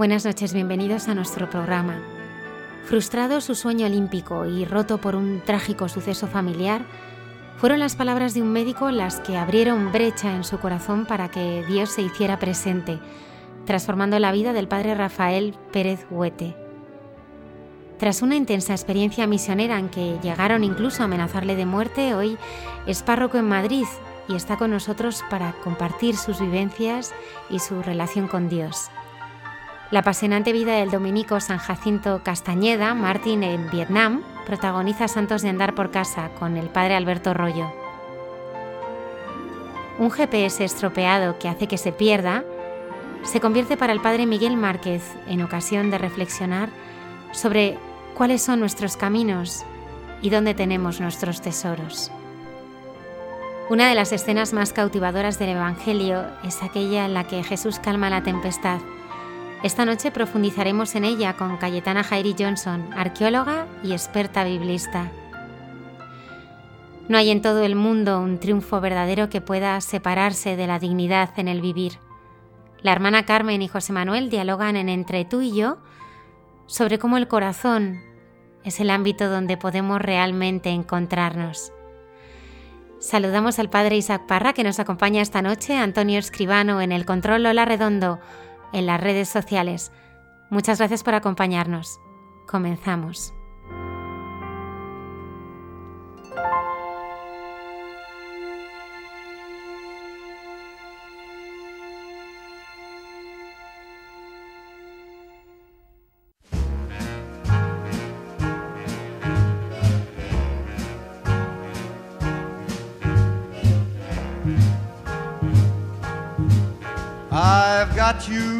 Buenas noches, bienvenidos a nuestro programa. Frustrado su sueño olímpico y roto por un trágico suceso familiar, fueron las palabras de un médico las que abrieron brecha en su corazón para que Dios se hiciera presente, transformando la vida del padre Rafael Pérez Huete. Tras una intensa experiencia misionera en que llegaron incluso a amenazarle de muerte, hoy es párroco en Madrid y está con nosotros para compartir sus vivencias y su relación con Dios. La apasionante vida del dominico San Jacinto Castañeda, Martín en Vietnam, protagoniza Santos de Andar por Casa con el padre Alberto Rollo. Un GPS estropeado que hace que se pierda se convierte para el padre Miguel Márquez en ocasión de reflexionar sobre cuáles son nuestros caminos y dónde tenemos nuestros tesoros. Una de las escenas más cautivadoras del Evangelio es aquella en la que Jesús calma la tempestad esta noche profundizaremos en ella con Cayetana Jairi Johnson, arqueóloga y experta biblista. No hay en todo el mundo un triunfo verdadero que pueda separarse de la dignidad en el vivir. La hermana Carmen y José Manuel dialogan en Entre tú y yo sobre cómo el corazón es el ámbito donde podemos realmente encontrarnos. Saludamos al padre Isaac Parra que nos acompaña esta noche, Antonio Escribano en el control Lola Redondo, en las redes sociales. Muchas gracias por acompañarnos. Comenzamos. I've got you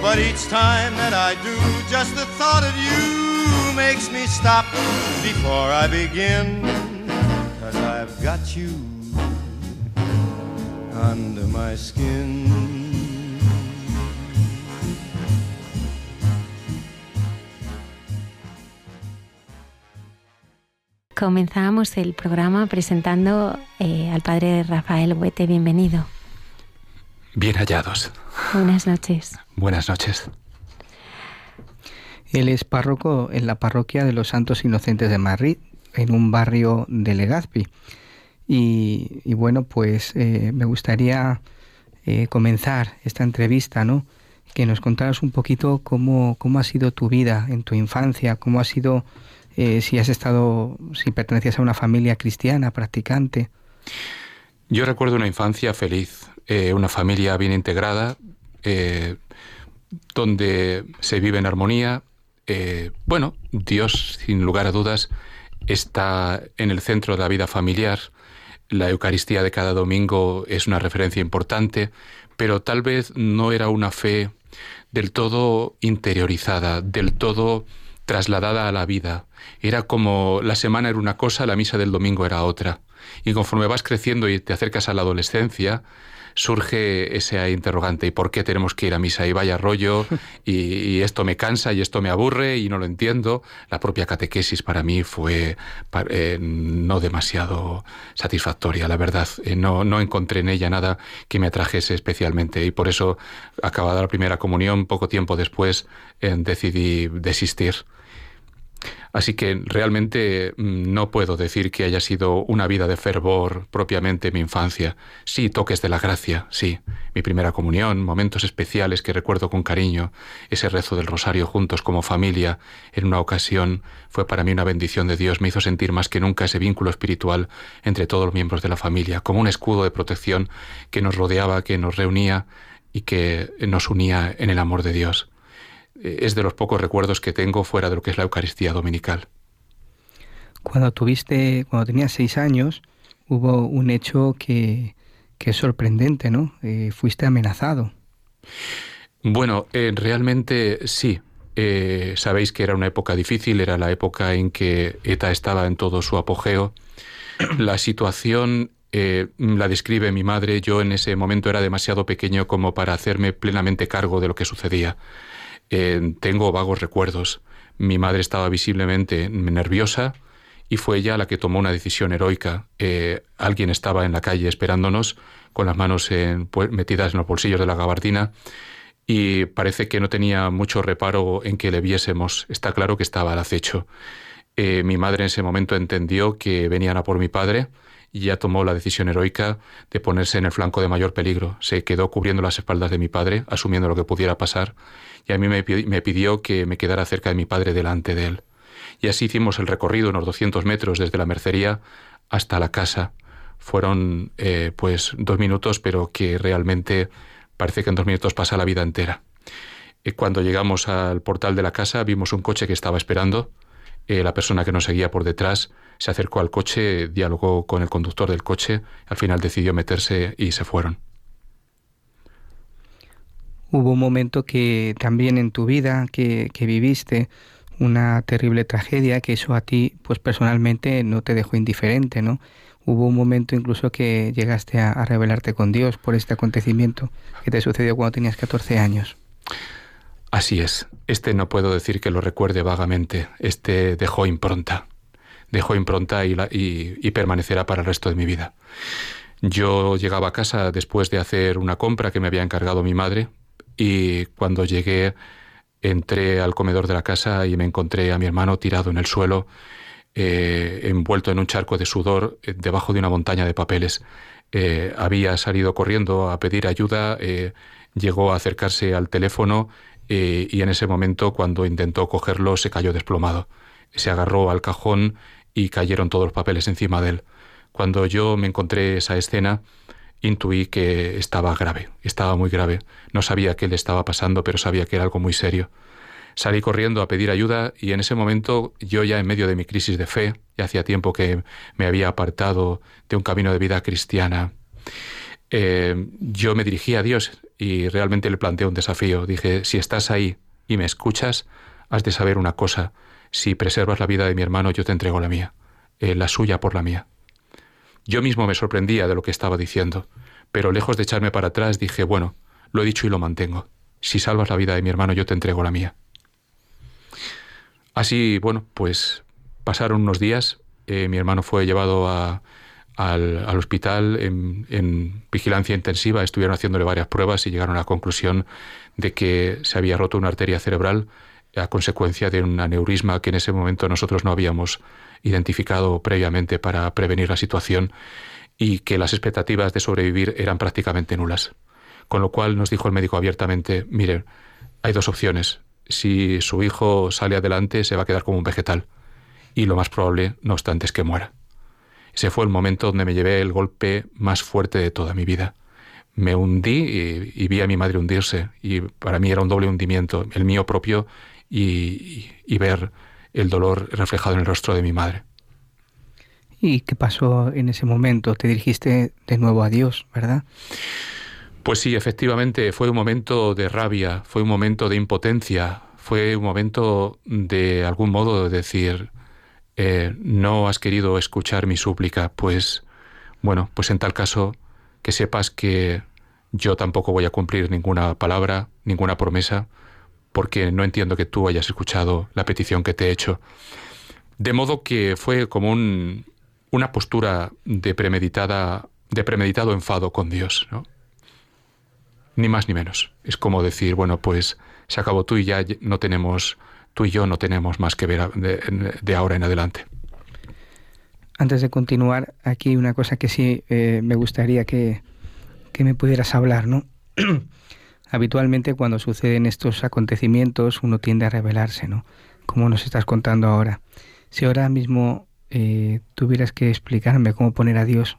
But each time that I do, just the thought of you makes me stop before I begin. Cause I've got you under my skin. Comenzamos el programa presentando eh, al padre Rafael Huete. Bienvenido. Bien hallados. Buenas noches. Buenas noches. Él es párroco en la parroquia de los Santos Inocentes de Madrid, en un barrio de Legazpi. Y, bueno, pues eh, me gustaría eh, comenzar esta entrevista, ¿no? Que nos contaras un poquito cómo, cómo ha sido tu vida en tu infancia, cómo ha sido eh, si has estado, si pertenecías a una familia cristiana, practicante. Yo recuerdo una infancia feliz, eh, una familia bien integrada, eh, donde se vive en armonía. bueno, Dios, sin lugar a dudas, está en el centro de la vida familiar. La Eucaristía de cada domingo es una referencia importante, pero tal vez no era una fe del todo interiorizada, del todo trasladada a la vida. Era como la semana era una cosa, la misa del domingo era otra. Y conforme vas creciendo y te acercas a la adolescencia, surge ese interrogante, ¿y por qué tenemos que ir a misa? Y vaya rollo, y, esto me cansa y esto me aburre y no lo entiendo. La propia catequesis para mí fue eh, no demasiado satisfactoria, la verdad. Eh, no, no encontré en ella nada que me atrajese especialmente y por eso, acabada la primera comunión, poco tiempo después eh, decidí desistir. Así que realmente mm, no puedo decir que haya sido una vida de fervor propiamente mi infancia. Sí, toques de la gracia, sí. Mi primera comunión, momentos especiales que recuerdo con cariño, ese rezo del rosario juntos como familia, en una ocasión fue para mí una bendición de Dios, me hizo sentir más que nunca ese vínculo espiritual entre todos los miembros de la familia, como un escudo de protección que nos rodeaba, que nos reunía y que nos unía en el amor de Dios. Eh, es de los pocos recuerdos que tengo fuera de lo que es la Eucaristía dominical. Cuando tuviste, cuando tenías seis años, hubo un hecho que, es sorprendente, ¿no? Eh, fuiste amenazado. Bueno, eh, realmente sí. sabéis que era una época difícil, era la época en que ETA estaba en todo su apogeo. La situación la describe mi madre. Yo en ese momento era demasiado pequeño como para hacerme plenamente cargo de lo que sucedía tengo vagos recuerdos. Mi madre estaba visiblemente nerviosa y fue ella la que tomó una decisión heroica. Eh, alguien estaba en la calle esperándonos con las manos metidas en los bolsillos de la gabardina y parece que no tenía mucho reparo en que le viésemos. Está claro que estaba al acecho. Eh, mi madre en ese momento entendió que venían a por mi padre y ya tomó la decisión heroica de ponerse en el flanco de mayor peligro. Se quedó cubriendo las espaldas de mi padre, asumiendo lo que pudiera pasar, y a mí me pidió que me quedara cerca de mi padre delante de él. Y así hicimos el recorrido, unos 200 metros desde la mercería hasta la casa. Fueron eh, pues dos minutos, pero que realmente parece que en dos minutos pasa la vida entera. Y cuando llegamos al portal de la casa vimos un coche que estaba esperando. Eh, la persona que nos seguía por detrás se acercó al coche, dialogó con el conductor del coche, al final decidió meterse y se fueron. Hubo un momento que también en tu vida que, viviste una terrible tragedia, que eso a ti, pues personalmente no te dejó indiferente, ¿no? Hubo un momento incluso que llegaste a, a rebelarte con Dios por este acontecimiento que te sucedió cuando tenías 14 años. Así es. Este no puedo decir que lo recuerde vagamente. Este dejó impronta dejó impronta y, permanecerá para el resto de mi vida. Yo llegaba a casa después de hacer una compra que me había encargado mi madre y cuando llegué entré al comedor de la casa y me encontré a mi hermano tirado en el suelo, eh, envuelto en un charco de sudor eh, debajo de una montaña de papeles. Eh, había salido corriendo a pedir ayuda, llegó a acercarse al teléfono y en ese momento cuando intentó cogerlo se cayó desplomado. Se agarró al cajón y cayeron todos los papeles encima de él. Cuando yo me encontré esa escena, intuí que estaba grave, estaba muy grave. No sabía qué le estaba pasando, pero sabía que era algo muy serio. Salí corriendo a pedir ayuda y en ese momento yo ya en medio de mi crisis de fe, ya hacía tiempo que me había apartado de un camino de vida cristiana, eh, yo me dirigí a Dios y realmente le planteé un desafío. Dije, si estás ahí y me escuchas, has de saber una cosa. Si preservas la vida de mi hermano, yo te entrego la mía, eh, la suya por la mía. Yo mismo me sorprendía de lo que estaba diciendo, pero lejos de echarme para atrás dije, bueno, lo he dicho y lo mantengo. Si salvas la vida de mi hermano, yo te entrego la mía. Así, bueno, pues pasaron unos días, eh, mi hermano fue llevado al, hospital en, vigilancia intensiva, estuvieron haciéndole varias pruebas y llegaron a la conclusión de que se había roto una arteria cerebral a consecuencia de un aneurisma que en ese momento nosotros no habíamos identificado previamente para prevenir la situación y que las expectativas de sobrevivir eran prácticamente nulas. Con lo cual nos dijo el médico abiertamente, mire, hay dos opciones, si su hijo sale adelante se va a quedar como un vegetal. Y lo más probable, no obstante, es que muera. Ese fue el momento donde me llevé el golpe más fuerte de toda mi vida. Me hundí y, vi a mi madre hundirse. Y para mí era un doble hundimiento, el mío propio y, y ver el dolor reflejado en el rostro de mi madre. ¿Y qué pasó en ese momento? Te dirigiste de nuevo a Dios, ¿verdad? Pues sí, efectivamente, fue un momento de rabia, fue un momento de impotencia, fue un momento de algún modo de decir, eh, no has querido escuchar mi súplica, pues bueno, pues en tal caso que sepas que yo tampoco voy a cumplir ninguna palabra, ninguna promesa, porque no entiendo que tú hayas escuchado la petición que te he hecho. De modo que fue como un, una postura de premeditada, de premeditado enfado con Dios, ¿no? ni más ni menos. Es como decir, bueno, pues se acabó tú y ya no tenemos, tú y yo no tenemos más que ver de, ahora en adelante. Antes de continuar, aquí una cosa que sí eh, me gustaría que, que me pudieras hablar, ¿no? Habitualmente cuando suceden estos acontecimientos uno tiende a rebelarse, ¿no? Como nos estás contando ahora. Si ahora mismo eh, tuvieras que explicarme cómo poner a Dios,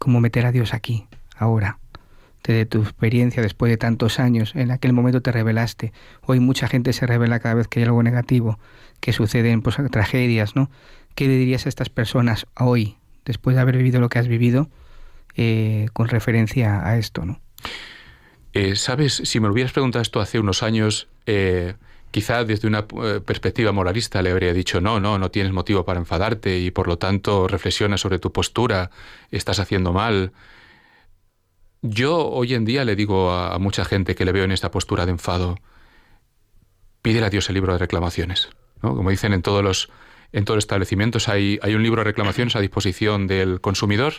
cómo meter a Dios aquí, ahora, de tu experiencia después de tantos años, en aquel momento te revelaste. Hoy mucha gente se revela cada vez que hay algo negativo, que suceden pues, tragedias, ¿no? ¿Qué le dirías a estas personas hoy, después de haber vivido lo que has vivido, eh, con referencia a esto, ¿no? Eh, Sabes, si me hubieras preguntado esto hace unos años, eh, quizá desde una perspectiva moralista le habría dicho, no, no, no tienes motivo para enfadarte y por lo tanto reflexiona sobre tu postura, estás haciendo mal. Yo hoy en día le digo a, mucha gente que le veo en esta postura de enfado, pídele a Dios el libro de reclamaciones. Como dicen en todos los, en todos establecimientos, hay, hay un libro de reclamaciones a disposición del consumidor.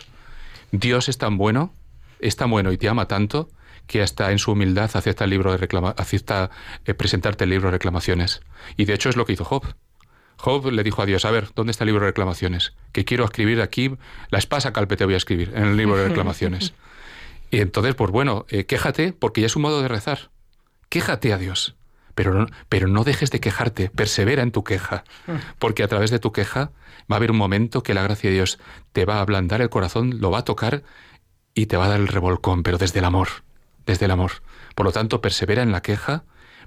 Dios es tan bueno, es tan bueno y te ama tanto que hasta en su humildad acepta el libro de reclama, acepta eh, presentarte el libro de reclamaciones. Y de hecho es lo que hizo Job. Job le dijo a Dios, a ver, ¿dónde está el libro de reclamaciones? Que quiero escribir aquí, la espasa calpe te voy a escribir en el libro de reclamaciones. Y entonces, pues bueno, eh, quéjate, porque ya es un modo de rezar. Quéjate a Dios. Pero no, pero no dejes de quejarte, persevera en tu queja, porque a través de tu queja va a haber un momento que la gracia de Dios te va a ablandar el corazón, lo va a tocar y te va a dar el revolcón, pero desde el amor, desde el amor. Por lo tanto, persevera en la queja,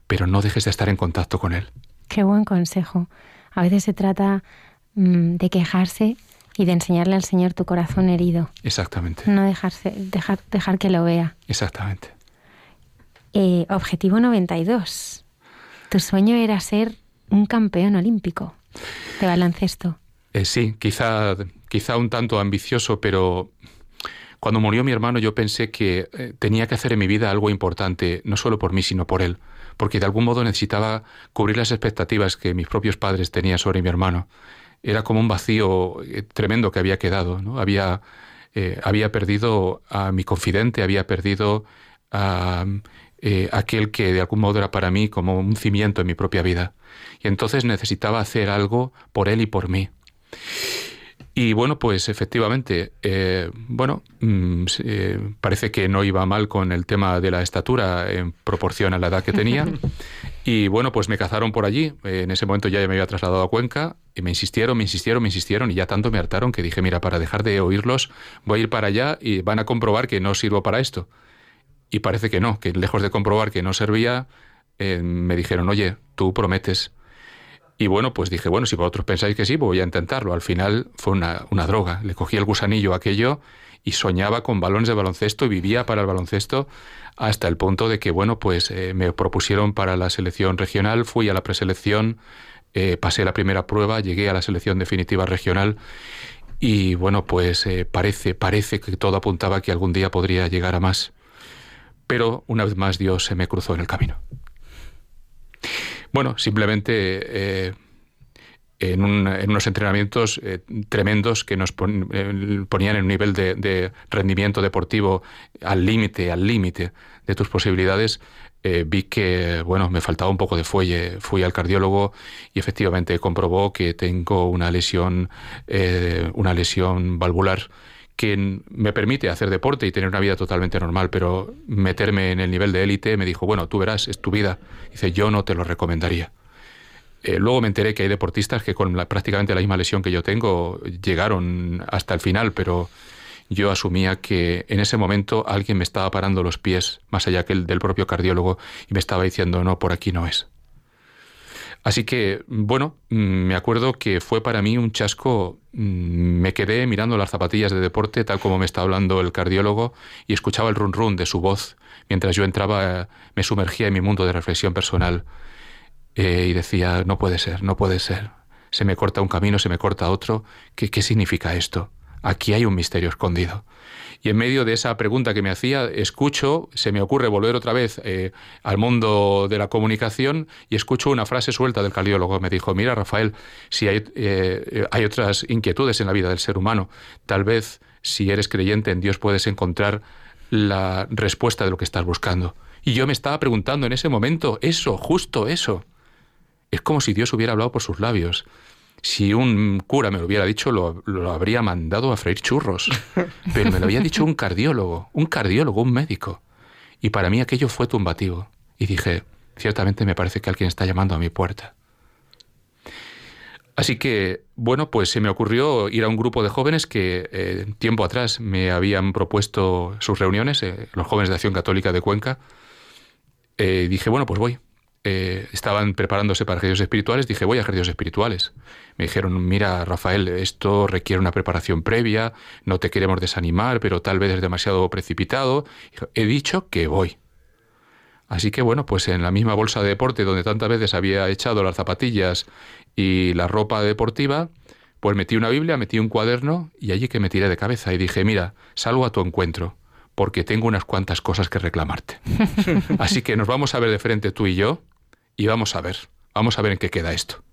pero no dejes de estar en contacto con Él. Qué buen consejo. A veces se trata mm, de quejarse y de enseñarle al Señor tu corazón herido. Exactamente. No dejarse, dejar, dejar que lo vea. Exactamente. Eh, objetivo 92. Tu sueño era ser un campeón olímpico de baloncesto. Eh, sí, quizá, quizá un tanto ambicioso, pero cuando murió mi hermano yo pensé que eh, tenía que hacer en mi vida algo importante, no solo por mí, sino por él, porque de algún modo necesitaba cubrir las expectativas que mis propios padres tenían sobre mi hermano era como un vacío eh, tremendo que había quedado. ¿no? Había, eh, había perdido a mi confidente, había perdido a eh, aquel que de algún modo era para mí como un cimiento en mi propia vida. Y entonces necesitaba hacer algo por él y por mí. Y bueno, pues efectivamente, bueno, mm, parece que no iba mal con el tema de la estatura en proporción a la edad que tenía. Y bueno, pues me cazaron por allí. En ese momento ya me había trasladado a Cuenca y me insistieron, me insistieron, me insistieron y ya tanto me hartaron que dije, mira, para dejar de oírlos voy a ir para allá y van a comprobar que no sirvo para esto. Y parece que no, que lejos de comprobar que no servía, eh, me dijeron, oye, tú prometes. Y bueno, pues dije, bueno, si vosotros pensáis que sí, pues voy a intentarlo. Al final fue una, una droga. Le cogí el gusanillo aquello y soñaba con balones de baloncesto y vivía para el baloncesto hasta el punto de que, bueno, pues eh, me propusieron para la selección regional, fui a la preselección, eh, pasé la primera prueba, llegué a la selección definitiva regional y, bueno, pues eh, parece, parece que todo apuntaba que algún día podría llegar a más. Pero una vez más Dios se me cruzó en el camino. Bueno, simplemente en, unos entrenamientos eh, tremendos que nos eh, ponían en un nivel de, rendimiento deportivo al límite, al límite de tus posibilidades, eh, vi que bueno me faltaba un poco de fuelle. Fui al cardiólogo y efectivamente comprobó que tengo una lesión, una lesión valvular que me permite hacer deporte y tener una vida totalmente normal, pero meterme en el nivel de élite me dijo, bueno, tú verás, es tu vida. Dice, yo no te lo recomendaría. Eh, luego me enteré que hay deportistas que con prácticamente la misma lesión que yo tengo llegaron hasta el final, pero yo asumía que en ese momento alguien me estaba parando los pies, más allá que el del propio cardiólogo, y me estaba diciendo, no, por aquí no es. Así que, bueno, mm, me acuerdo que fue para mí un chasco. Mm, me quedé mirando las zapatillas de deporte, tal como me estaba hablando el cardiólogo, y escuchaba el run run de su voz mientras yo entraba, me sumergía en mi mundo de reflexión personal. Eh, y decía, no puede ser, no puede ser. Se me corta un camino, se me corta otro. ¿Qué, ¿Qué significa esto? Aquí hay un misterio escondido. Y en medio de esa pregunta que me hacía, escucho, se me ocurre volver otra vez eh, al mundo de la comunicación y escucho una frase suelta del cardiólogo. Me dijo, mira Rafael, si hay, eh, hay otras inquietudes en la vida del ser humano, tal vez si eres creyente en Dios puedes encontrar la respuesta de lo que estás buscando. Y yo me estaba preguntando en ese momento eso, justo eso. Es como si Dios hubiera hablado por sus labios. Si un cura me lo hubiera dicho, lo, habría mandado a freír churros. Pero me lo había dicho un cardiólogo, un cardiólogo, un médico. Y para mí aquello fue tumbativo. Y dije, ciertamente me parece que alguien está llamando a mi puerta. Así que, bueno, pues se me ocurrió ir a un grupo de jóvenes que eh, tiempo atrás me habían propuesto sus reuniones, eh, los jóvenes de Acción Católica de Cuenca. Eh, dije, bueno, pues voy. Eh, estaban preparándose para ejercicios espirituales, dije, voy a ejercicios espirituales. Me dijeron, mira, Rafael, esto requiere una preparación previa, no te queremos desanimar, pero tal vez es demasiado precipitado. He dicho que voy. Así que bueno, pues en la misma bolsa de deporte donde tantas veces había echado las zapatillas y la ropa deportiva, pues metí una Biblia, metí un cuaderno y allí que me tiré de cabeza y dije, mira, salgo a tu encuentro porque tengo unas cuantas cosas que reclamarte. Así que nos vamos a ver de frente tú y yo y vamos a ver, vamos a ver en qué queda esto.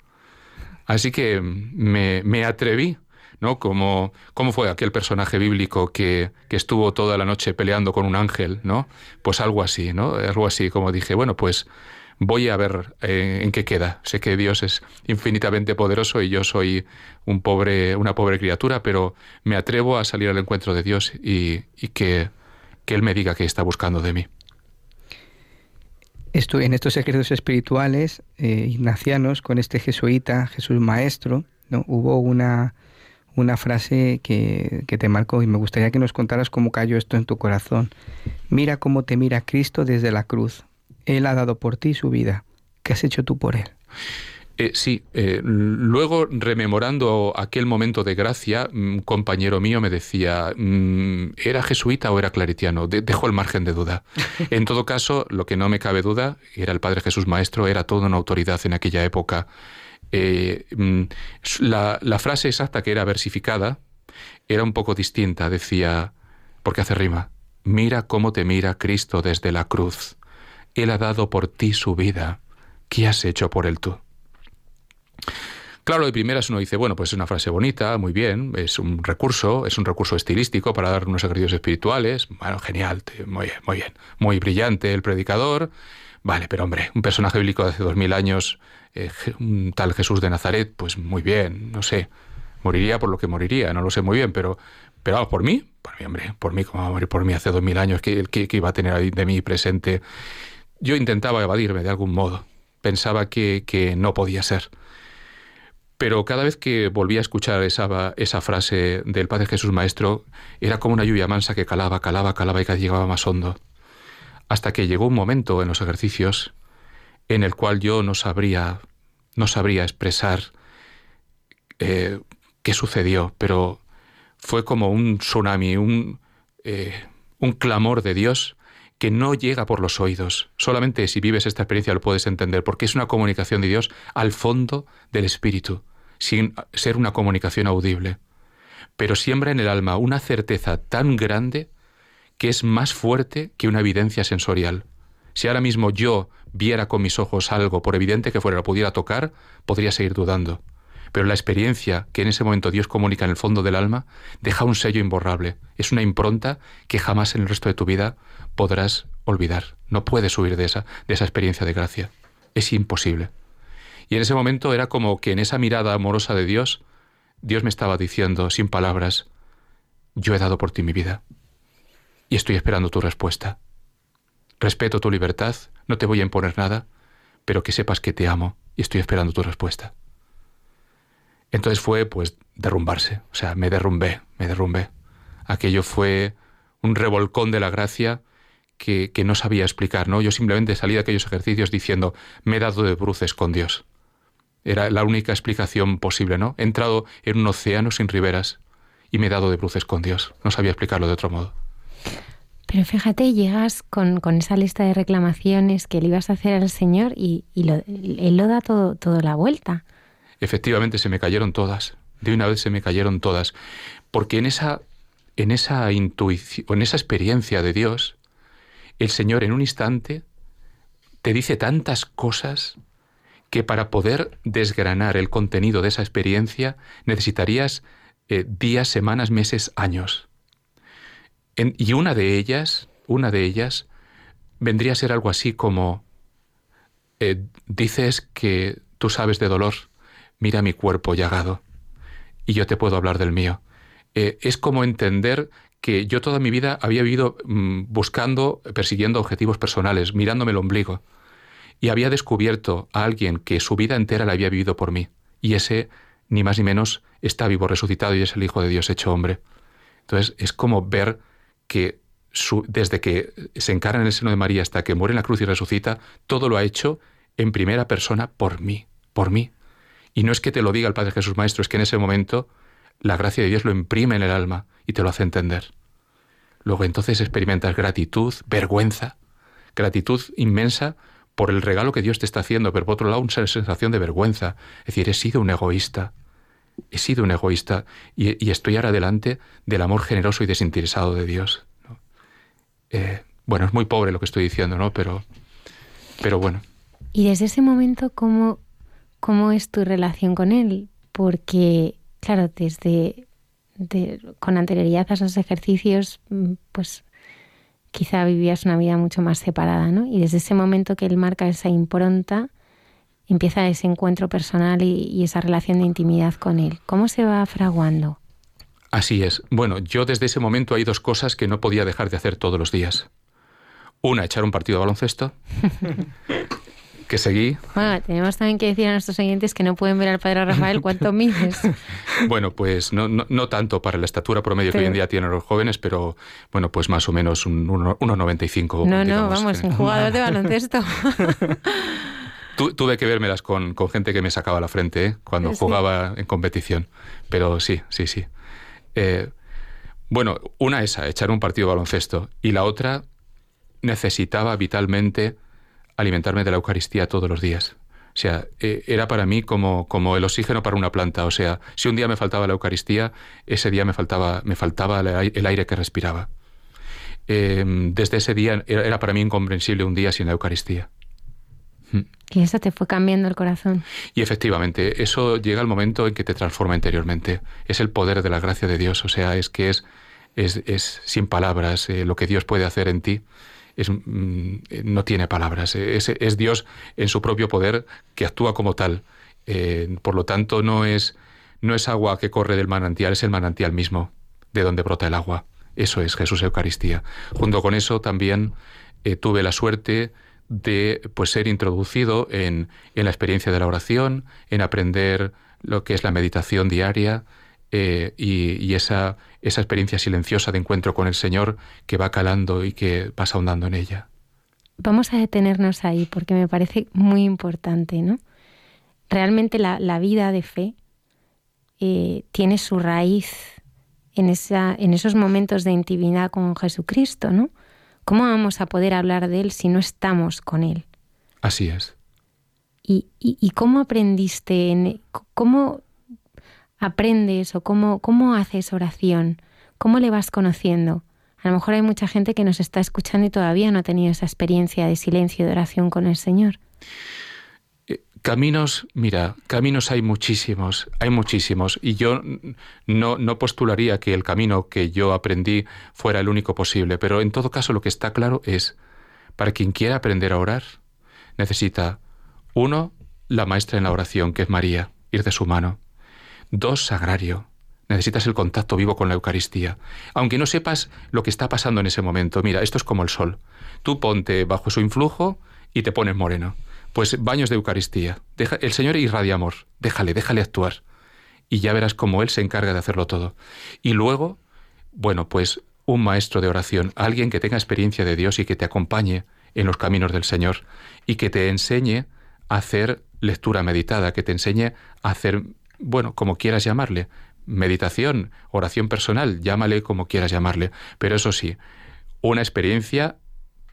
Así que me, me atreví, ¿no? Como, ¿Cómo fue aquel personaje bíblico que, que, estuvo toda la noche peleando con un ángel, ¿no? Pues algo así, ¿no? Algo así, como dije, bueno, pues voy a ver eh, en qué queda. Sé que Dios es infinitamente poderoso y yo soy un pobre, una pobre criatura, pero me atrevo a salir al encuentro de Dios y, y que, que Él me diga qué está buscando de mí. En estos ejercicios espirituales eh, ignacianos con este jesuita, Jesús Maestro, ¿no? hubo una, una frase que, que, te marcó y me gustaría que nos contaras cómo cayó esto en tu corazón. Mira cómo te mira Cristo desde la cruz. Él ha dado por ti su vida. ¿Qué has hecho tú por Él? Eh, sí, eh, luego rememorando aquel momento de gracia, un compañero mío me decía, mm, ¿era jesuita o era claritiano? dejo el margen de duda. En todo caso, lo que no me cabe duda, era el Padre Jesús Maestro, era toda una autoridad en aquella época. Eh, mm, la, la frase exacta que era versificada era un poco distinta, decía, porque hace rima, mira cómo te mira Cristo desde la cruz. Él ha dado por ti su vida. ¿Qué has hecho por él tú? Claro, de primeras uno dice, bueno, pues es una frase bonita, muy bien, es un recurso, es un recurso estilístico para dar unos ejercicios espirituales. Bueno, genial, muy bien, muy bien. Muy brillante el predicador. Vale, pero hombre, un personaje bíblico de hace dos mil años, eh, un tal Jesús de Nazaret, pues muy bien, no sé. Moriría por lo que moriría, no lo sé muy bien, pero, pero vamos, por mí, por mí, hombre, por mí, como va a morir por mí hace dos mil años, que, que, que iba a tener de mí presente. Yo intentaba evadirme de algún modo pensaba que, que no podía ser. Pero cada vez que volvía a escuchar esa, frase del Padre Jesús Maestro, era como una lluvia mansa que calaba, calaba, calaba y cada llegaba más hondo. Hasta que llegó un momento en los ejercicios en el cual yo no sabría, no sabría expresar eh, qué sucedió, pero fue como un tsunami, un, eh, un clamor de Dios que no llega por los oídos. Solamente si vives esta experiencia lo puedes entender, porque es una comunicación de Dios al fondo del espíritu sin ser una comunicación audible, pero siembra en el alma una certeza tan grande que es más fuerte que una evidencia sensorial. Si ahora mismo yo viera con mis ojos algo, por evidente que fuera, lo pudiera tocar, podría seguir dudando. Pero la experiencia que en ese momento Dios comunica en el fondo del alma deja un sello imborrable. Es una impronta que jamás en el resto de tu vida podrás olvidar. No puedes huir de esa, de esa experiencia de gracia. Es imposible. Y en ese momento era como que en esa mirada amorosa de Dios, Dios me estaba diciendo, sin palabras, yo he dado por ti mi vida y estoy esperando tu respuesta. Respeto tu libertad, no te voy a imponer nada, pero que sepas que te amo y estoy esperando tu respuesta. Entonces fue pues derrumbarse, o sea, me derrumbé, me derrumbé. Aquello fue un revolcón de la gracia que, que, no sabía explicar, ¿no? Yo simplemente salí de aquellos ejercicios diciendo, me he dado de bruces con Dios. Era la única explicación posible, ¿no? He entrado en un océano sin riberas y me he dado de bruces con Dios. No sabía explicarlo de otro modo. Pero fíjate, llegas con, esa lista de reclamaciones que le ibas a hacer al Señor y, Él lo da todo, toda la vuelta. Efectivamente, se me cayeron todas. De una vez se me cayeron todas. Porque en esa, en esa intuición, en esa experiencia de Dios, el Señor en un instante te dice tantas cosas que para poder desgranar el contenido de esa experiencia necesitarías eh, días, semanas, meses, años. y una de ellas, una de ellas, vendría a ser algo así como eh, dices que tú sabes de dolor, mira mi cuerpo llagado, y yo te puedo hablar del mío. Eh, es como entender que yo toda mi vida había vivido mm, buscando, persiguiendo objetivos personales, mirándome el ombligo y había descubierto a alguien que su vida entera la había vivido por mí. Y ese, ni más ni menos, está vivo, resucitado y es el Hijo de Dios hecho hombre. Entonces es como ver que desde que se encarna en el seno de María hasta que muere en la cruz y resucita, todo lo ha hecho en primera persona por mí, por mí. Y no es que te lo diga el Padre Jesús Maestro, es que en ese momento la gracia de Dios lo imprime en el alma y te lo hace entender. Luego entonces experimentas gratitud, vergüenza, gratitud inmensa por el regalo que Dios te está haciendo, pero por otro lado una sensación de vergüenza. Es decir, he sido un egoísta, he sido un egoísta y, estoy ahora delante del amor generoso y desinteresado de Dios. Eh, bueno, es muy pobre lo que estoy diciendo, ¿no? Pero, pero bueno. Y desde ese momento, ¿cómo, ¿cómo es tu relación con Él? Porque, claro, desde con anterioridad a esos ejercicios, mm, pues quizá vivías una vida mucho más separada, ¿no? Y desde ese momento que él marca esa impronta, empieza ese encuentro personal y, esa relación de intimidad con él. ¿Cómo se va fraguando? Así es. Bueno, yo desde ese momento hay dos cosas que no podía dejar de hacer todos los días. Una, echar un partido de baloncesto. que seguí. Bueno, tenemos también que decir a nuestros oyentes que no pueden ver al padre Rafael cuánto mides. bueno, pues no, no, tanto para la estatura promedio que hoy en día tienen los jóvenes, pero bueno, pues más o menos un 1,95. No, no, vamos, un jugador de baloncesto. tuve que vérmelas con, con, gente que me sacaba la frente ¿eh? cuando jugaba en competición. Pero sí, sí, sí. Eh, bueno, una esa, echar un partido de baloncesto. Y la otra, necesitaba vitalmente alimentarme de la Eucaristía todos los días. O sea, e, era para mí como, como el oxígeno para una planta. O sea, si un día me faltaba la Eucaristía, ese día me faltaba, me faltaba el aire que respiraba. Em, desde ese día era para mí incomprensible un día sin la Eucaristía. Hmm. Y eso te fue cambiando el corazón. Y efectivamente, eso llega el momento en que te transforma interiormente. Es el poder de la gracia de Dios. O sea, es que es, es, sin palabras eh, lo que Dios puede hacer en ti Mm, no tiene palabras. Es, Dios en su propio poder que actúa como tal. Eh, por lo tanto, no es, no es agua que corre del manantial, es el manantial mismo de donde brota el agua. Eso es Jesús Eucaristía. Junto con eso también eh, tuve la suerte de pues, ser introducido en, en, la experiencia de la oración, en aprender lo que es la meditación diaria eh, y, esa, esa experiencia silenciosa de encuentro con el Señor que va calando y que vas ahondando en ella. Vamos a detenernos ahí porque me parece muy importante, ¿no? Realmente la, la vida de fe eh, tiene su raíz en, esa, en esos momentos de intimidad con Jesucristo, ¿no? ¿Cómo vamos a poder hablar de Él si no estamos con Él? Así es. ¿Y, y, cómo aprendiste, en, cómo aprendes o cómo, cómo haces oración? ¿Cómo le vas conociendo? A lo mejor hay mucha gente que nos está escuchando y todavía no ha tenido esa experiencia de silencio y de oración con el Señor. Caminos, mira, caminos hay muchísimos, hay muchísimos, y yo no, no postularía que el camino que yo aprendí fuera el único posible, pero en todo caso lo que está claro es, para quien quiera aprender a orar, necesita, uno, la maestra en la oración, que es María, ir de su mano. Dos, sagrario. Necesitas el contacto vivo con la Eucaristía. Aunque no sepas lo que está pasando en ese momento, mira, esto es como el sol. Tú ponte bajo su influjo y te pones moreno. Pues baños de Eucaristía. Deja, el Señor irradia amor. Déjale, déjale actuar. Y ya verás cómo Él se encarga de hacerlo todo. Y luego, bueno, pues un maestro de oración, alguien que tenga experiencia de Dios y que te acompañe en los caminos del Señor y que te enseñe a hacer lectura meditada, que te enseñe a hacer, bueno, como quieras llamarle, meditación, oración personal, llámale como quieras llamarle, pero eso sí, una experiencia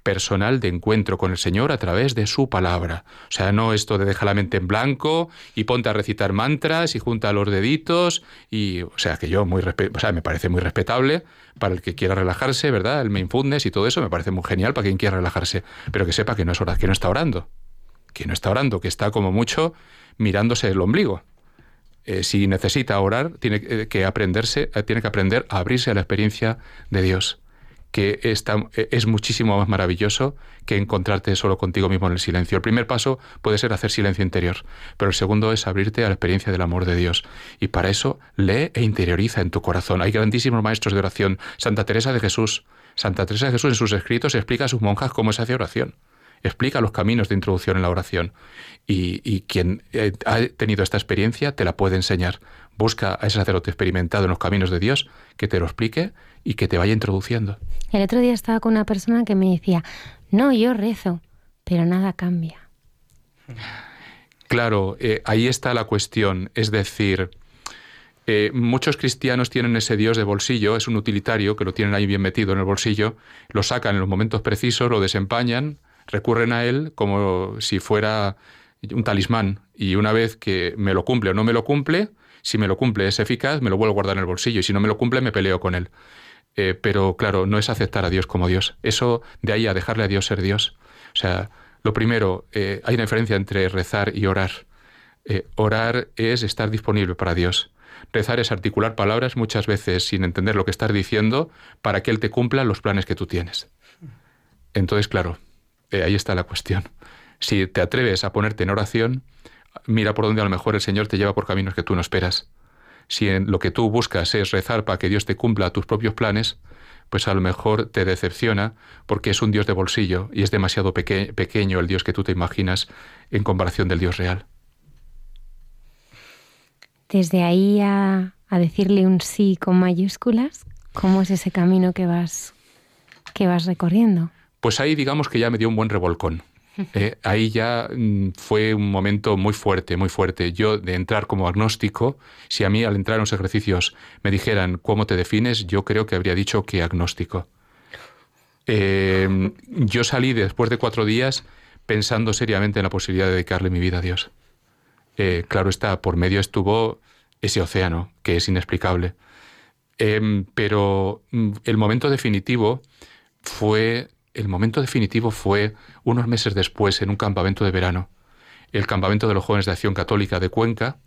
personal de encuentro con el Señor a través de su palabra. O sea, no esto de dejar la mente en blanco y ponte a recitar mantras y junta los deditos y, o sea, que yo muy o sea, me parece muy respetable para el que quiera relajarse, ¿verdad? El mindfulness y todo eso me parece muy genial para quien quiera relajarse, pero que sepa que no es hora, que no está orando, que no está orando, que está como mucho mirándose el ombligo. Eh, si necesita orar, tiene que aprenderse, eh, tiene que aprender a abrirse a la experiencia de Dios que e, es muchísimo más maravilloso que encontrarte solo contigo mismo en el silencio. El primer paso puede ser hacer silencio interior, pero el segundo es abrirte a la experiencia del amor de Dios. Y para eso lee e interioriza en tu corazón. Hay grandísimos maestros de oración. Santa Teresa de Jesús. Santa Teresa de Jesús en sus escritos explica a sus monjas cómo se hace oración. Explica los caminos de introducción en la oración. Y, quien eh, ha tenido esta experiencia te la puede enseñar. Busca a ese sacerdote experimentado en los caminos de Dios que te lo explique y que te vaya introduciendo. El otro día estaba con una persona que me decía, no, yo rezo, pero nada cambia. Claro, eh, ahí está la cuestión. Es decir, eh, muchos cristianos tienen ese Dios de bolsillo, es un utilitario que lo tienen ahí bien metido en el bolsillo, lo sacan en los momentos precisos, lo desempañan, recurren a él como si fuera un talismán y una vez que me lo cumple o no me lo cumple, si me lo cumple es eficaz, me lo vuelvo a guardar en el bolsillo y si no me lo cumple me peleo con él. Eh, pero claro, no es aceptar a Dios como Dios. Eso de ahí a dejarle a Dios ser Dios. O sea, lo primero, eh, hay una diferencia entre rezar y orar. Eh, orar es estar disponible para Dios. Rezar es articular palabras muchas veces sin entender lo que estás diciendo para que Él te cumpla los planes que tú tienes. Entonces, claro, ahí está la cuestión. Si te atreves a ponerte en oración, mira por dónde a lo mejor el Señor te lleva por caminos que tú no esperas si en lo que tú buscas es rezar para que Dios te cumpla tus propios planes, pues a lo mejor te decepciona porque es un Dios de bolsillo y es demasiado pequeño el Dios que tú te imaginas en comparación del Dios real. Desde ahí a, a decirle un sí con mayúsculas, ¿cómo es ese camino que vas, que vas recorriendo? Pues ahí digamos que ya me dio un buen revolcón. Eh, ahí ya mm, fue un momento muy fuerte, muy fuerte. Yo de entrar como agnóstico, si a mí al entrar en los ejercicios me dijeran cómo te defines, yo creo que habría dicho que agnóstico. Em, yo salí después de cuatro días pensando seriamente en la posibilidad de dedicarle mi vida a Dios. Eh, claro está, por medio estuvo ese océano, que es inexplicable. Em, pero mm, el momento definitivo fue el momento definitivo fue unos meses después en un campamento de verano, el campamento de los jóvenes de Acción Católica de Cuenca.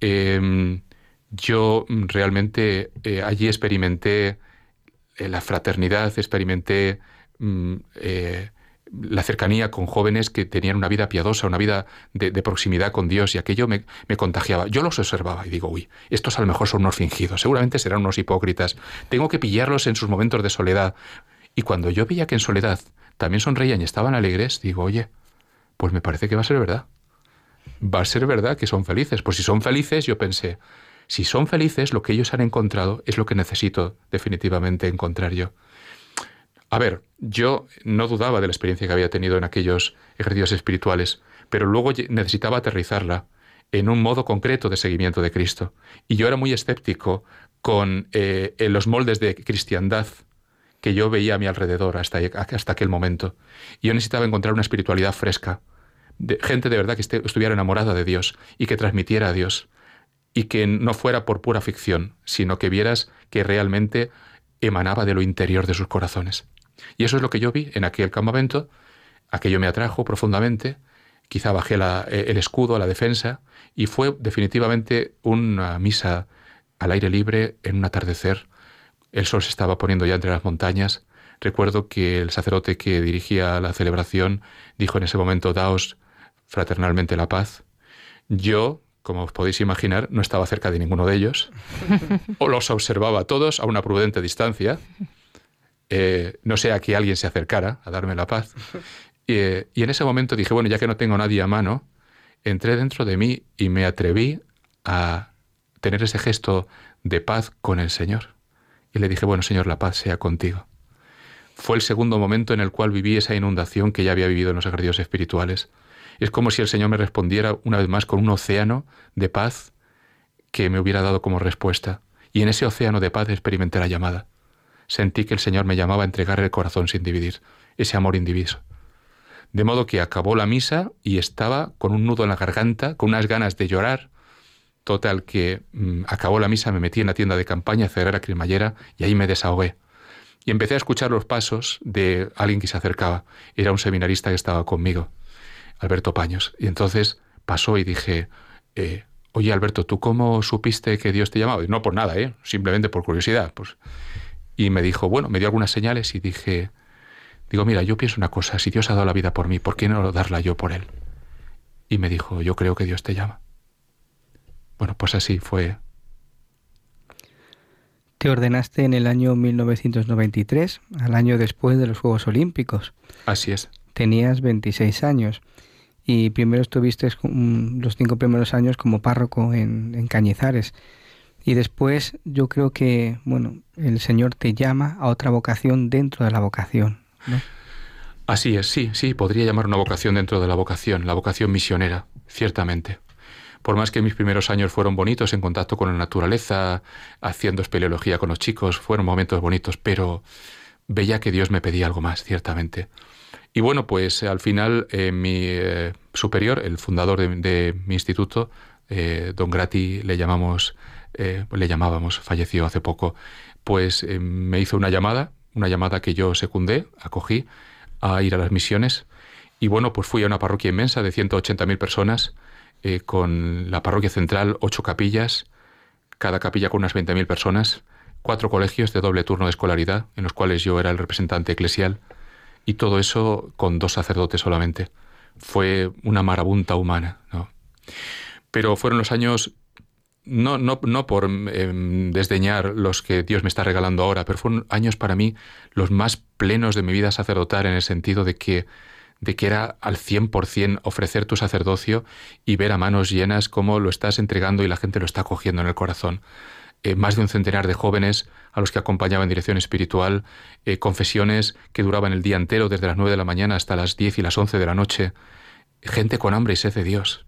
Em, yo realmente eh, allí experimenté eh, la fraternidad, experimenté mm, eh, la cercanía con jóvenes que tenían una vida piadosa, una vida de, proximidad con Dios y aquello me, me, contagiaba. Yo los observaba y digo, uy, estos a lo mejor son unos fingidos, seguramente serán unos hipócritas. Tengo que pillarlos en sus momentos de soledad. Y cuando yo veía que en soledad también sonreían y estaban alegres, digo, oye, pues me parece que va a ser verdad. Va a ser verdad que son felices. Pues si son felices, yo pensé, si son felices, lo que ellos han encontrado es lo que necesito definitivamente encontrar yo. A ver, yo no dudaba de la experiencia que había tenido en aquellos ejercicios espirituales, pero luego necesitaba aterrizarla en un modo concreto de seguimiento de Cristo. Y yo era muy escéptico con eh, los moldes de cristiandad que yo veía a mi alrededor hasta, hasta aquel momento. Y yo necesitaba encontrar una espiritualidad fresca, de gente de verdad que estuviera enamorada de Dios y que transmitiera a Dios, y que no fuera por pura ficción, sino que vieras que realmente emanaba de lo interior de sus corazones. Y eso es lo que yo vi en aquel campamento, aquello me atrajo profundamente, quizá bajé eh, el escudo la defensa, y fue definitivamente una misa al aire libre en un atardecer. El sol se estaba poniendo ya entre las montañas. Recuerdo que el sacerdote que dirigía la celebración dijo en ese momento, daos fraternalmente la paz. Yo, como os podéis imaginar, no estaba cerca de ninguno de ellos, o los observaba a todos a una prudente distancia, eh, no sea que alguien se acercara a darme la paz. Eh, y en ese momento dije, bueno, ya que no tengo nadie a mano, entré dentro de mí y me atreví a tener ese gesto de paz con el Señor. Y le dije, bueno, Señor, la paz sea contigo. Fue el segundo momento en el cual viví esa inundación que ya había vivido en los ejercicios espirituales. Es como si el Señor me respondiera una vez más con un océano de paz que me hubiera dado como respuesta. Y en ese océano de paz experimenté la llamada. Sentí que el Señor me llamaba a entregar el corazón sin dividir, ese amor indiviso. De modo que acabó la misa y estaba con un nudo en la garganta, con unas ganas de llorar. Total que mm, acabó la misa, me metí en la tienda de campaña, cerré la cremallera y ahí me desahogué. Y empecé a escuchar los pasos de alguien que se acercaba. Era un seminarista que estaba conmigo, Alberto Paños. Y entonces pasó y dije, eh, oye Alberto, ¿tú cómo supiste que Dios te llamaba? Y no por nada, ¿eh? simplemente por curiosidad. Pues. Y me dijo, bueno, me dio algunas señales y dije, Digo, mira, yo pienso una cosa, si Dios ha dado la vida por mí, ¿por qué no darla yo por Él? Y me dijo, yo creo que Dios te llama. Bueno, pues así fue. Te ordenaste en el año 1993, al año después de los Juegos Olímpicos. Así es. Tenías 26 años y primero estuviste los cinco primeros años como párroco en, en Cañizares. Y después yo creo que, bueno, el Señor te llama a otra vocación dentro de la vocación. Así es, sí, sí, podría llamar una vocación dentro de la vocación, la vocación misionera, ciertamente. Por más que mis primeros años fueron bonitos en contacto con la naturaleza, haciendo espeleología con los chicos, fueron momentos bonitos, pero veía que Dios me pedía algo más, ciertamente. Y bueno, pues al final eh, mi eh, superior, el fundador de, mi instituto, eh, don Grati, le llamamos, le llamábamos, falleció hace poco, pues me hizo una llamada una llamada que yo secundé, acogí a ir a las misiones. Y bueno, pues fui a una parroquia inmensa de 180.000 personas, eh, con la parroquia central, ocho capillas, cada capilla con unas 20.000 personas, cuatro colegios de doble turno de escolaridad, en los cuales yo era el representante eclesial, y todo eso con dos sacerdotes solamente. Fue una marabunta humana, ¿no? Pero fueron los años no, no, no por em, desdeñar los que Dios me está regalando ahora, pero fueron años para mí los más plenos de mi vida sacerdotal en el sentido de que, de que era al 100% ofrecer tu sacerdocio y ver a manos llenas cómo lo estás entregando y la gente lo está cogiendo en el corazón. Eh, más de un centenar de jóvenes a los que acompañaba en dirección espiritual, eh, confesiones que duraban el día entero, desde las 9 de la mañana hasta las 10 y las 11 de la noche, gente con hambre y sed de Dios.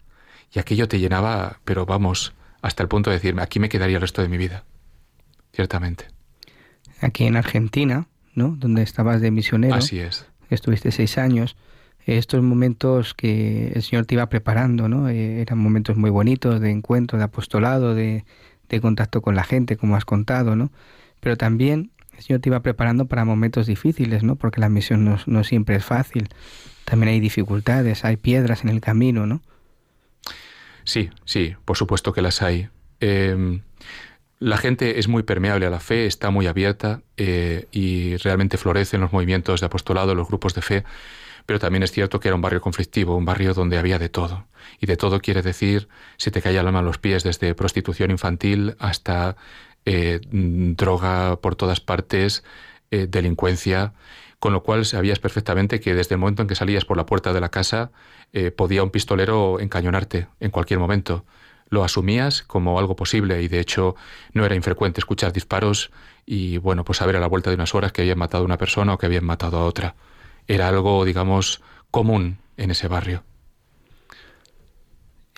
Y aquello te llenaba, pero vamos, hasta el punto de decirme, aquí me quedaría el resto de mi vida, ciertamente. Aquí en Argentina, ¿no? Donde estabas de misionero. Así es. Estuviste seis años. Estos momentos que el Señor te iba preparando, ¿no? Eh, eran momentos muy bonitos de encuentro, de apostolado, de, contacto con la gente, como has contado, ¿no? Pero también el Señor te iba preparando para momentos difíciles, ¿no? Porque la misión no, no siempre es fácil. También hay dificultades, hay piedras en el camino, ¿no? Sí, sí, por supuesto que las hay. Em, la gente es muy permeable a la fe, está muy abierta eh, y realmente florecen los movimientos de apostolado, los grupos de fe, pero también es cierto que era un barrio conflictivo, un barrio donde había de todo. Y de todo quiere decir, se te caía la mano a los pies, desde prostitución infantil hasta eh, droga por todas partes, eh, delincuencia, con lo cual sabías perfectamente que desde el momento en que salías por la puerta de la casa eh, podía un pistolero encañonarte en cualquier momento. Lo asumías como algo posible y de hecho no era infrecuente escuchar disparos y bueno, pues saber a la vuelta de unas horas que habían matado a una persona o que habían matado a otra. Era algo, digamos, común en ese barrio.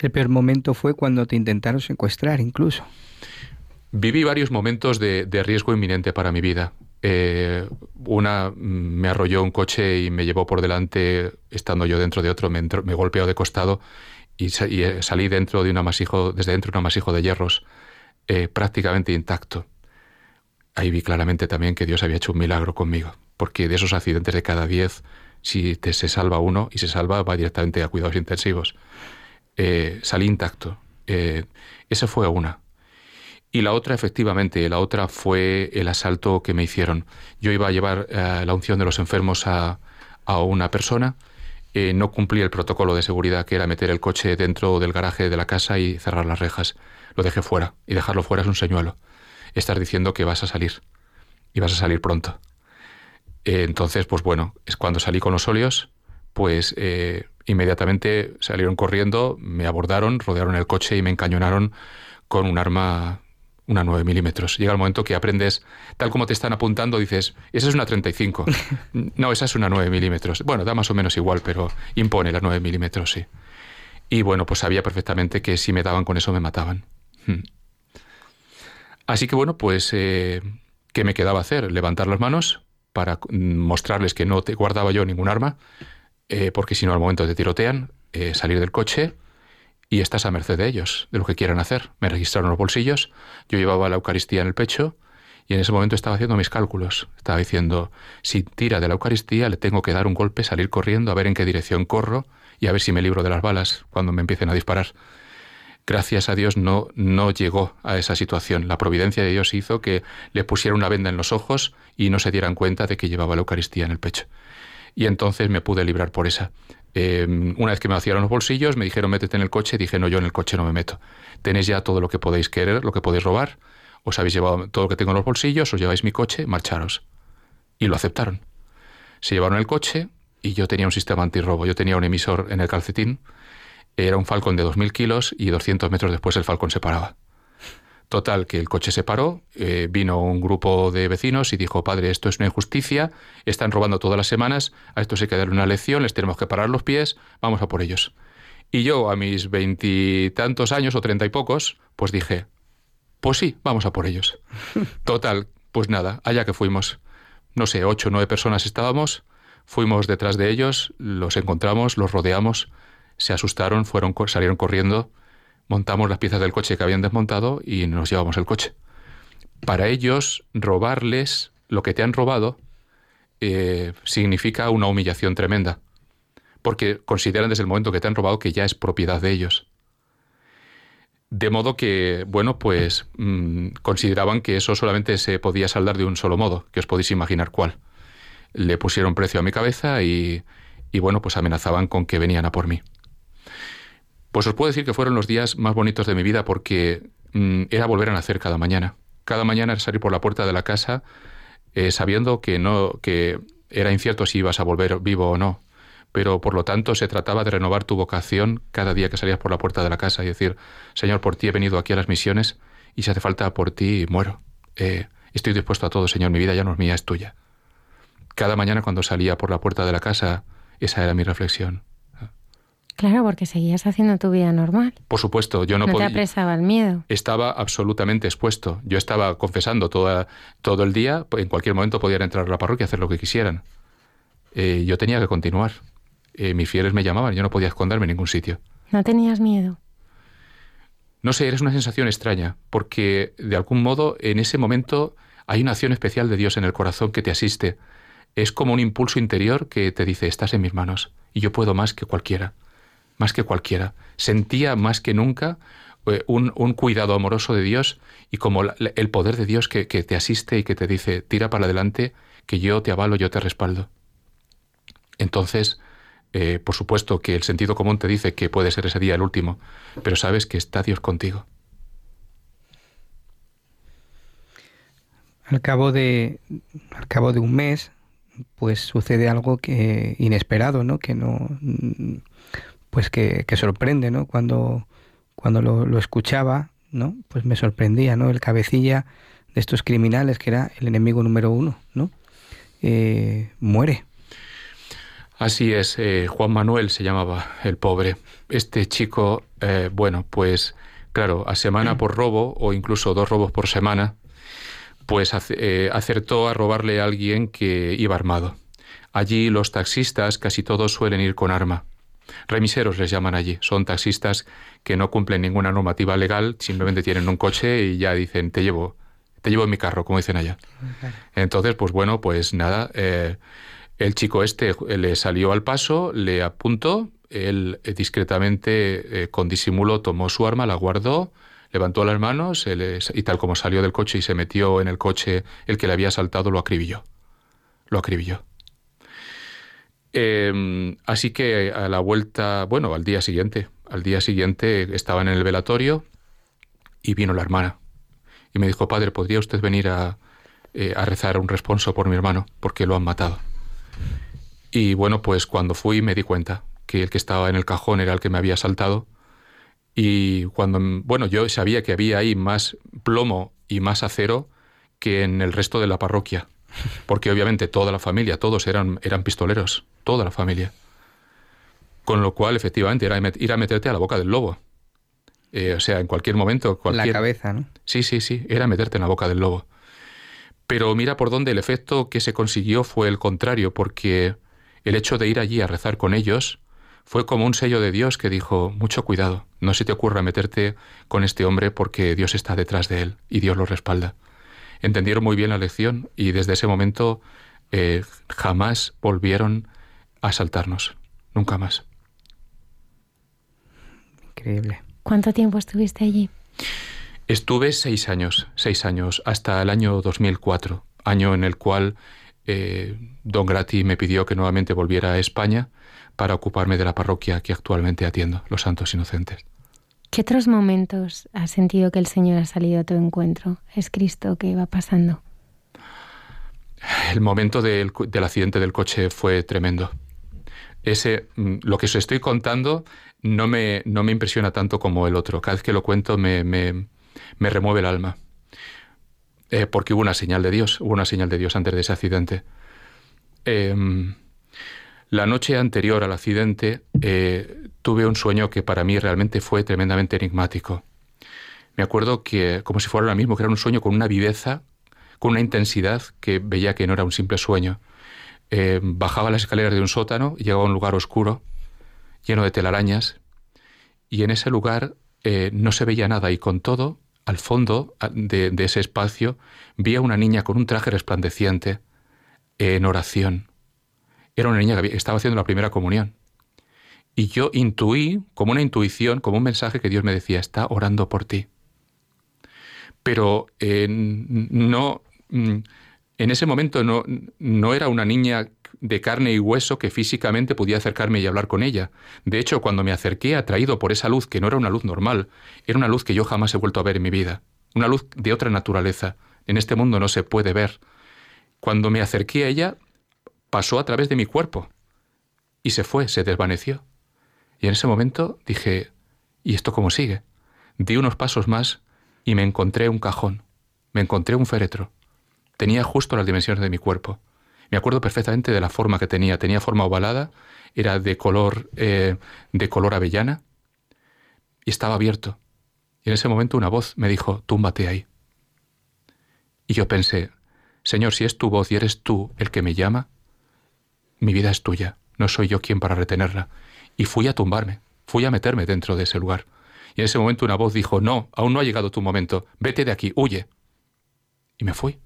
El peor momento fue cuando te intentaron secuestrar incluso. Viví varios momentos de, riesgo inminente para mi vida. Eh, una mm, me arrolló un coche y me llevó por delante, estando yo dentro de otro, me, golpeó de costado y, eh, salí dentro de un amasijo, desde dentro de un amasijo de hierros, eh, prácticamente intacto. Ahí vi claramente también que Dios había hecho un milagro conmigo, porque de esos accidentes de cada diez, si te, se salva uno y se salva, va directamente a cuidados intensivos. Eh, salí intacto. Eh, esa fue una. Y la otra, efectivamente, la otra fue el asalto que me hicieron. Yo iba a llevar eh, la unción de los enfermos a, una persona, no cumplí el protocolo de seguridad que era meter el coche dentro del garaje de la casa y cerrar las rejas. Lo dejé fuera y dejarlo fuera es un señuelo. Estás diciendo que vas a salir y vas a salir pronto. entonces, pues bueno, es cuando salí con los óleos, pues Inmediatamente salieron corriendo, me abordaron, rodearon el coche y me encañonaron con un arma, una 9 milímetros. Llega el momento que aprendes, tal como te están apuntando, dices, esa es una 35. no, esa es una 9 milímetros. Bueno, da más o menos igual, pero impone la 9 milímetros, sí. Y bueno, pues sabía perfectamente que si me daban con eso me mataban. Hmm. Así que bueno, pues, eh, ¿qué me quedaba hacer? Levantar las manos para mostrarles que no te guardaba yo ningún arma eh, porque si no al momento te tirotean, eh, salir del coche y estás a merced de ellos, de lo que quieran hacer. Me registraron los bolsillos, yo llevaba la Eucaristía en el pecho y en ese momento estaba haciendo mis cálculos. Estaba diciendo, si tira de la Eucaristía le tengo que dar un golpe, salir corriendo, a ver en qué dirección corro y a ver si me libro de las balas cuando me empiecen a disparar. Gracias a Dios no, no llegó a esa situación. La providencia de Dios hizo que le pusiera una venda en los ojos y no se dieran cuenta de que llevaba la Eucaristía en el pecho y entonces me pude librar por esa. Em, una vez que me vaciaron los bolsillos, me dijeron métete en el coche, dije no, yo en el coche no me meto. Tenéis ya todo lo que podéis querer, lo que podéis robar, os habéis llevado todo lo que tengo en los bolsillos, os lleváis mi coche, marcharos. Y lo aceptaron. Se llevaron el coche y yo tenía un sistema antirrobo, yo tenía un emisor en el calcetín, era un Falcon de 2.000 kilos y 200 metros después el Falcon se paraba. Total, que el coche se paró, eh, vino un grupo de vecinos y dijo, padre, esto es una injusticia, están robando todas las semanas, a esto hay que darle una lección, les tenemos que parar los pies, vamos a por ellos. Y yo, a mis veintitantos años o treinta y pocos, pues dije, pues sí, vamos a por ellos. Total, pues nada, allá que fuimos. No sé, ocho o nueve personas estábamos, fuimos detrás de ellos, los encontramos, los rodeamos, se asustaron, fueron, salieron corriendo montamos las piezas del coche que habían desmontado y nos llevamos el coche. Para ellos, robarles lo que te han robado eh, significa una humillación tremenda, porque consideran desde el momento que te han robado que ya es propiedad de ellos. De modo que, bueno, pues mm, consideraban que eso solamente se podía saldar de un solo modo, que os podéis imaginar cuál. Le pusieron precio a mi cabeza y, y bueno, pues amenazaban con que venían a por mí. Pues os puedo decir que fueron los días más bonitos de mi vida porque mm, era volver a nacer cada mañana. Cada mañana era salir por la puerta de la casa eh, sabiendo que no que era incierto si ibas a volver vivo o no. Pero por lo tanto se trataba de renovar tu vocación cada día que salías por la puerta de la casa y decir, Señor, por ti he venido aquí a las misiones y si hace falta por ti muero. Eh, estoy dispuesto a todo, Señor, mi vida ya no es mía, es tuya. Cada mañana cuando salía por la puerta de la casa, esa era mi reflexión. Claro, porque seguías haciendo tu vida normal. Por supuesto, yo no, podía. te apresaba el miedo. Estaba absolutamente expuesto. Yo estaba confesando toda, todo el día. En cualquier momento podían entrar a la parroquia y hacer lo que quisieran. Eh, yo tenía que continuar. Eh, mis fieles me llamaban. Yo no podía esconderme en ningún sitio. ¿No tenías miedo? No sé, eres una sensación extraña, porque de algún modo en ese momento hay una acción especial de Dios en el corazón que te asiste. Es como un impulso interior que te dice, estás en mis manos y yo puedo más que cualquiera más que cualquiera. Sentía más que nunca eh, un, cuidado amoroso de Dios y como el poder de Dios que, te asiste y que te dice, tira para adelante, que yo te avalo, yo te respaldo. Entonces, eh, por supuesto que el sentido común te dice que puede ser ese día el último, pero sabes que está Dios contigo. Al cabo de, al cabo de un mes pues sucede algo que inesperado, ¿no? Que no, pues que, sorprende, ¿no? Cuando, cuando lo, escuchaba, ¿no? Pues me sorprendía, ¿no? El cabecilla de estos criminales, que era el enemigo número uno, ¿no? Eh, muere. Así es, eh, Juan Manuel se llamaba el pobre. Este chico, eh, bueno, pues claro, a semana por robo o incluso dos robos por semana, pues acertó a robarle a alguien que iba armado. Allí los taxistas casi todos suelen ir con arma. Remiseros les llaman allí. Son taxistas que no cumplen ninguna normativa legal, simplemente tienen un coche y ya dicen, te llevo, te llevo en mi carro, como dicen allá. Entonces, pues bueno, pues nada, eh, el chico este le salió al paso, le apuntó, él eh, discretamente, eh, con disimulo, tomó su arma, la guardó, levantó las manos y tal como salió del coche y se metió en el coche el que le había asaltado, lo acribilló. Lo acribilló. Em, así que a la vuelta, bueno, al día siguiente, al día siguiente estaban en el velatorio y vino la hermana. Y me dijo, padre, ¿podría usted venir a, eh, a rezar un responso por mi hermano? Porque lo han matado. Y bueno, pues cuando fui me di cuenta que el que estaba en el cajón era el que me había asaltado. Y cuando, bueno, yo sabía que había ahí más plomo y más acero que en el resto de la parroquia. Porque obviamente toda la familia, todos eran, eran pistoleros, toda la familia. Con lo cual, efectivamente, era ir a meterte a la boca del lobo. Eh, o sea, en cualquier momento. Cualquier... La cabeza, ¿no? Sí, sí, sí, era meterte en la boca del lobo. Pero mira por dónde el efecto que se consiguió fue el contrario, porque el hecho de ir allí a rezar con ellos fue como un sello de Dios que dijo, mucho cuidado, no se te ocurra meterte con este hombre porque Dios está detrás de él y Dios lo respalda entendieron muy bien la lección y desde ese momento eh, jamás volvieron a asaltarnos, nunca más. Increíble. ¿Cuánto tiempo estuviste allí? Estuve seis años, seis años, hasta el año 2004, año en el cual eh, Don Grati me pidió que nuevamente volviera a España para ocuparme de la parroquia que actualmente atiendo, los Santos Inocentes. ¿Qué otros momentos has sentido que el Señor ha salido a tu encuentro? ¿Es Cristo que va pasando? El momento del, accidente del coche fue tremendo. Ese, mm, lo que os estoy contando no me, no me impresiona tanto como el otro. Cada vez que lo cuento me, me, remueve el alma. Eh, porque hubo una señal de Dios, hubo una señal de Dios antes de ese accidente. Em, la noche anterior al accidente eh, tuve un sueño que para mí realmente fue tremendamente enigmático. Me acuerdo que, como si fuera ahora mismo, que era un sueño con una viveza, con una intensidad que veía que no era un simple sueño. Eh, bajaba las escaleras de un sótano y llegaba a un lugar oscuro, lleno de telarañas, y en ese lugar eh, no se veía nada y con todo, al fondo de, de ese espacio, vi a una niña con un traje resplandeciente en oración era una niña que estaba haciendo la primera comunión. Y yo intuí, como una intuición, como un mensaje que Dios me decía, está orando por ti. Pero eh, no, mm, en ese momento no, no era una niña de carne y hueso que físicamente podía acercarme y hablar con ella. De hecho, cuando me acerqué atraído por esa luz, que no era una luz normal, era una luz que yo jamás he vuelto a ver en mi vida, una luz de otra naturaleza. En este mundo no se puede ver. Cuando me acerqué a ella, pasó a través de mi cuerpo y se fue, se desvaneció. Y en ese momento dije, ¿y esto cómo sigue? Di unos pasos más y me encontré un cajón, me encontré un féretro. Tenía justo las dimensiones de mi cuerpo. Me acuerdo perfectamente de la forma que tenía. Tenía forma ovalada, era de color, eh, de color avellana y estaba abierto. Y en ese momento una voz me dijo, túmbate ahí. Y yo pensé, Señor, si es tu voz y eres tú el que me llama, mi vida es tuya, no soy yo quien para retenerla. Y fui a tumbarme, fui a meterme dentro de ese lugar. Y en ese momento una voz dijo, no, aún no ha llegado tu momento, vete de aquí, huye. Y me fui.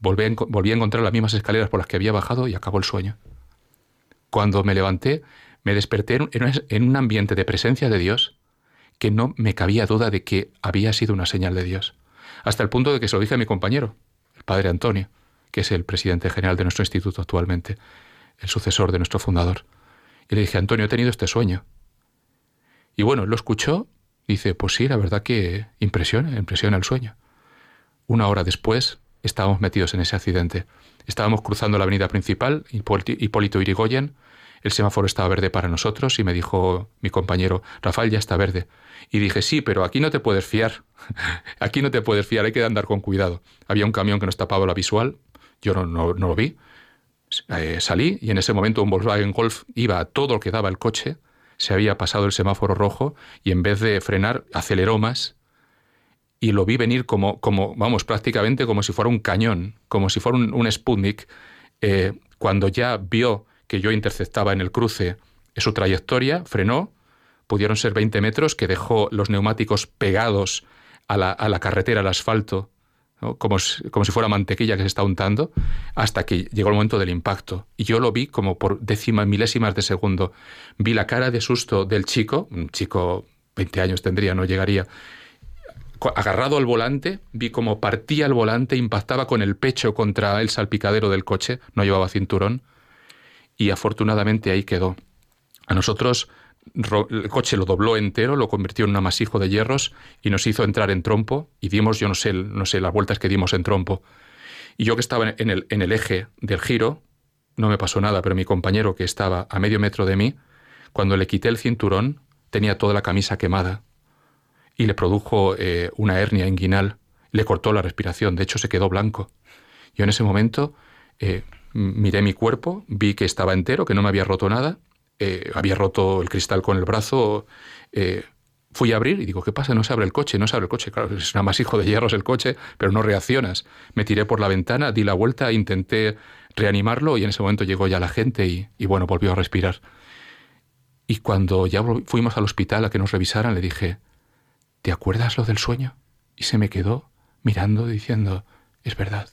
Volví a, volví a encontrar las mismas escaleras por las que había bajado y acabó el sueño. Cuando me levanté, me desperté en un ambiente de presencia de Dios que no me cabía duda de que había sido una señal de Dios. Hasta el punto de que se lo dije a mi compañero, el padre Antonio, que es el presidente general de nuestro instituto actualmente el sucesor de nuestro fundador. Y le dije, Antonio, he tenido este sueño. Y bueno, lo escuchó, dice, pues sí, la verdad que impresiona, impresiona el sueño. Una hora después estábamos metidos en ese accidente. Estábamos cruzando la avenida principal, Hipólito Irigoyen, el semáforo estaba verde para nosotros y me dijo mi compañero, Rafael, ya está verde. Y dije, sí, pero aquí no te puedes fiar. aquí no te puedes fiar, hay que andar con cuidado. Había un camión que nos tapaba la visual, yo no, no, lo vi. Eh, salí y en ese momento un Volkswagen Golf iba a todo lo que daba el coche, se había pasado el semáforo rojo y en vez de frenar aceleró más y lo vi venir como, como vamos, prácticamente como si fuera un cañón, como si fuera un, Sputnik. Eh, cuando ya vio que yo interceptaba en el cruce su trayectoria, frenó, pudieron ser 20 metros, que dejó los neumáticos pegados a la, a la carretera, al asfalto, como, si, como, si, fuera mantequilla que se está untando, hasta que llegó el momento del impacto. Y yo lo vi como por décimas, milésimas de segundo. Vi la cara de susto del chico, un chico 20 años tendría, no llegaría, agarrado al volante, vi cómo partía el volante, impactaba con el pecho contra el salpicadero del coche, no llevaba cinturón, y afortunadamente ahí quedó. A nosotros el coche lo dobló entero, lo convirtió en un amasijo de hierros y nos hizo entrar en trompo y dimos, yo no sé, no sé las vueltas que dimos en trompo. Y yo que estaba en el, en el eje del giro, no me pasó nada, pero mi compañero que estaba a medio metro de mí, cuando le quité el cinturón, tenía toda la camisa quemada y le produjo eh, una hernia inguinal, le cortó la respiración, de hecho se quedó blanco. Yo en ese momento eh, miré mi cuerpo, vi que estaba entero, que no me había roto nada, eh, había roto el cristal con el brazo, fui a abrir y digo, ¿qué pasa? No se abre el coche, no se abre el coche. Claro, es más hijo de hierros el coche, pero no reaccionas. Me tiré por la ventana, di la vuelta, intenté reanimarlo y en ese momento llegó ya la gente y, y bueno, volvió a respirar. Y cuando ya fuimos al hospital a que nos revisaran, le dije, ¿te acuerdas lo del sueño? Y se me quedó mirando diciendo, es verdad.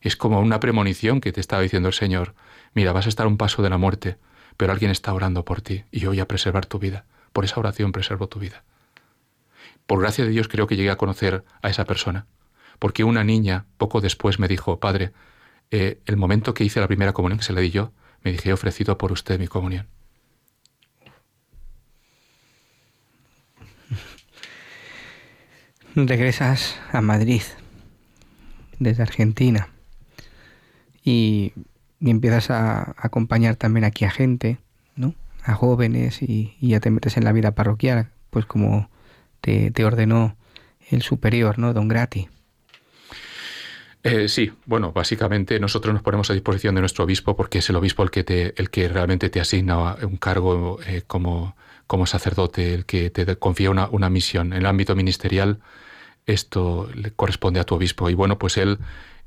Es como una premonición que te estaba diciendo el Señor, mira, vas a estar a un paso de la muerte, pero alguien está orando por ti y voy a preservar tu vida. Por esa oración preservo tu vida. Por gracia de Dios creo que llegué a conocer a esa persona, porque una niña poco después me dijo, Padre, eh, el momento que hice la primera comunión que se le di yo, me dije, he ofrecido por usted mi comunión. regresas a Madrid desde Argentina y, empiezas a, acompañar también aquí a gente, ¿no? A jóvenes y, ya te metes en la vida parroquial, pues como te, ordenó el superior, ¿no? Don Grati. Eh, sí, bueno, básicamente nosotros nos ponemos a disposición de nuestro obispo porque es el obispo el que, el que realmente te asigna un cargo eh, como, como sacerdote, el que te confía una, una misión. En el ámbito ministerial, esto le corresponde a tu obispo. Y bueno, pues él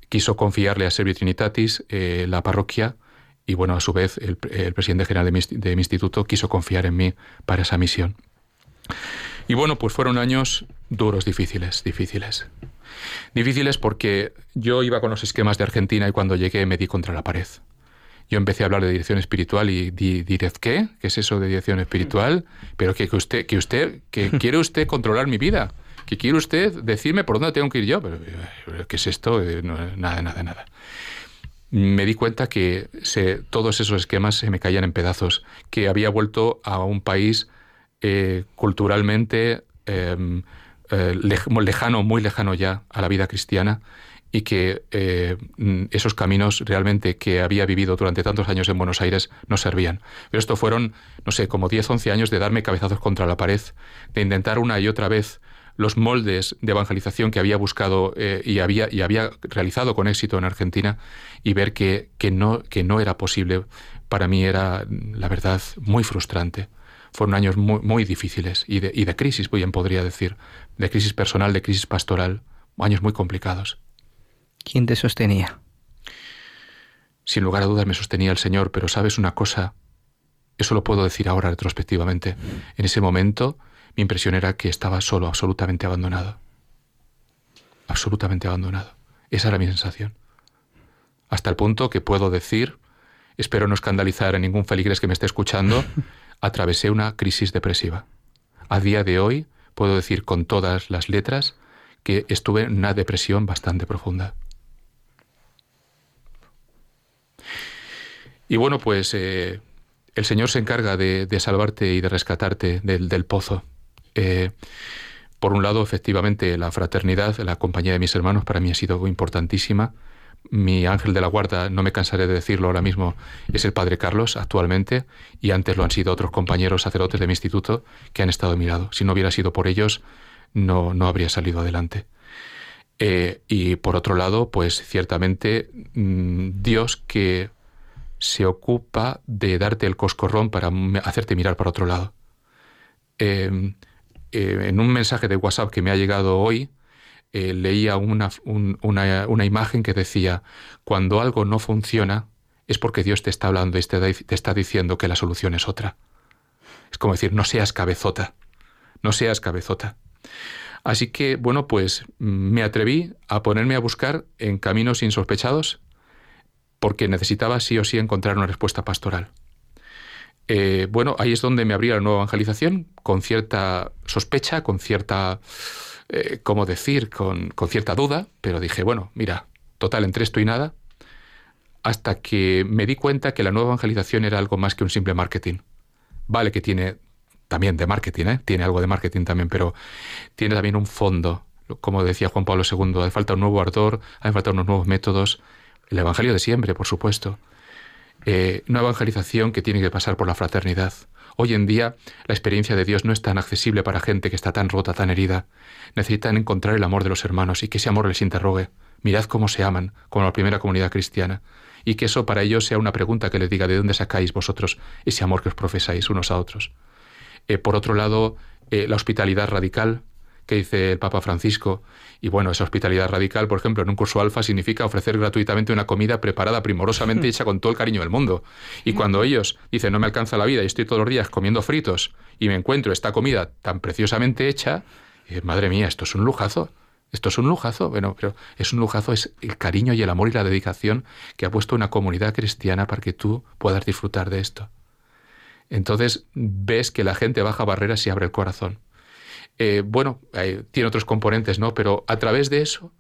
quiso confiarle a Servio Trinitatis eh, la parroquia y bueno, a su vez el, presidente general de mi, de mi, instituto quiso confiar en mí para esa misión. Y bueno, pues fueron años duros, difíciles, difíciles. Difíciles porque yo iba con los esquemas de Argentina y cuando llegué me di contra la pared. Yo empecé a hablar de dirección espiritual y di, ¿qué? ¿Qué es eso de dirección espiritual? Pero que, que usted, que usted, que quiere usted controlar mi vida que quiere usted decirme por dónde tengo que ir yo. Pero, ¿qué es esto? Eh, nada, nada, nada. Me di cuenta que se, todos esos esquemas se me caían en pedazos, que había vuelto a un país eh, culturalmente em, eh, lejano, muy lejano ya a la vida cristiana, y que esos caminos realmente que había vivido durante tantos años en Buenos Aires no servían. Pero esto fueron, no sé, como 10, 11 años de darme cabezazos contra la pared, de intentar una y otra vez los moldes de evangelización que había buscado eh, y, había, y había realizado con éxito en Argentina y ver que, que, no, que no era posible, para mí era, la verdad, muy frustrante. Fueron años muy, muy difíciles y de, y de crisis, bien podría decir, de crisis personal, de crisis pastoral, años muy complicados. ¿Quién te sostenía? Sin lugar a dudas me sostenía el Señor, pero sabes una cosa, eso lo puedo decir ahora retrospectivamente. En ese momento mi impresión era que estaba solo, absolutamente abandonado. Absolutamente abandonado. Esa era mi sensación. Hasta el punto que puedo decir, espero no escandalizar a ningún feligres que me esté escuchando, atravesé una crisis depresiva. A día de hoy puedo decir con todas las letras que estuve en una depresión bastante profunda. Y bueno, pues eh, el Señor se encarga de, salvarte y de rescatarte del pozo. Eh, por un lado, efectivamente, la fraternidad, la compañía de mis hermanos para mí ha sido importantísima. Mi ángel de la guarda, no me cansaré de decirlo ahora mismo, es el Padre Carlos actualmente, y antes lo han sido otros compañeros sacerdotes de mi instituto que han estado a. Si no hubiera sido por ellos, no, no habría salido adelante. Eh, y por otro lado, pues ciertamente mm, Dios que se ocupa de darte el coscorrón para hacerte mirar para otro lado. Em, eh, en un mensaje de WhatsApp que me ha llegado hoy, eh, leía una, una, imagen que decía, cuando algo no funciona es porque Dios te está hablando y te, te está diciendo que la solución es otra. Es como decir, no seas cabezota, no seas cabezota. Así que, bueno, pues me atreví a ponerme a buscar en caminos insospechados porque necesitaba sí o sí encontrar una respuesta pastoral. Eh, bueno, ahí es donde me abría la nueva evangelización, con cierta sospecha, con cierta, eh, ¿cómo decir?, con, cierta duda, pero dije, bueno, mira, total, entre esto y nada, hasta que me di cuenta que la nueva evangelización era algo más que un simple marketing. Vale que tiene también de marketing, ¿eh? tiene algo de marketing también, pero tiene también un fondo. Como decía Juan Pablo II, hace falta un nuevo ardor, hace falta unos nuevos métodos. El Evangelio de siempre, por supuesto. Eh, una evangelización que tiene que pasar por la fraternidad. Hoy en día la experiencia de Dios no es tan accesible para gente que está tan rota, tan herida. Necesitan encontrar el amor de los hermanos y que ese amor les interrogue. Mirad cómo se aman, como la primera comunidad cristiana. Y que eso para ellos sea una pregunta que les diga de dónde sacáis vosotros ese amor que os profesáis unos a otros. Eh, por otro lado, eh, la hospitalidad radical que dice el Papa Francisco. Y bueno, esa hospitalidad radical, por ejemplo, en un curso alfa significa ofrecer gratuitamente una comida preparada primorosamente hecha con todo el cariño del mundo. Y cuando ellos dicen no me alcanza la vida y estoy todos los días comiendo fritos y me encuentro esta comida tan preciosamente hecha, madre mía, esto es un lujazo. Esto es un lujazo, bueno, pero es un lujazo, es el cariño y el amor y la dedicación que ha puesto una comunidad cristiana para que tú puedas disfrutar de esto. Entonces ves que la gente baja barreras y abre el corazón. Eh, bueno, tiene otros componentes, ¿no? Pero a través de eso,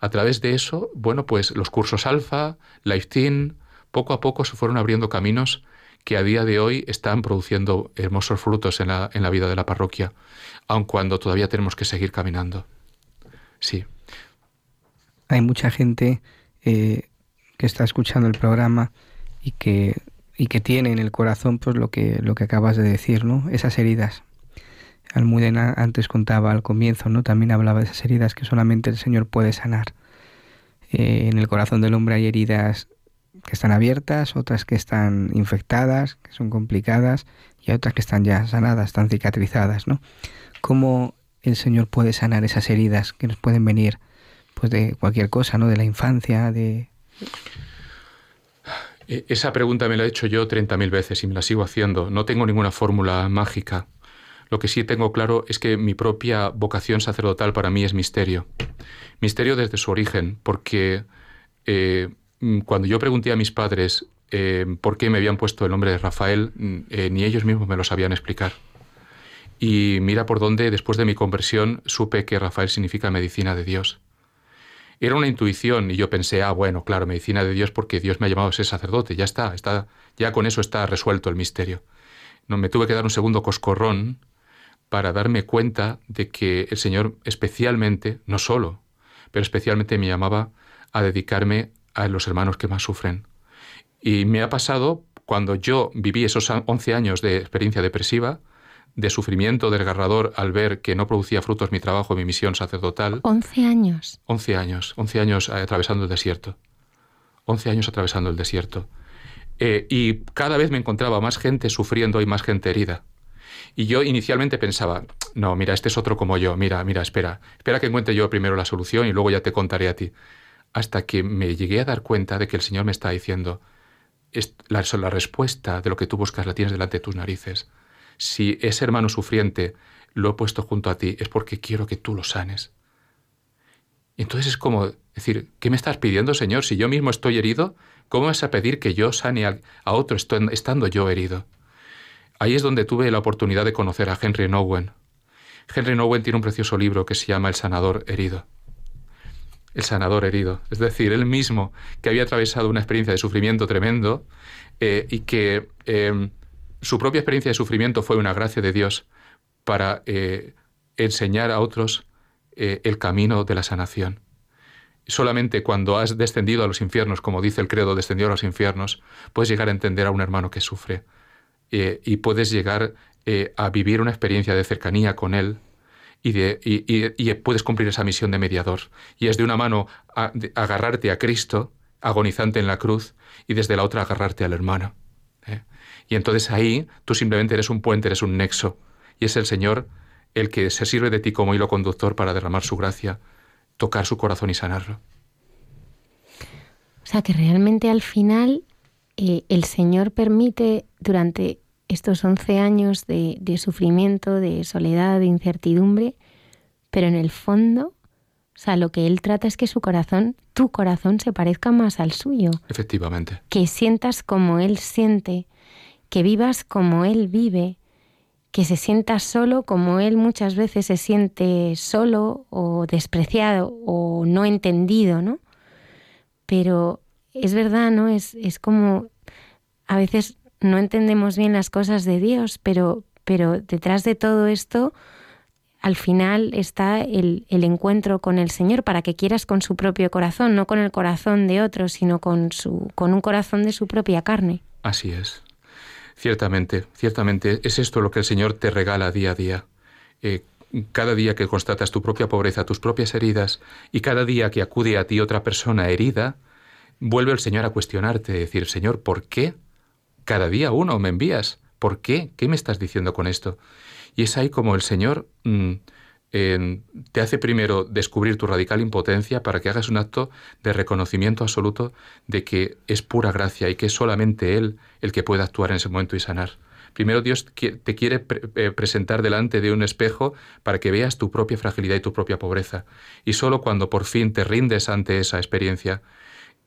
a través de eso, bueno, pues los cursos alfa, Team, poco a poco se fueron abriendo caminos que a día de hoy están produciendo hermosos frutos en la, en la vida de la parroquia, aun cuando todavía tenemos que seguir caminando. Sí. Hay mucha gente eh, que está escuchando el programa y que y que tiene en el corazón pues lo que, lo que acabas de decir, ¿no? Esas heridas. Almudena antes contaba al comienzo, ¿no? También hablaba de esas heridas que solamente el Señor puede sanar. Eh, en el corazón del hombre hay heridas que están abiertas, otras que están infectadas, que son complicadas, y otras que están ya sanadas, están cicatrizadas, ¿no? ¿Cómo el Señor puede sanar esas heridas que nos pueden venir pues de cualquier cosa, ¿no? De la infancia, de e, esa pregunta me la he hecho yo 30.000 veces y me la sigo haciendo. No tengo ninguna fórmula mágica. Lo que sí tengo claro es que mi propia vocación sacerdotal para mí es misterio. Misterio desde su origen, porque eh, mm, cuando yo pregunté a mis padres eh, por qué me habían puesto el nombre de Rafael, mm, eh, ni ellos mismos me lo sabían explicar. Y mira por dónde, después de mi conversión, supe que Rafael significa medicina de Dios. Era una intuición y yo pensé, ah, bueno, claro, medicina de Dios porque Dios me ha llamado a ser sacerdote, ya está, está ya con eso está resuelto el misterio. No me tuve que dar un segundo coscorrón para darme cuenta de que el Señor especialmente, no solo, pero especialmente me llamaba a dedicarme a los hermanos que más sufren. Y me ha pasado cuando yo viví esos 11 años de experiencia depresiva, de sufrimiento desgarrador al ver que no producía frutos mi trabajo, mi misión sacerdotal. 11 años. 11 años, 11 años atravesando el desierto. 11 años atravesando el desierto. Eh, y cada vez me encontraba más gente sufriendo y más gente herida. Y yo inicialmente pensaba, no, mira, este es otro como yo, mira, mira, espera, espera que encuentre yo primero la solución y luego ya te contaré a ti. Hasta que me llegué a dar cuenta de que el Señor me está diciendo, la, la respuesta de lo que tú buscas la tienes delante de tus narices si ese hermano sufriente lo he puesto junto a ti, es porque quiero que tú lo sanes. Entonces es como decir, ¿qué me estás pidiendo, Señor? Si yo mismo estoy herido, ¿cómo vas a pedir que yo sane a, otro estando yo herido? Ahí es donde tuve la oportunidad de conocer a Henry Nowen. Henry Nowen tiene un precioso libro que se llama El sanador herido. El sanador herido. Es decir, él mismo, que había atravesado una experiencia de sufrimiento tremendo eh, y que eh, su propia experiencia de sufrimiento fue una gracia de Dios para eh, enseñar a otros eh, el camino de la sanación. Solamente cuando has descendido a los infiernos, como dice el credo, descendió a los infiernos, puedes llegar a entender a un hermano que sufre eh, y puedes llegar eh, a vivir una experiencia de cercanía con él y, de, y, puedes cumplir esa misión de mediador. Y es de una mano agarrarte a Cristo, agonizante en la cruz, y desde la otra agarrarte al hermano. Y entonces ahí tú simplemente eres un puente, eres un nexo, y es el Señor el que se sirve de ti como hilo conductor para derramar su gracia, tocar su corazón y sanarlo. O sea que realmente al final eh, el Señor permite durante estos 11 años de, sufrimiento, de soledad, de incertidumbre, pero en el fondo, o sea, lo que Él trata es que su corazón, tu corazón, se parezca más al suyo. Efectivamente. Que sientas como Él siente, que vivas como Él vive, que se sienta solo como él muchas veces se siente solo o despreciado o no entendido, ¿no? Pero es verdad, ¿no? Es, es como a veces no entendemos bien las cosas de Dios, pero, pero detrás de todo esto, al final está el, el, encuentro con el Señor para que quieras con su propio corazón, no con el corazón de otro, sino con, su, con un corazón de su propia carne. Así es. Ciertamente, ciertamente es esto lo que el Señor te regala día a día. Eh, cada día que constatas tu propia pobreza, tus propias heridas, y cada día que acude a ti otra persona herida, vuelve el Señor a cuestionarte, decir, Señor, ¿por qué? Cada día uno me envías. ¿Por qué? ¿Qué me estás diciendo con esto? Y es ahí como el Señor mm, te hace primero descubrir tu radical impotencia para que hagas un acto de reconocimiento absoluto de que es pura gracia y que es solamente Él el que puede actuar en ese momento y sanar. Primero Dios te quiere eh, presentar delante de un espejo para que veas tu propia fragilidad y tu propia pobreza. Y solo cuando por fin te rindes ante esa experiencia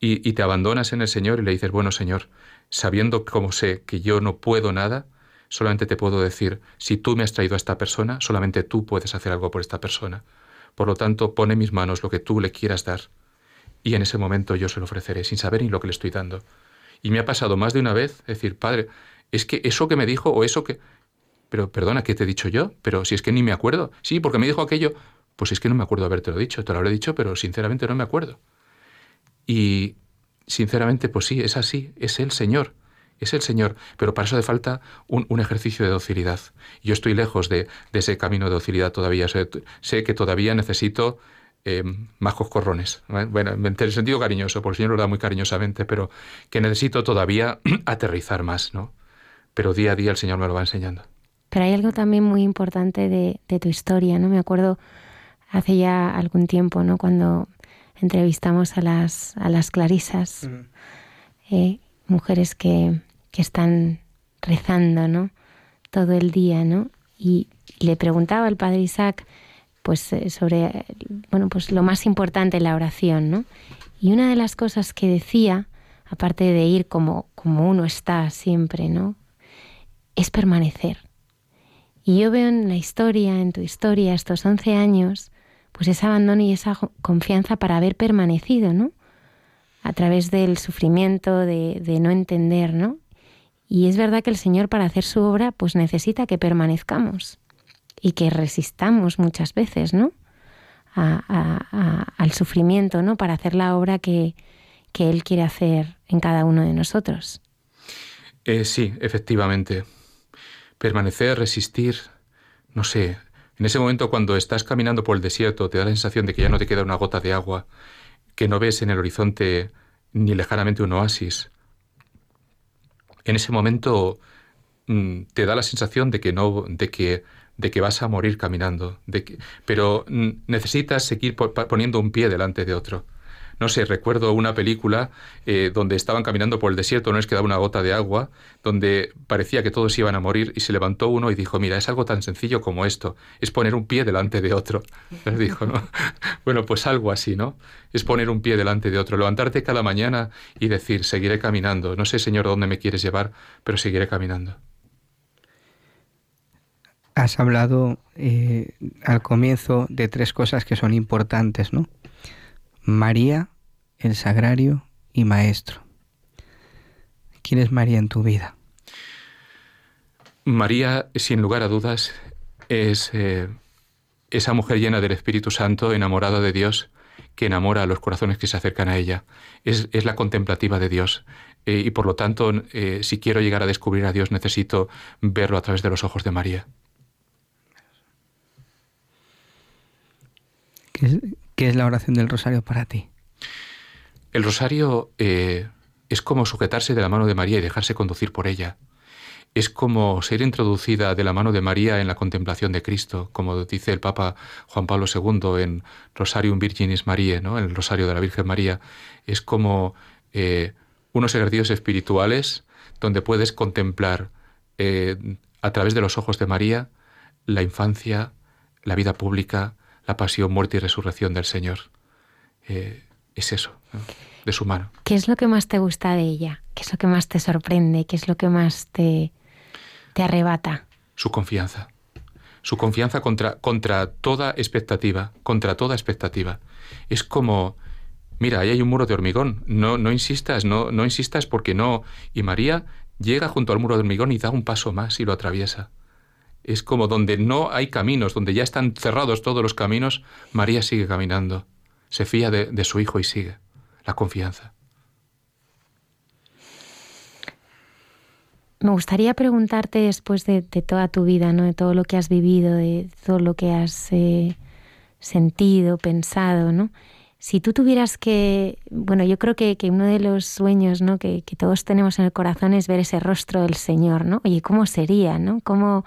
y, te abandonas en el Señor y le dices, bueno Señor, sabiendo como sé que yo no puedo nada, solamente te puedo decir, si tú me has traído a esta persona, solamente tú puedes hacer algo por esta persona. Por lo tanto, pone en mis manos lo que tú le quieras dar. Y en ese momento yo se lo ofreceré, sin saber ni lo que le estoy dando. Y me ha pasado más de una vez decir, Padre, es que eso que me dijo o eso que... Pero perdona, ¿qué te he dicho yo? Pero si es que ni me acuerdo. Sí, porque me dijo aquello. Pues es que no me acuerdo haberte lo dicho. Te lo habré dicho, pero sinceramente no me acuerdo. Y sinceramente, pues sí, es así. Es el Señor es el Señor, pero para eso hace falta un, ejercicio de docilidad. Yo estoy lejos de, ese camino de docilidad todavía. Sé, que todavía necesito eh, más coscorrones. Bueno, en el sentido cariñoso, porque el Señor lo da muy cariñosamente, pero que necesito todavía aterrizar más, ¿no? Pero día a día el Señor me lo va enseñando. Pero hay algo también muy importante de, tu historia, ¿no? Me acuerdo hace ya algún tiempo, ¿no? Cuando entrevistamos a las, a las clarisas, eh, mujeres que, que están rezando, ¿no? Todo el día, ¿no? Y le preguntaba al padre Isaac, pues eh, sobre, bueno, pues lo más importante en la oración, ¿no? Y una de las cosas que decía, aparte de ir como, como uno está siempre, ¿no? Es permanecer. Y yo veo en la historia, en tu historia, estos 11 años, pues ese abandono y esa confianza para haber permanecido, ¿no? A través del sufrimiento, de, no entender, ¿no? Y es verdad que el Señor para hacer su obra pues necesita que permanezcamos y que resistamos muchas veces, ¿no? al sufrimiento, ¿no? Para hacer la obra que, Él quiere hacer en cada uno de nosotros. Eh, sí, efectivamente. Permanecer, resistir, no sé, en ese momento cuando estás caminando por el desierto te da la sensación de que ya no te queda una gota de agua, que no ves en el horizonte ni lejanamente un oasis, en ese momento mm, te da la sensación de que no, de que, de que vas a morir caminando, pero mm, necesitas seguir poniendo un pie delante de otro no sé, recuerdo una película eh, donde estaban caminando por el desierto, no les quedaba una gota de agua, donde parecía que todos iban a morir y se levantó uno y dijo, mira, es algo tan sencillo como esto, es poner un pie delante de otro. Les dijo, ¿no? bueno, pues algo así, ¿no? Es poner un pie delante de otro, levantarte cada mañana y decir, seguiré caminando, no sé, Señor, dónde me quieres llevar, pero seguiré caminando. Has hablado eh, al comienzo de tres cosas que son importantes, ¿no? María, el sagrario y maestro. ¿Quién es María en tu vida? María, sin lugar a dudas, es, eh, esa mujer llena del Espíritu Santo, enamorada de Dios, que enamora a los corazones que se acercan a ella. Es, la contemplativa de Dios. Eh, y por lo tanto, eh, si quiero llegar a descubrir a Dios, necesito verlo a través de los ojos de María. ¿Qué es, la oración del rosario para ti? El rosario eh, es como sujetarse de la mano de María y dejarse conducir por ella es como ser introducida de la mano de María en la contemplación de Cristo, como dice el Papa Juan Pablo II en Rosarium Virginis Mariae, ¿no? el Rosario de la Virgen María. Es como eh, unos ejercicios espirituales donde puedes contemplar eh, a través de los ojos de María la infancia, la vida pública, la pasión, muerte y resurrección del Señor. Eh, es eso, de su mano. ¿Qué es lo que más te gusta de ella? ¿Qué es lo que más te sorprende? ¿Qué es lo que más te, te arrebata? Su confianza. Su confianza contra, contra toda expectativa, contra toda expectativa. Es como, mira, ahí hay un muro de hormigón, no, no insistas, no, no insistas porque no. Y María llega junto al muro de hormigón y da un paso más y lo atraviesa. Es como donde no hay caminos, donde ya están cerrados todos los caminos, María sigue caminando. Se fía de, de su hijo y sigue. La confianza. Me gustaría preguntarte después de, toda tu vida, ¿no? de todo lo que has vivido, de todo lo que has eh, sentido, pensado, ¿no? Si tú tuvieras que, bueno, yo creo que, uno de los sueños ¿no? que, todos tenemos en el corazón es ver ese rostro del Señor, ¿no? Oye, ¿cómo sería, no? ¿Cómo,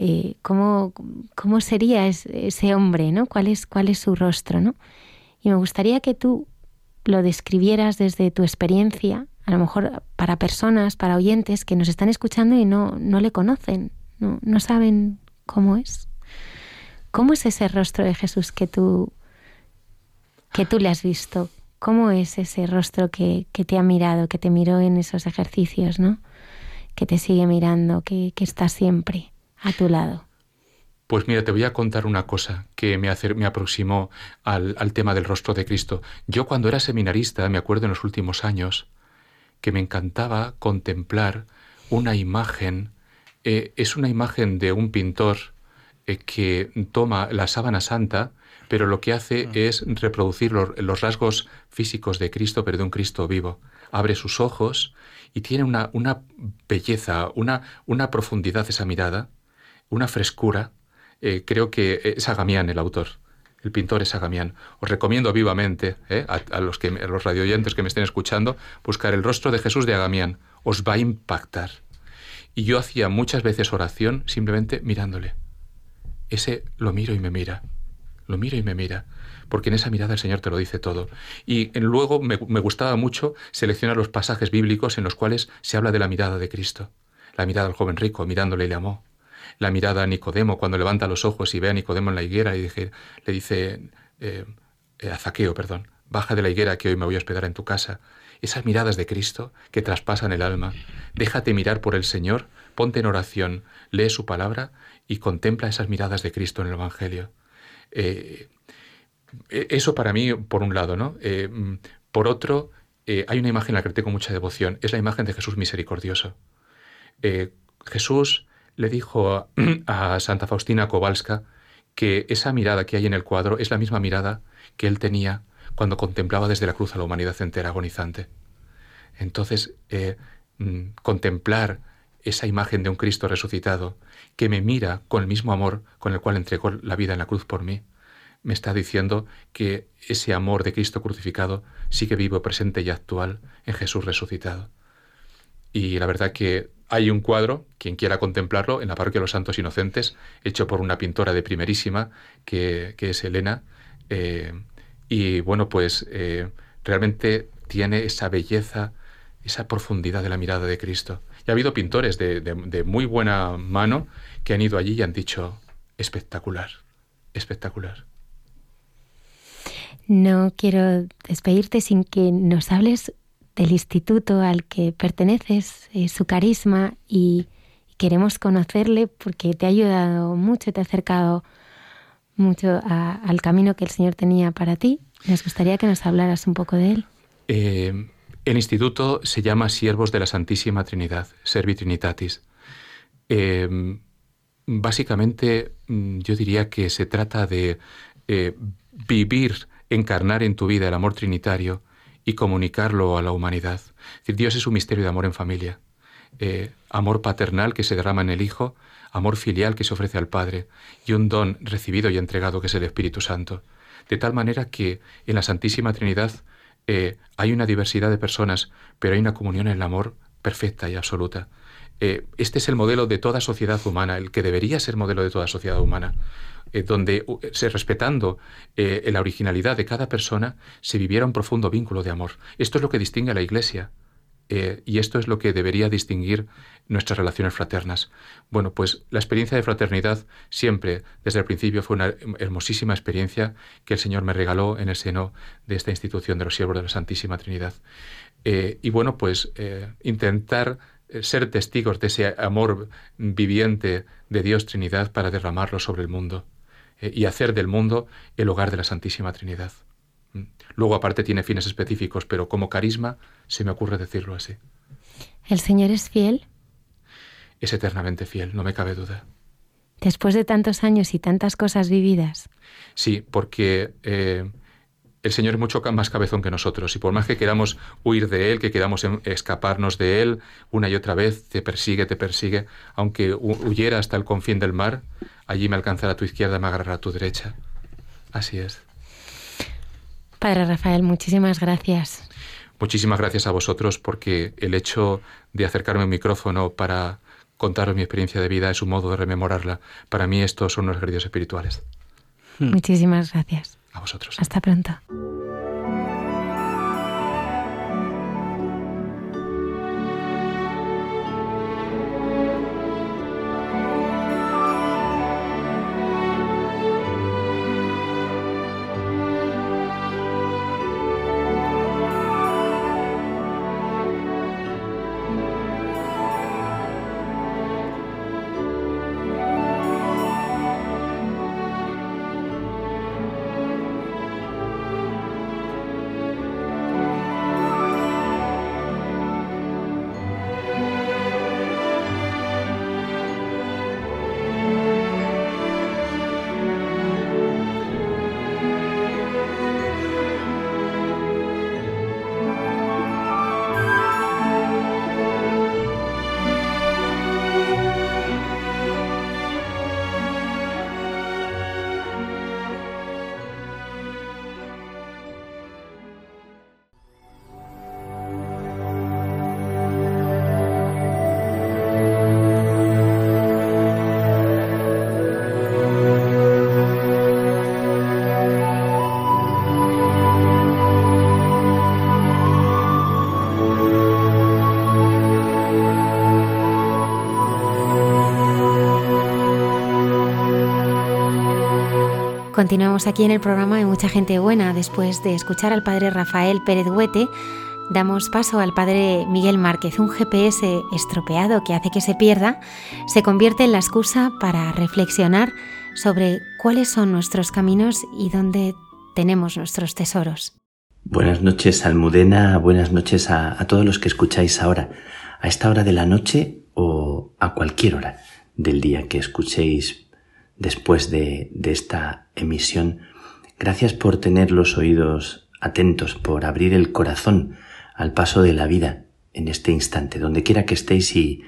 eh, cómo, cómo sería ese hombre, ¿no? ¿Cuál es, ¿Cuál es su rostro, no? Y me gustaría que tú lo describieras desde tu experiencia, a lo mejor para personas, para oyentes que nos están escuchando y no, no le conocen, no, no saben cómo es. ¿Cómo es ese rostro de Jesús que tú, que tú le has visto? ¿Cómo es ese rostro que, que te ha mirado, que te miró en esos ejercicios, ¿no? que te sigue mirando, que, que está siempre a tu lado? Pues mira, te voy a contar una cosa que me, me aproximó al, al, tema del rostro de Cristo. Yo cuando era seminarista, me acuerdo en los últimos años, que me encantaba contemplar una imagen, eh, es una imagen de un pintor eh, que toma la sábana santa, pero lo que hace ah. es reproducir los, rasgos físicos de Cristo, pero de un Cristo vivo. Abre sus ojos y tiene una, una belleza, una, una profundidad esa mirada, una frescura. Eh, creo que es Agamián el autor. El pintor es Agamián. Os recomiendo vivamente ¿eh? a, los, que, los radioyentes que me estén escuchando buscar el rostro de Jesús de Agamián. Os va a impactar. Y yo hacía muchas veces oración simplemente mirándole. Ese lo miro y me mira. Lo miro y me mira. Porque en esa mirada el Señor te lo dice todo. Y luego me, me gustaba mucho seleccionar los pasajes bíblicos en los cuales se habla de la mirada de Cristo. La mirada del joven rico, mirándole le amó la mirada a Nicodemo cuando levanta los ojos y ve a Nicodemo en la higuera y le dice eh, eh, a Zaqueo, perdón, baja de la higuera que hoy me voy a hospedar en tu casa. Esas miradas de Cristo que traspasan el alma. Déjate mirar por el Señor, ponte en oración, lee su palabra y contempla esas miradas de Cristo en el Evangelio. Eh, eso para mí, por un lado, ¿no? por otro, hay una imagen a la que tengo mucha devoción, es la imagen de Jesús misericordioso. Jesús le dijo a, Santa Faustina Kowalska que esa mirada que hay en el cuadro es la misma mirada que él tenía cuando contemplaba desde la cruz a la humanidad entera agonizante. Entonces, eh, mm, contemplar esa imagen de un Cristo resucitado que me mira con el mismo amor con el cual entregó la vida en la cruz por mí, me está diciendo que ese amor de Cristo crucificado sigue vivo, presente y actual en Jesús resucitado. Y la verdad que hay un cuadro, quien quiera contemplarlo, en la parroquia de los Santos Inocentes, hecho por una pintora de primerísima, que, es Elena. Eh, y bueno, pues eh, realmente tiene esa belleza, esa profundidad de la mirada de Cristo. Y ha habido pintores de, de muy buena mano que han ido allí y han dicho, espectacular, espectacular. No quiero despedirte sin que nos hables del instituto al que perteneces, eh, su carisma y queremos conocerle porque te ha ayudado mucho, te ha acercado mucho al camino que el Señor tenía para ti. Nos gustaría que nos hablaras un poco de él. Eh, el instituto se llama Siervos de la Santísima Trinidad, Servi Trinitatis. Eh, básicamente mm, yo diría que se trata de vivir, encarnar en tu vida el amor trinitario y comunicarlo a la humanidad. Dios es un misterio de amor en familia. Eh, amor paternal que se derrama en el Hijo, amor filial que se ofrece al Padre y un don recibido y entregado que es el Espíritu Santo. De tal manera que en la Santísima Trinidad eh, hay una diversidad de personas, pero hay una comunión en el amor perfecta y absoluta. Eh, este es el modelo de toda sociedad humana, el que debería ser modelo de toda sociedad humana, eh, donde, se, respetando eh, la originalidad de cada persona, se viviera un profundo vínculo de amor. Esto es lo que distingue a la Iglesia. y esto es lo que debería distinguir nuestras relaciones fraternas. Bueno, pues la experiencia de fraternidad siempre, desde el principio, fue una hermosísima experiencia que el Señor me regaló en el seno de esta institución de los siervos de la Santísima Trinidad. y bueno, pues intentar eh, ser testigos de ese amor viviente de Dios Trinidad para derramarlo sobre el mundo eh, y hacer del mundo el hogar de la Santísima Trinidad. Mm. Luego aparte tiene fines específicos, pero como carisma se me ocurre decirlo así. ¿El Señor es fiel? Es eternamente fiel, no me cabe duda. Después de tantos años y tantas cosas vividas. Sí, porque eh, el Señor es mucho más cabezón que nosotros y por más que queramos huir de Él, que queramos em, escaparnos de Él, una y otra vez te persigue, te persigue, aunque huyera hasta el confín del mar, allí me alcanzará a tu izquierda, me agarrará a tu derecha. Así es. Padre Rafael, muchísimas gracias. Muchísimas gracias a vosotros porque el hecho de acercarme al micrófono para contaros mi experiencia de vida es un modo de rememorarla. Para mí estos son los ejercicios espirituales. Muchísimas gracias. Vosotros. Hasta pronto. Continuamos aquí en el programa de Mucha Gente Buena. Después de escuchar al padre Rafael Pérez Huete, damos paso al padre Miguel Márquez. Un GPS estropeado que hace que se pierda se convierte en la excusa para reflexionar sobre cuáles son nuestros caminos y dónde tenemos nuestros tesoros. Buenas noches, Almudena. Buenas noches a, a todos los que escucháis ahora, a esta hora de la noche o a cualquier hora del día que escuchéis después de, esta emisión. Gracias por tener los oídos atentos, por abrir el corazón al paso de la vida en este instante, donde quiera que estéis y,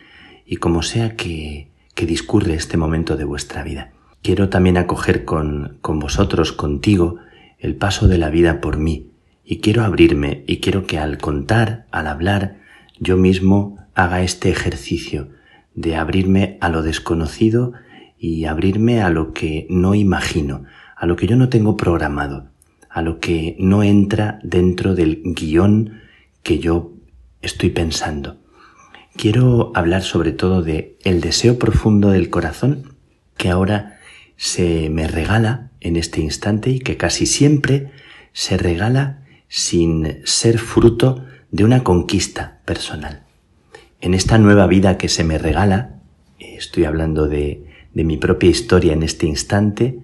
y como sea que, que discurre este momento de vuestra vida. Quiero también acoger con, con vosotros, contigo, el paso de la vida por mí, y quiero abrirme y quiero que al contar, al hablar, yo mismo haga este ejercicio de abrirme a lo desconocido y abrirme a lo que no imagino, a lo que yo no tengo programado, a lo que no entra dentro del guion que yo estoy pensando. Quiero hablar sobre todo de el deseo profundo del corazón que ahora se me regala en este instante y que casi siempre se regala sin ser fruto de una conquista personal. En esta nueva vida que se me regala, estoy hablando de de mi propia historia en este instante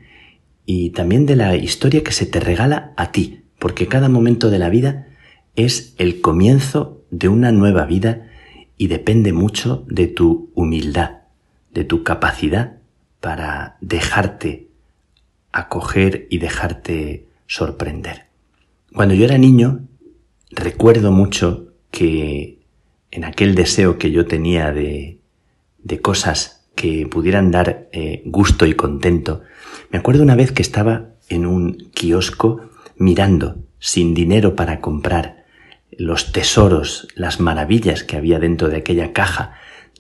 y también de la historia que se te regala a ti, porque cada momento de la vida es el comienzo de una nueva vida y depende mucho de tu humildad, de tu capacidad para dejarte acoger y dejarte sorprender. Cuando yo era niño, recuerdo mucho que en aquel deseo que yo tenía de, de cosas que pudieran dar eh, gusto y contento, me acuerdo una vez que estaba en un kiosco mirando, sin dinero para comprar, los tesoros, las maravillas que había dentro de aquella caja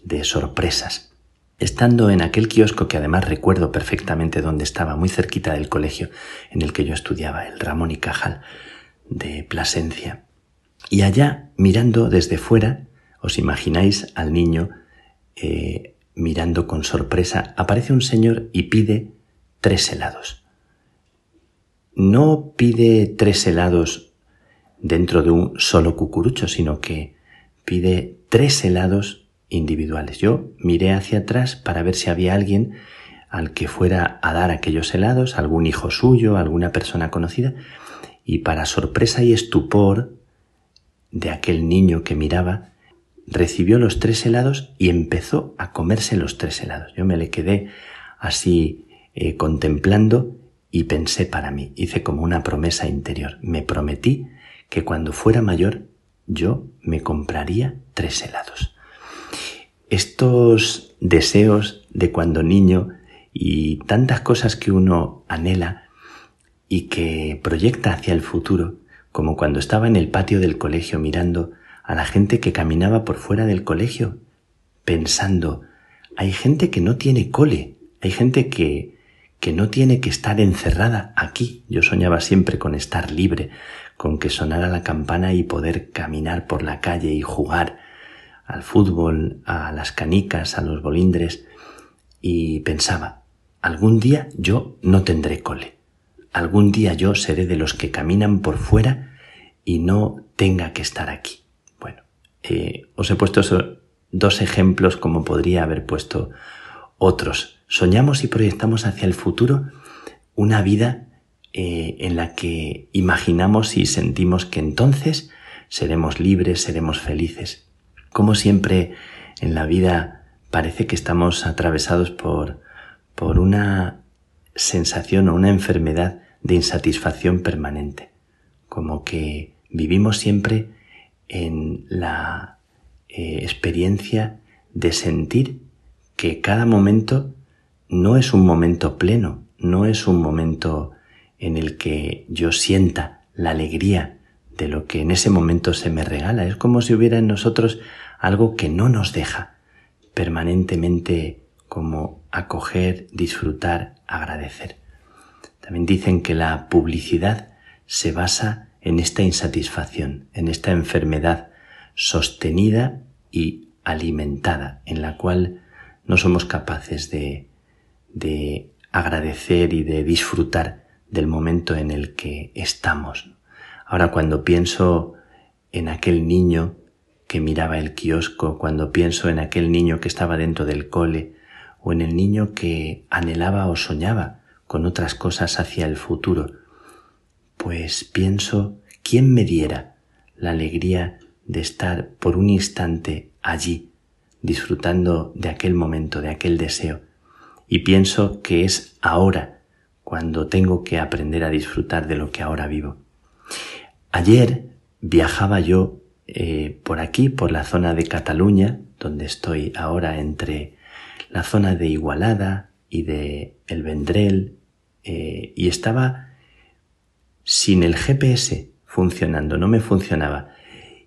de sorpresas. Estando en aquel kiosco que además recuerdo perfectamente dónde estaba, muy cerquita del colegio en el que yo estudiaba, el Ramón y Cajal de Plasencia. Y allá, mirando desde fuera, os imagináis al niño eh, mirando con sorpresa, aparece un señor y pide tres helados. No pide tres helados dentro de un solo cucurucho, sino que pide tres helados individuales. Yo miré hacia atrás para ver si había alguien al que fuera a dar aquellos helados, algún hijo suyo, alguna persona conocida, y para sorpresa y estupor de aquel niño que miraba, recibió los tres helados y empezó a comerse los tres helados. Yo me le quedé así eh, contemplando y pensé para mí, hice como una promesa interior. Me prometí que cuando fuera mayor yo me compraría tres helados. Estos deseos de cuando niño y tantas cosas que uno anhela y que proyecta hacia el futuro, como cuando estaba en el patio del colegio mirando a la gente que caminaba por fuera del colegio, pensando, hay gente que no tiene cole, hay gente que, que no tiene que estar encerrada aquí. Yo soñaba siempre con estar libre, con que sonara la campana y poder caminar por la calle y jugar al fútbol, a las canicas, a los bolindres, y pensaba, algún día yo no tendré cole, algún día yo seré de los que caminan por fuera y no tenga que estar aquí. Eh, os he puesto dos ejemplos como podría haber puesto otros. Soñamos y proyectamos hacia el futuro una vida eh, en la que imaginamos y sentimos que entonces seremos libres, seremos felices. Como siempre en la vida parece que estamos atravesados por, por una sensación o una enfermedad de insatisfacción permanente, como que vivimos siempre en la eh, experiencia de sentir que cada momento no es un momento pleno, no es un momento en el que yo sienta la alegría de lo que en ese momento se me regala. Es como si hubiera en nosotros algo que no nos deja permanentemente como acoger, disfrutar, agradecer. También dicen que la publicidad se basa en esta insatisfacción, en esta enfermedad sostenida y alimentada, en la cual no somos capaces de, de agradecer y de disfrutar del momento en el que estamos. Ahora cuando pienso en aquel niño que miraba el kiosco, cuando pienso en aquel niño que estaba dentro del cole, o en el niño que anhelaba o soñaba con otras cosas hacia el futuro, pues pienso quién me diera la alegría de estar por un instante allí, disfrutando de aquel momento, de aquel deseo, y pienso que es ahora cuando tengo que aprender a disfrutar de lo que ahora vivo. Ayer viajaba yo eh, por aquí, por la zona de Cataluña, donde estoy ahora entre la zona de Igualada y de El Vendrell, eh, y estaba sin el GPS funcionando, no me funcionaba.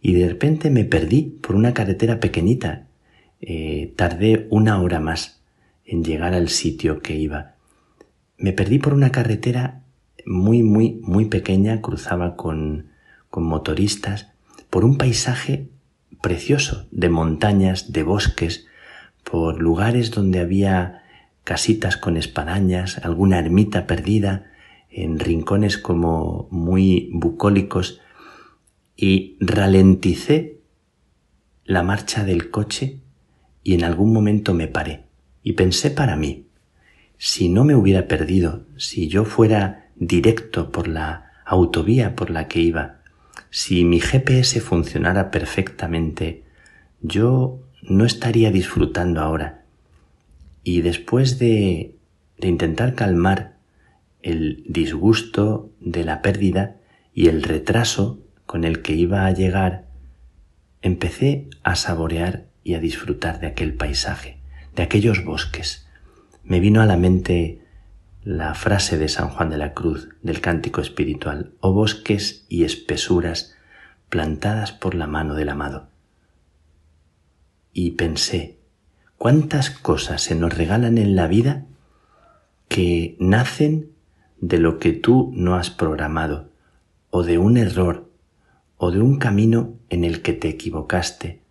Y de repente me perdí por una carretera pequeñita. Eh, tardé una hora más en llegar al sitio que iba me perdí por una carretera muy, muy, muy pequeña, cruzaba con, con motoristas, por un paisaje precioso, de montañas, de bosques, por lugares donde había casitas con espadañas, alguna ermita perdida, en rincones como muy bucólicos, y ralenticé la marcha del coche y en algún momento me paré y pensé para mí, si no me hubiera perdido, si yo fuera directo por la autovía por la que iba, si mi GPS funcionara perfectamente, yo no estaría disfrutando ahora. Y después de de intentar calmar el disgusto de la pérdida y el retraso con el que iba a llegar, empecé a saborear y a disfrutar de aquel paisaje, de aquellos bosques. Me vino a la mente la frase de San Juan de la Cruz del cántico espiritual, o oh bosques y espesuras plantadas por la mano del amado. Y pensé, ¿cuántas cosas se nos regalan en la vida que nacen de lo que tú no has programado, o de un error, o de un camino en el que te equivocaste,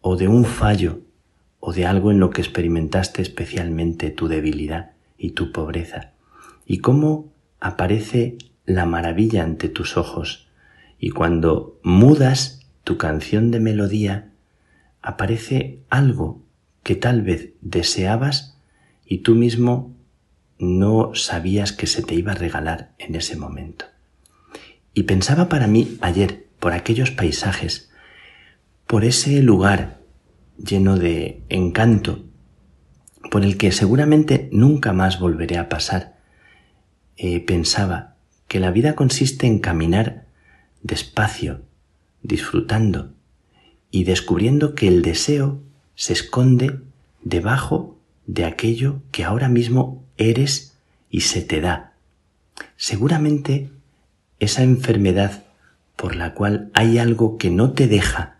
o de un fallo, o de algo en lo que experimentaste especialmente tu debilidad y tu pobreza, y cómo aparece la maravilla ante tus ojos, y cuando mudas tu canción de melodía, aparece algo que tal vez deseabas y tú mismo no sabías que se te iba a regalar en ese momento. Y pensaba para mí ayer, por aquellos paisajes, por ese lugar lleno de encanto, por el que seguramente nunca más volveré a pasar, eh, pensaba que la vida consiste en caminar despacio, disfrutando y descubriendo que el deseo se esconde debajo de aquello que ahora mismo eres y se te da. Seguramente esa enfermedad por la cual hay algo que no te deja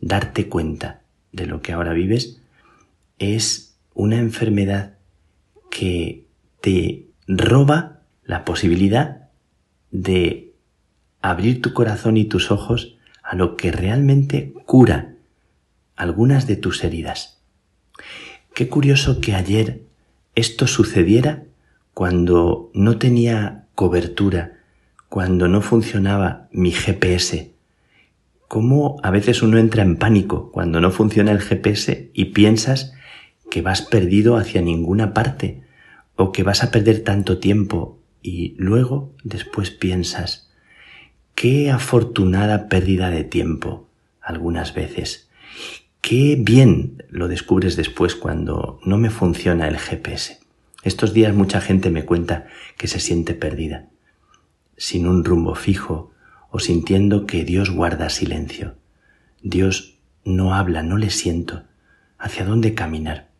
darte cuenta de lo que ahora vives es una enfermedad que te roba la posibilidad de abrir tu corazón y tus ojos a lo que realmente cura algunas de tus heridas. Qué curioso que ayer esto sucediera cuando no tenía cobertura, cuando no funcionaba mi GPS. Cómo a veces uno entra en pánico cuando no funciona el GPS y piensas que vas perdido hacia ninguna parte o que vas a perder tanto tiempo y luego después piensas, qué afortunada pérdida de tiempo algunas veces. Qué bien lo descubres después cuando no me funciona el GPS. Estos días mucha gente me cuenta que se siente perdida, sin un rumbo fijo o sintiendo que Dios guarda silencio. Dios no habla, no le siento. ¿Hacia dónde caminar?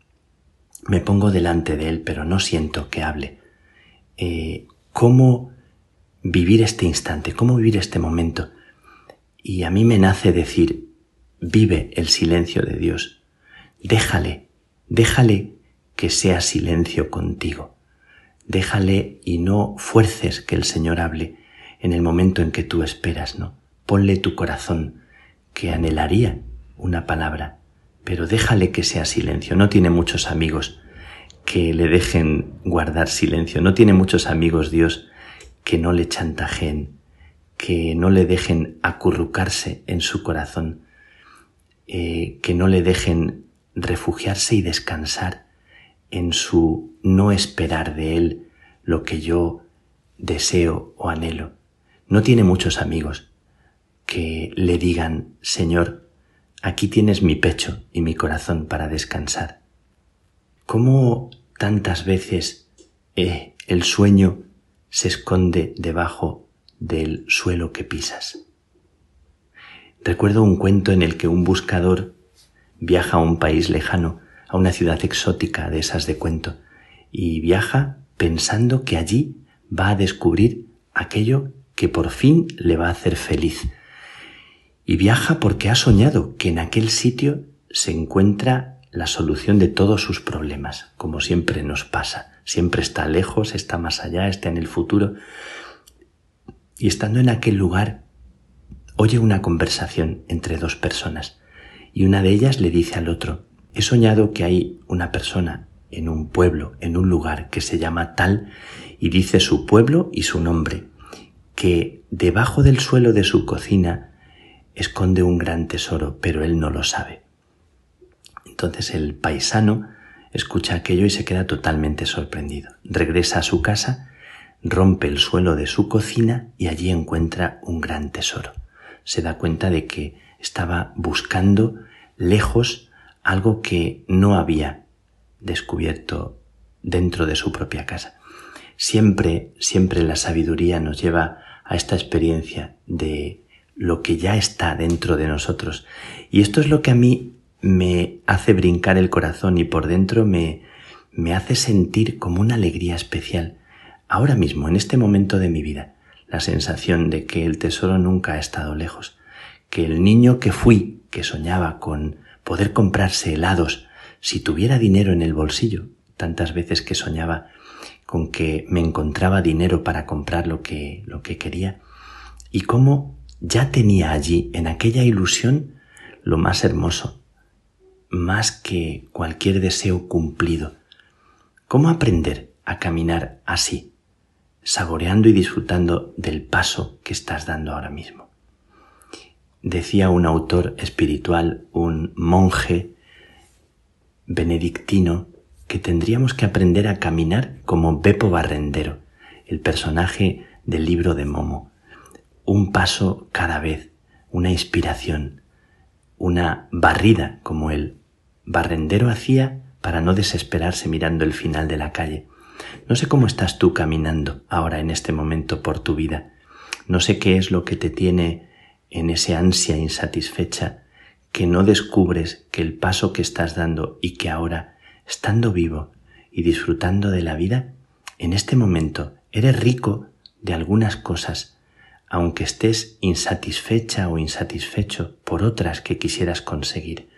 Me pongo delante de Él, pero no siento que hable. Eh, ¿Cómo vivir este instante? ¿Cómo vivir este momento? Y a mí me nace decir, vive el silencio de Dios. Déjale, déjale que sea silencio contigo. Déjale y no fuerces que el Señor hable en el momento en que tú esperas, ¿no? Ponle tu corazón, que anhelaría una palabra, pero déjale que sea silencio. No tiene muchos amigos que le dejen guardar silencio. No tiene muchos amigos Dios que no le chantajeen, que no le dejen acurrucarse en su corazón, eh, que no le dejen refugiarse y descansar en su no esperar de Él lo que yo deseo o anhelo. No tiene muchos amigos que le digan, Señor, aquí tienes mi pecho y mi corazón para descansar. ¿Cómo tantas veces eh, el sueño se esconde debajo del suelo que pisas? Recuerdo un cuento en el que un buscador viaja a un país lejano, a una ciudad exótica de esas de cuento, y viaja pensando que allí va a descubrir aquello que por fin le va a hacer feliz. Y viaja porque ha soñado que en aquel sitio se encuentra la solución de todos sus problemas, como siempre nos pasa. Siempre está lejos, está más allá, está en el futuro. Y estando en aquel lugar, oye una conversación entre dos personas y una de ellas le dice al otro, he soñado que hay una persona en un pueblo, en un lugar que se llama tal, y dice su pueblo y su nombre, que debajo del suelo de su cocina esconde un gran tesoro, pero él no lo sabe. Entonces el paisano escucha aquello y se queda totalmente sorprendido. Regresa a su casa, rompe el suelo de su cocina y allí encuentra un gran tesoro se da cuenta de que estaba buscando lejos algo que no había descubierto dentro de su propia casa. Siempre, siempre la sabiduría nos lleva a esta experiencia de lo que ya está dentro de nosotros. Y esto es lo que a mí me hace brincar el corazón y por dentro me, me hace sentir como una alegría especial. Ahora mismo, en este momento de mi vida, la sensación de que el tesoro nunca ha estado lejos, que el niño que fui, que soñaba con poder comprarse helados si tuviera dinero en el bolsillo, tantas veces que soñaba con que me encontraba dinero para comprar lo que, lo que quería, y cómo ya tenía allí, en aquella ilusión, lo más hermoso, más que cualquier deseo cumplido. ¿Cómo aprender a caminar así, saboreando y disfrutando del paso que estás dando ahora mismo? Decía un autor espiritual, un monje benedictino, que tendríamos que aprender a caminar como Beppo Barrendero, el personaje del libro de Momo. Un paso cada vez, una inspiración, una barrida como el barrendero hacía para no desesperarse mirando el final de la calle. No sé cómo estás tú caminando ahora en este momento por tu vida. No sé qué es lo que te tiene en ese ansia insatisfecha que no descubres que el paso que estás dando y que ahora, estando vivo y disfrutando de la vida, en este momento eres rico de algunas cosas, aunque estés insatisfecha o insatisfecho por otras que quisieras conseguir.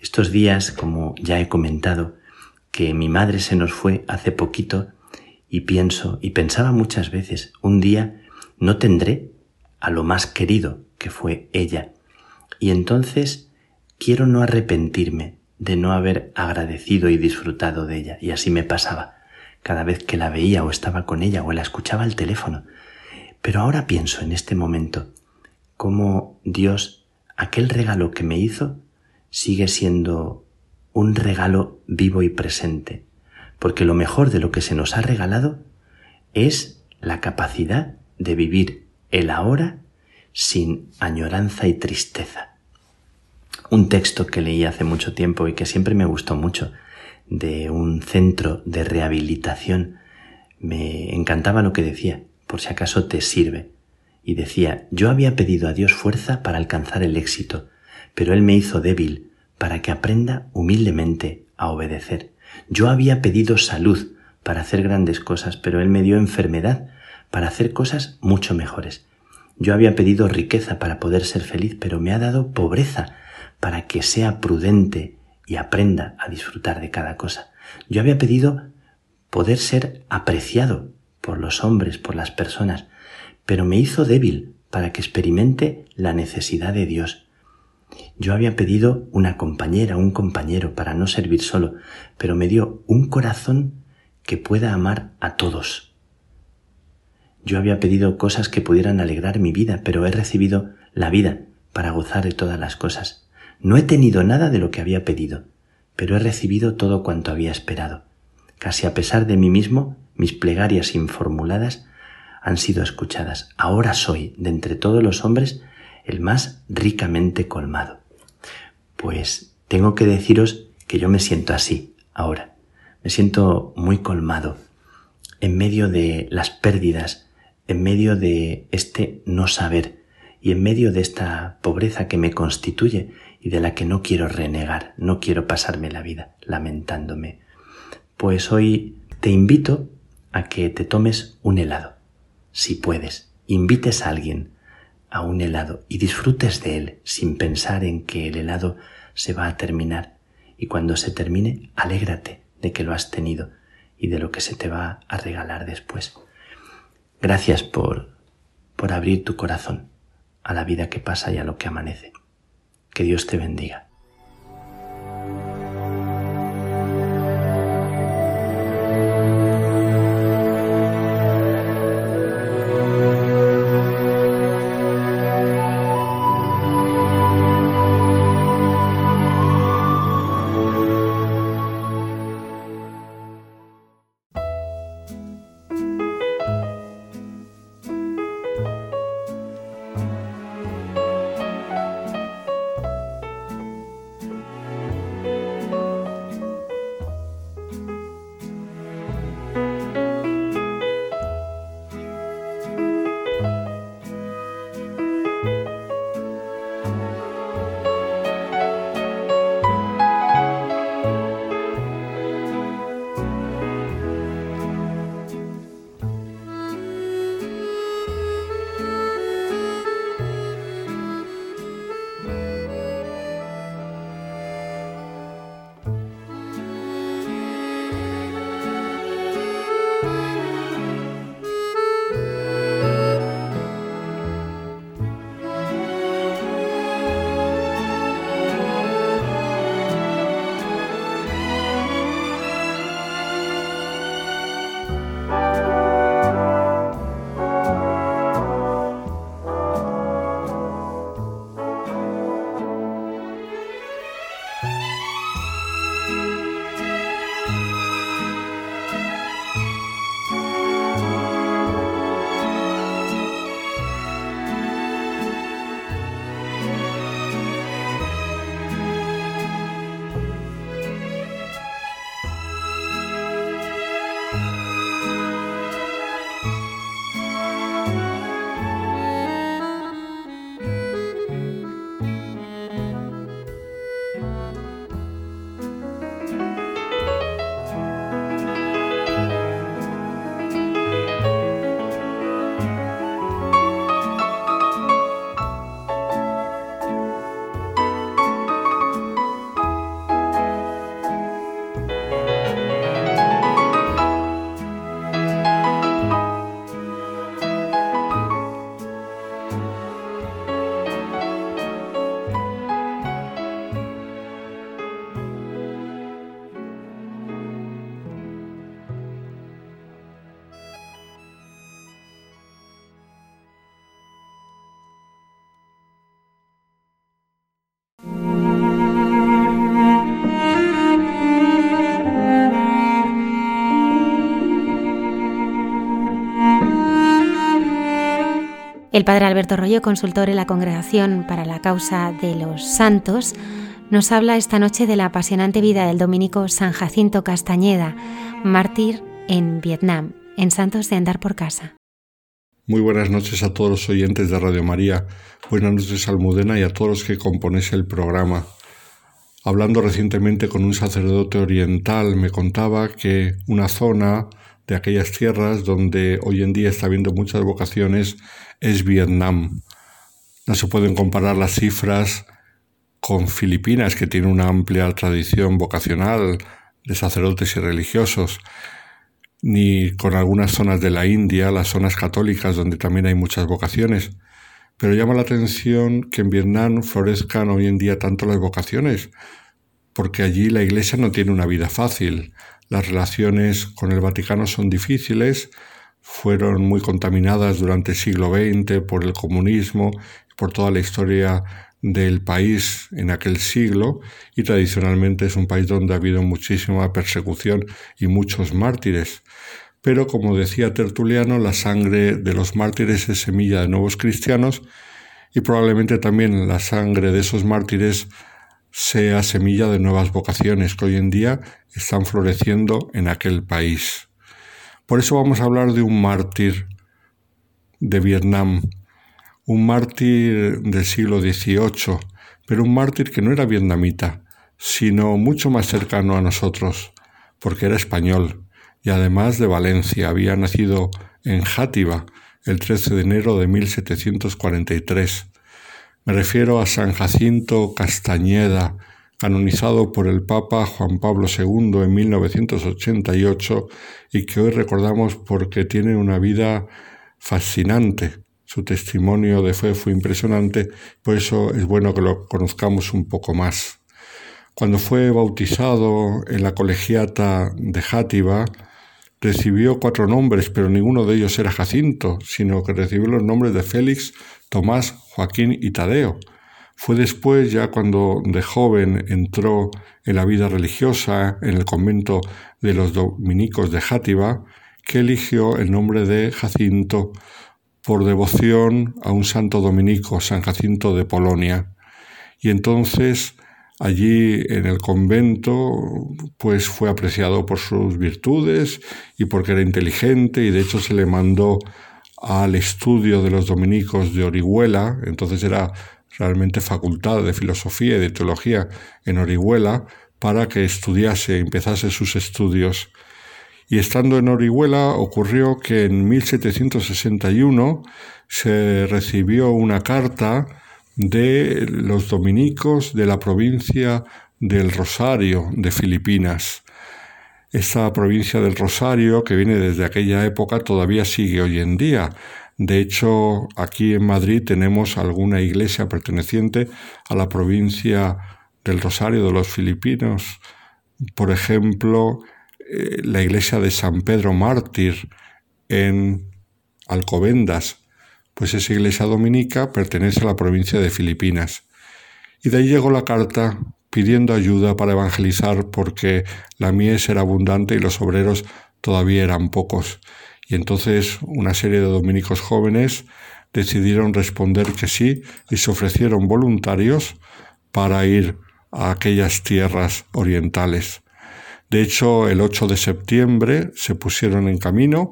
Estos días, como ya he comentado, que mi madre se nos fue hace poquito y pienso y pensaba muchas veces, un día no tendré a lo más querido que fue ella y entonces quiero no arrepentirme de no haber agradecido y disfrutado de ella. Y así me pasaba cada vez que la veía o estaba con ella o la escuchaba al teléfono. Pero ahora pienso en este momento cómo Dios, aquel regalo que me hizo, sigue siendo un regalo vivo y presente. Porque lo mejor de lo que se nos ha regalado es la capacidad de vivir el ahora sin añoranza y tristeza un texto que leí hace mucho tiempo y que siempre me gustó mucho, de un centro de rehabilitación. Me encantaba lo que decía, por si acaso te sirve. Y decía, yo había pedido a Dios fuerza para alcanzar el éxito, pero Él me hizo débil para que aprenda humildemente a obedecer. Yo había pedido salud para hacer grandes cosas, pero Él me dio enfermedad para hacer cosas mucho mejores. Yo había pedido riqueza para poder ser feliz, pero me ha dado pobreza para que sea prudente y aprenda a disfrutar de cada cosa. Yo había pedido poder ser apreciado por los hombres, por las personas, pero me hizo débil para que experimente la necesidad de Dios. Yo había pedido una compañera, un compañero para no servir solo, pero me dio un corazón que pueda amar a todos. Yo había pedido cosas que pudieran alegrar mi vida, pero he recibido la vida para gozar de todas las cosas. No he tenido nada de lo que había pedido, pero he recibido todo cuanto había esperado. Casi a pesar de mí mismo, mis plegarias informuladas han sido escuchadas. Ahora soy, de entre todos los hombres, el más ricamente colmado. Pues tengo que deciros que yo me siento así, ahora. Me siento muy colmado, en medio de las pérdidas, en medio de este no saber y en medio de esta pobreza que me constituye y de la que no quiero renegar, no quiero pasarme la vida lamentándome. Pues hoy te invito a que te tomes un helado, si puedes, invites a alguien a un helado y disfrutes de él sin pensar en que el helado se va a terminar y cuando se termine, alégrate de que lo has tenido y de lo que se te va a regalar después. Gracias por, por abrir tu corazón a la vida que pasa y a lo que amanece. Que Dios te bendiga. El padre Alberto Rollo, consultor en la Congregación para la Causa de los Santos, nos habla esta noche de la apasionante vida del dominico San Jacinto Castañeda, mártir en Vietnam, en Santos de Andar por Casa. Muy buenas noches a todos los oyentes de Radio María, buenas noches Almudena y a todos los que componéis el programa. Hablando recientemente con un sacerdote oriental, me contaba que una zona de aquellas tierras donde hoy en día está habiendo muchas vocaciones es Vietnam. No se pueden comparar las cifras con Filipinas, que tiene una amplia tradición vocacional de sacerdotes y religiosos, ni con algunas zonas de la India, las zonas católicas, donde también hay muchas vocaciones. Pero llama la atención que en Vietnam florezcan hoy en día tanto las vocaciones, porque allí la Iglesia no tiene una vida fácil. Las relaciones con el Vaticano son difíciles, fueron muy contaminadas durante el siglo XX por el comunismo, por toda la historia del país en aquel siglo y tradicionalmente es un país donde ha habido muchísima persecución y muchos mártires. Pero como decía Tertuliano, la sangre de los mártires es semilla de nuevos cristianos y probablemente también la sangre de esos mártires sea semilla de nuevas vocaciones que hoy en día están floreciendo en aquel país. Por eso vamos a hablar de un mártir de Vietnam, un mártir del siglo XVIII, pero un mártir que no era vietnamita, sino mucho más cercano a nosotros, porque era español y además de Valencia, había nacido en Játiva el 13 de enero de 1743. Me refiero a San Jacinto Castañeda, canonizado por el Papa Juan Pablo II en 1988 y que hoy recordamos porque tiene una vida fascinante. Su testimonio de fe fue impresionante, por eso es bueno que lo conozcamos un poco más. Cuando fue bautizado en la colegiata de Játiva, recibió cuatro nombres, pero ninguno de ellos era Jacinto, sino que recibió los nombres de Félix, Tomás, Joaquín y Tadeo. Fue después, ya cuando de joven entró en la vida religiosa en el convento de los dominicos de Játiva, que eligió el nombre de Jacinto por devoción a un santo dominico, San Jacinto de Polonia. Y entonces allí en el convento pues fue apreciado por sus virtudes y porque era inteligente y de hecho se le mandó al estudio de los dominicos de Orihuela, entonces era realmente facultad de filosofía y de teología en Orihuela, para que estudiase, empezase sus estudios. Y estando en Orihuela ocurrió que en 1761 se recibió una carta de los dominicos de la provincia del Rosario de Filipinas. Esta provincia del Rosario, que viene desde aquella época, todavía sigue hoy en día. De hecho, aquí en Madrid tenemos alguna iglesia perteneciente a la provincia del Rosario de los Filipinos. Por ejemplo, eh, la iglesia de San Pedro Mártir en Alcobendas, pues esa iglesia dominica pertenece a la provincia de Filipinas. Y de ahí llegó la carta pidiendo ayuda para evangelizar porque la mies era abundante y los obreros todavía eran pocos. Y entonces una serie de dominicos jóvenes decidieron responder que sí y se ofrecieron voluntarios para ir a aquellas tierras orientales. De hecho, el 8 de septiembre se pusieron en camino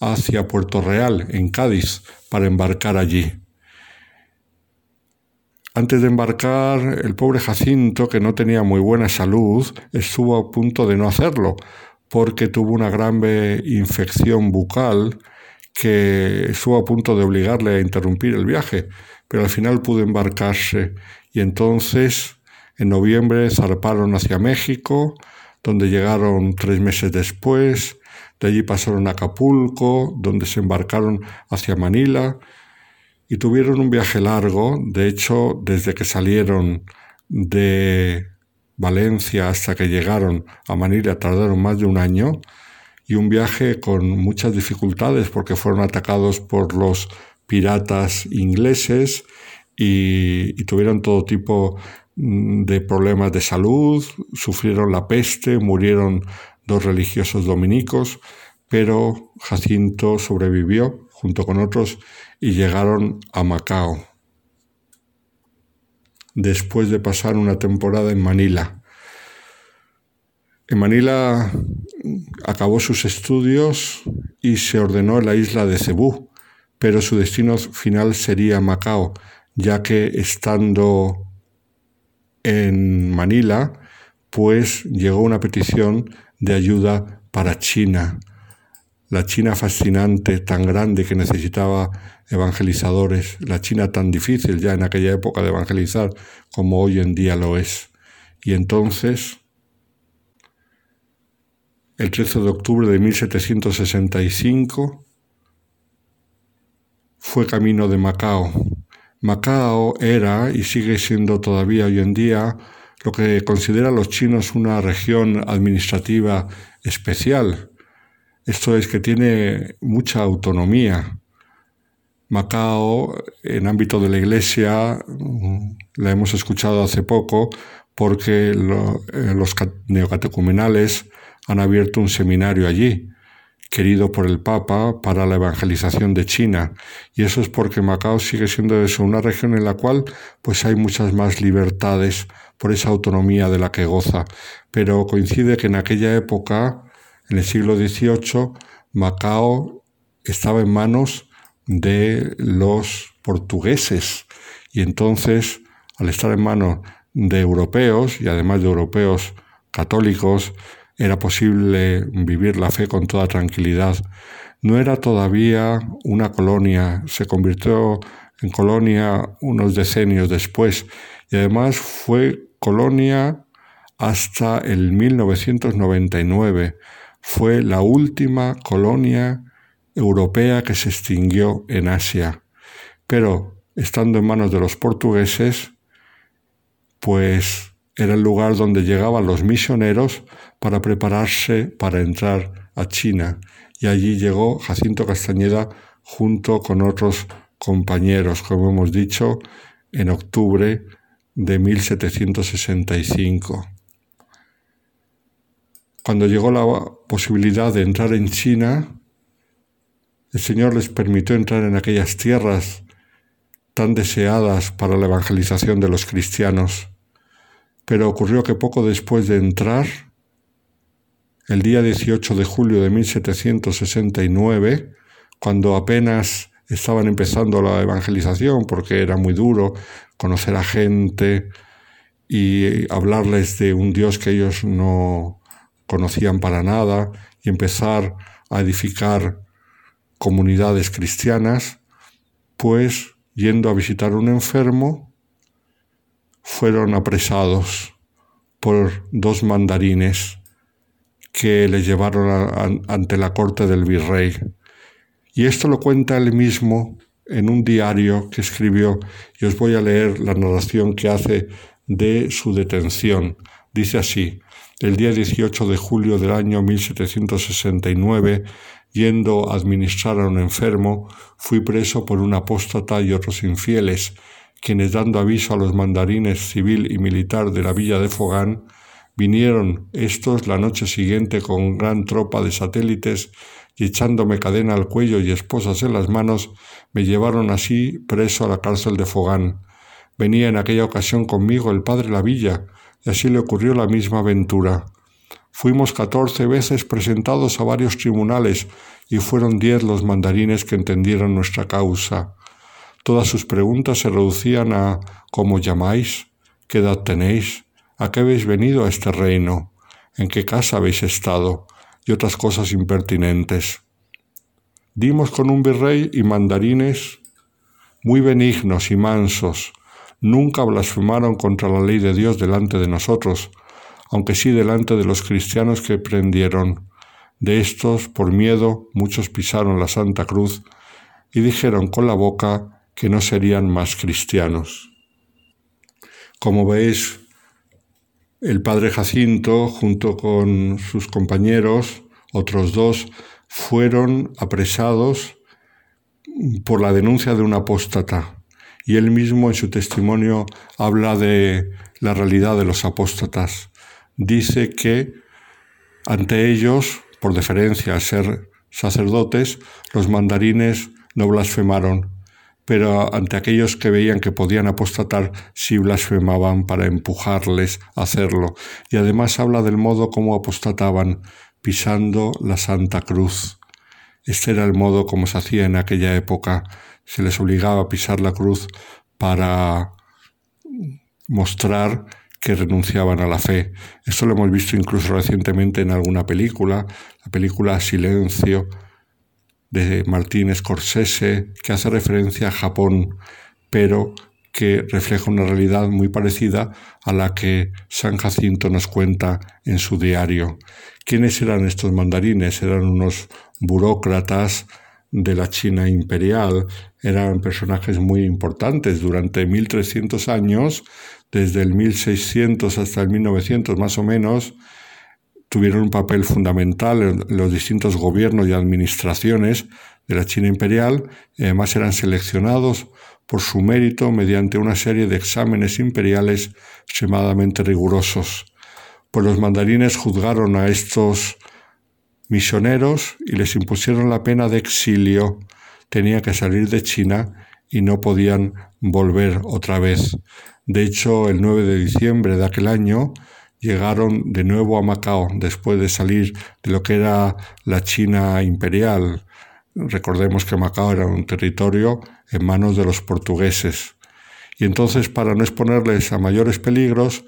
hacia Puerto Real, en Cádiz, para embarcar allí. Antes de embarcar, el pobre Jacinto, que no tenía muy buena salud, estuvo a punto de no hacerlo, porque tuvo una grave infección bucal que estuvo a punto de obligarle a interrumpir el viaje, pero al final pudo embarcarse. Y entonces en noviembre zarparon hacia México, donde llegaron tres meses después, de allí pasaron a Acapulco, donde se embarcaron hacia Manila y tuvieron un viaje largo, de hecho desde que salieron de Valencia hasta que llegaron a Manila tardaron más de un año y un viaje con muchas dificultades porque fueron atacados por los piratas ingleses y, tuvieron todo tipo mm, de problemas de salud, sufrieron la peste, murieron dos religiosos dominicos, pero Jacinto sobrevivió junto con otros y llegaron a Macao después de pasar una temporada en Manila. En Manila acabó sus estudios y se ordenó en la isla de Cebú, pero su destino final sería Macao, ya que estando en Manila, pues llegó una petición de ayuda para China, la China fascinante, tan grande que necesitaba evangelizadores, la China tan difícil ya en aquella época de evangelizar como hoy en día lo es. Y entonces, el 13 de octubre de 1765, fue camino de Macao. Macao era y sigue siendo todavía hoy en día lo que consideran los chinos una región administrativa especial. Esto es que tiene mucha autonomía. Macao, en ámbito de la Iglesia, la hemos escuchado hace poco porque eh, los neocatecumenales han abierto un seminario allí, querido por el Papa para la evangelización de China. Y eso es porque Macao sigue siendo eso, una región en la cual pues hay muchas más libertades por esa autonomía de la que goza. Pero coincide que en aquella época, en el siglo XVIII, Macao estaba en manos de los portugueses. Y entonces, al estar en manos de europeos, y además de europeos católicos, era posible vivir la fe con toda tranquilidad. No era todavía una colonia, se convirtió en colonia unos decenios después y además fue colonia hasta el 1999. Fue la última colonia europea que se extinguió en Asia. Pero estando en manos de los portugueses, pues era el lugar donde llegaban los misioneros para prepararse para entrar a China. Y allí llegó Jacinto Castañeda junto con otros compañeros, como hemos dicho, en octubre de 1765. Cuando llegó la posibilidad de entrar en China, el Señor les permitió entrar en aquellas tierras tan deseadas para la evangelización de los cristianos. Pero ocurrió que poco después de entrar, el día 18 de julio de 1769, cuando apenas estaban empezando la evangelización, porque era muy duro conocer a gente y hablarles de un Dios que ellos no conocían para nada y empezar a edificar comunidades cristianas, pues yendo a visitar a un enfermo, fueron apresados por dos mandarines que le llevaron ante la corte del virrey. Y esto lo cuenta él mismo en un diario que escribió, y os voy a leer la narración que hace de su detención. Dice así, el día 18 de julio del año 1769, yendo a administrar a un enfermo, fui preso por un apóstata y otros infieles, quienes dando aviso a los mandarines civil y militar de la villa de Fogán, vinieron estos la noche siguiente con gran tropa de satélites y echándome cadena al cuello y esposas en las manos, me llevaron así preso a la cárcel de Fogán. Venía en aquella ocasión conmigo el padre la villa, y así le ocurrió la misma aventura. Fuimos catorce veces presentados a varios tribunales y fueron diez los mandarines que entendieron nuestra causa. Todas sus preguntas se reducían a ¿cómo llamáis? ¿Qué edad tenéis? ¿A qué habéis venido a este reino? ¿En qué casa habéis estado? y otras cosas impertinentes. Dimos con un virrey y mandarines muy benignos y mansos. Nunca blasfemaron contra la ley de Dios delante de nosotros, aunque sí delante de los cristianos que prendieron. De estos, por miedo, muchos pisaron la Santa Cruz y dijeron con la boca que no serían más cristianos. Como veis, el padre Jacinto, junto con sus compañeros, otros dos, fueron apresados por la denuncia de un apóstata. Y él mismo en su testimonio habla de la realidad de los apóstatas. Dice que ante ellos, por deferencia a ser sacerdotes, los mandarines no blasfemaron, pero ante aquellos que veían que podían apostatar, sí blasfemaban para empujarles a hacerlo. Y además habla del modo como apostataban, pisando la Santa Cruz. Este era el modo como se hacía en aquella época. Se les obligaba a pisar la cruz para mostrar que renunciaban a la fe. Esto lo hemos visto incluso recientemente en alguna película, la película Silencio de Martín Scorsese, que hace referencia a Japón, pero que refleja una realidad muy parecida a la que San Jacinto nos cuenta en su diario. ¿Quiénes eran estos mandarines? Eran unos burócratas de la China imperial, eran personajes muy importantes durante 1300 años, desde el 1600 hasta el 1900 más o menos, tuvieron un papel fundamental en los distintos gobiernos y administraciones de la China imperial además eran seleccionados por su mérito mediante una serie de exámenes imperiales extremadamente rigurosos. Pues los mandarines juzgaron a estos misioneros y les impusieron la pena de exilio. Tenía que salir de China y no podían volver otra vez. De hecho, el 9 de diciembre de aquel año, llegaron de nuevo a Macao después de salir de lo que era la China imperial. Recordemos que Macao era un territorio en manos de los portugueses. Y entonces, para no exponerles a mayores peligros,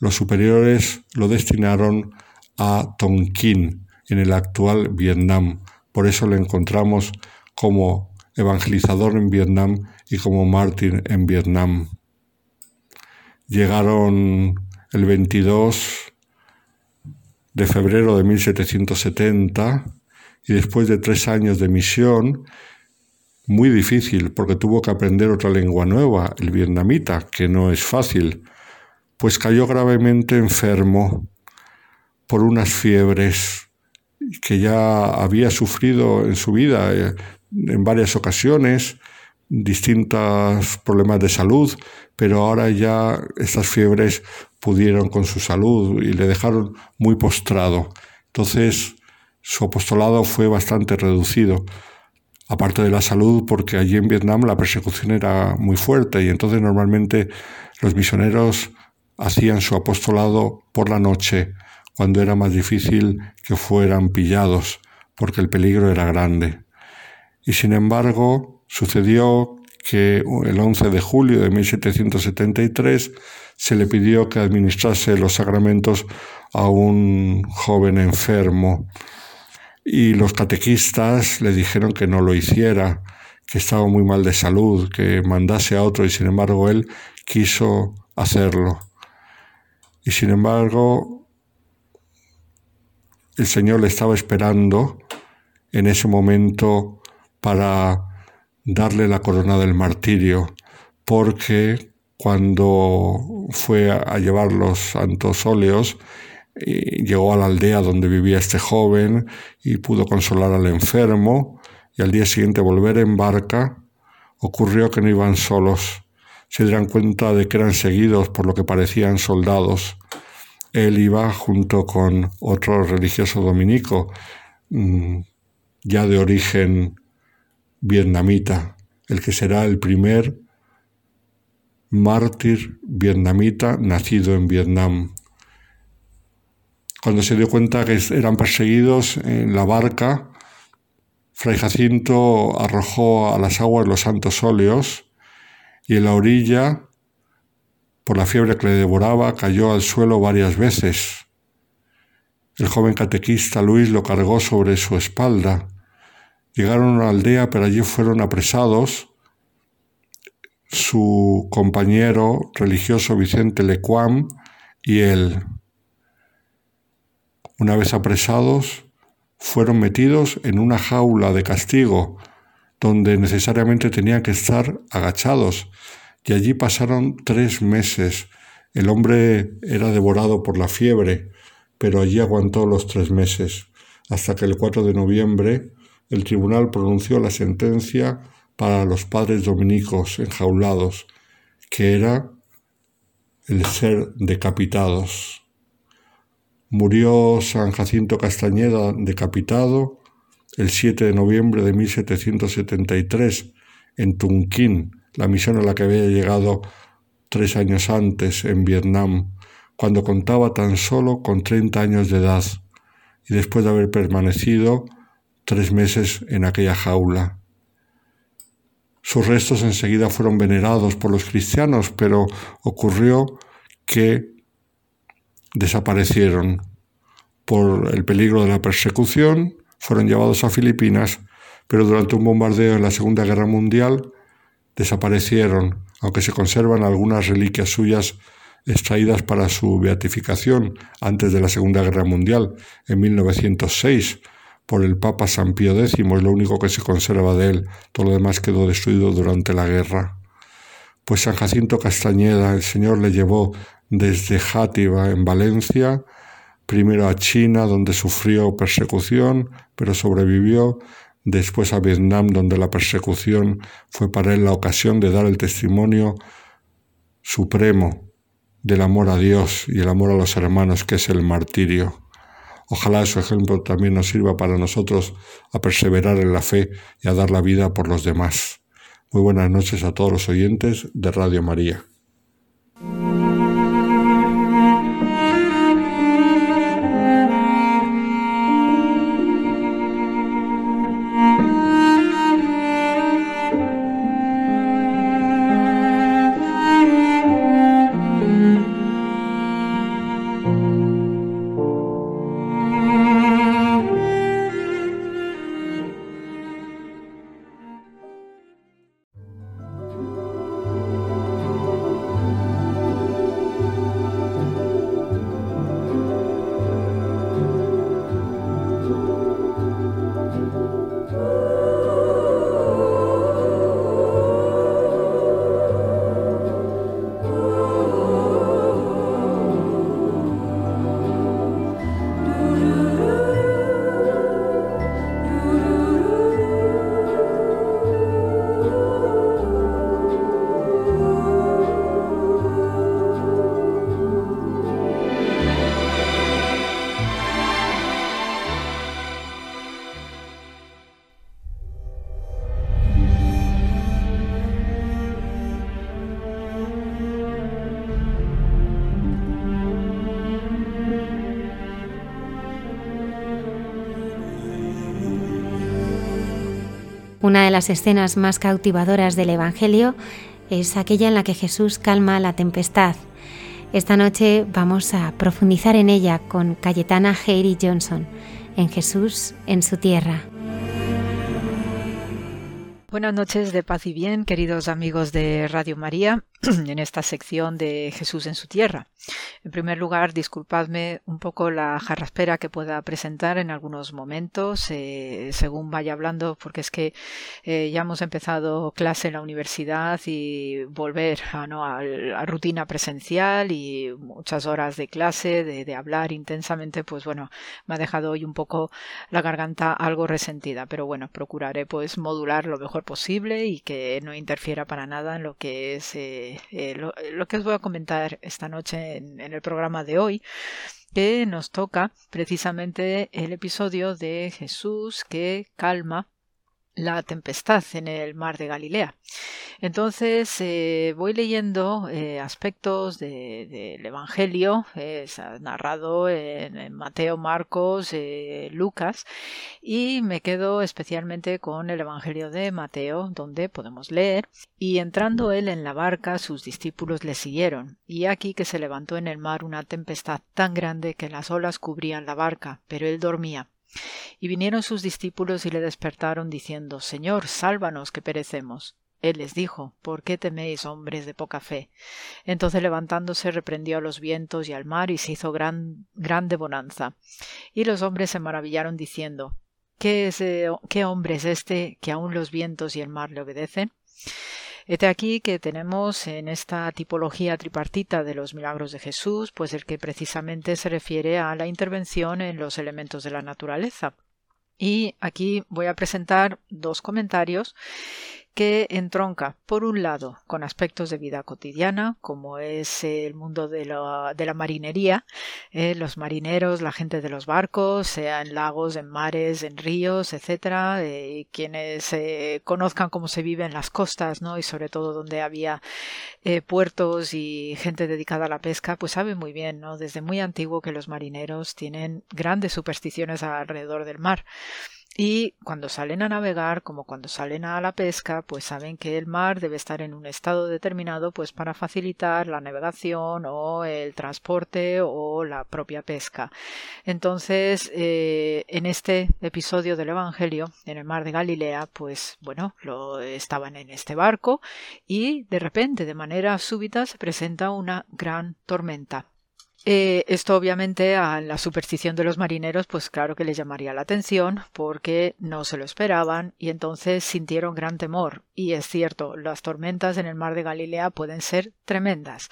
los superiores lo destinaron a Tonkin, en el actual Vietnam. Por eso lo encontramos como evangelizador en Vietnam y como mártir en Vietnam. Llegaron el 22 de febrero de 1770 y después de tres años de misión, muy difícil porque tuvo que aprender otra lengua nueva, el vietnamita, que no es fácil, pues cayó gravemente enfermo por unas fiebres que ya había sufrido en su vida eh, en varias ocasiones, distintos problemas de salud, pero ahora ya estas fiebres pudieron con su salud y le dejaron muy postrado. Entonces su apostolado fue bastante reducido, aparte de la salud, porque allí en Vietnam la persecución era muy fuerte y entonces normalmente los misioneros hacían su apostolado por la noche, cuando era más difícil que fueran pillados, porque el peligro era grande. Y sin embargo, sucedió que el 11 de julio de 1773 se le pidió que administrase los sacramentos a un joven enfermo y los catequistas le dijeron que no lo hiciera, que estaba muy mal de salud, que mandase a otro y sin embargo él quiso hacerlo. Y sin embargo el Señor le estaba esperando en ese momento para darle la corona del martirio, porque cuando fue a llevar los santos óleos, llegó a la aldea donde vivía este joven y pudo consolar al enfermo, y al día siguiente volver en barca, ocurrió que no iban solos, se dieron cuenta de que eran seguidos por lo que parecían soldados. Él iba junto con otro religioso dominico, mm, ya de origen vietnamita, el que será el primer mártir vietnamita nacido en Vietnam. Cuando se dio cuenta que eran perseguidos en la barca, Fray Jacinto arrojó a las aguas los santos óleos y en la orilla, por la fiebre que le devoraba, cayó al suelo varias veces. El joven catequista Luis lo cargó sobre su espalda Llegaron a una aldea, pero allí fueron apresados su compañero religioso Vicente Lecuam y él. Una vez apresados, fueron metidos en una jaula de castigo, donde necesariamente tenían que estar agachados, y allí pasaron tres meses. El hombre era devorado por la fiebre, pero allí aguantó los tres meses, hasta que el 4 de noviembre el tribunal pronunció la sentencia para los padres dominicos enjaulados, que era el ser decapitados. Murió San Jacinto Castañeda decapitado el 7 de noviembre de 1773 en Tonkin, la misión a la que había llegado tres años antes en Vietnam, cuando contaba tan solo con 30 años de edad y después de haber permanecido tres meses en aquella jaula. Sus restos enseguida fueron venerados por los cristianos, pero ocurrió que desaparecieron por el peligro de la persecución, fueron llevados a Filipinas, pero durante un bombardeo en la Segunda Guerra Mundial desaparecieron, aunque se conservan algunas reliquias suyas extraídas para su beatificación antes de la Segunda Guerra Mundial, en 1906, por el Papa San Pío X, es lo único que se conserva de él, todo lo demás quedó destruido durante la guerra. Pues San Jacinto Castañeda, el Señor le llevó desde Játiva, en Valencia, primero a China, donde sufrió persecución, pero sobrevivió, después a Vietnam, donde la persecución fue para él la ocasión de dar el testimonio supremo del amor a Dios y el amor a los hermanos, que es el martirio. Ojalá su ejemplo también nos sirva para nosotros a perseverar en la fe y a dar la vida por los demás. Muy buenas noches a todos los oyentes de Radio María. Las escenas más cautivadoras del Evangelio es aquella en la que Jesús calma la tempestad. Esta noche vamos a profundizar en ella con Cayetana Heiri Johnson, en Jesús en su tierra. Buenas noches de paz y bien, queridos amigos de Radio María, en esta sección de Jesús en su tierra. En primer lugar, disculpadme un poco la jarraspera que pueda presentar en algunos momentos, eh, según vaya hablando, porque es que eh, ya hemos empezado clase en la universidad y volver a, ¿no? a, rutina presencial y muchas horas de clase, de, de, hablar intensamente, pues bueno, me ha dejado hoy un poco la garganta algo resentida, pero bueno, procuraré pues modular lo mejor posible y que no interfiera para nada en lo que es eh, lo, lo, que os voy a comentar esta noche en, en el programa de hoy que nos toca precisamente el episodio de Jesús que calma la tempestad en el mar de Galilea. Entonces eh, voy leyendo eh, aspectos del de, de Evangelio, es narrado en, en Mateo, Marcos, eh, Lucas, y me quedo especialmente con el Evangelio de Mateo, donde podemos leer, y entrando él en la barca, sus discípulos le siguieron, y aquí que se levantó en el mar una tempestad tan grande que las olas cubrían la barca, pero él dormía. Y vinieron sus discípulos y le despertaron diciendo Señor, sálvanos que perecemos. Él les dijo ¿Por qué teméis, hombres de poca fe? Entonces levantándose reprendió a los vientos y al mar y se hizo gran, grande bonanza. Y los hombres se maravillaron diciendo ¿Qué, eh, ¿Qué hombre es este que aun los vientos y el mar le obedecen? Hete aquí que tenemos en esta tipología tripartita de los milagros de Jesús, pues el que precisamente se refiere a la intervención en los elementos de la naturaleza. Y aquí voy a presentar dos comentarios que entronca, por un lado, con aspectos de vida cotidiana, como es el mundo de la, de la marinería, eh, los marineros, la gente de los barcos, sea en lagos, en mares, en ríos, etcétera, eh, quienes eh, conozcan cómo se vive en las costas, ¿no? y sobre todo donde había puertos y gente dedicada a la pesca, pues saben muy bien, ¿no? desde muy antiguo que los marineros tienen grandes supersticiones alrededor del mar. Y cuando salen a navegar, como cuando salen a la pesca, pues saben que el mar debe estar en un estado determinado pues para facilitar la navegación o el transporte o la propia pesca. Entonces, eh, en este episodio del Evangelio, en el mar de Galilea, pues bueno, lo estaban en este barco y de repente, de manera súbita, se presenta una gran tormenta. Eh, esto obviamente a la superstición de los marineros pues claro que les llamaría la atención porque no se lo esperaban y entonces sintieron gran temor y es cierto las tormentas en el mar de Galilea pueden ser tremendas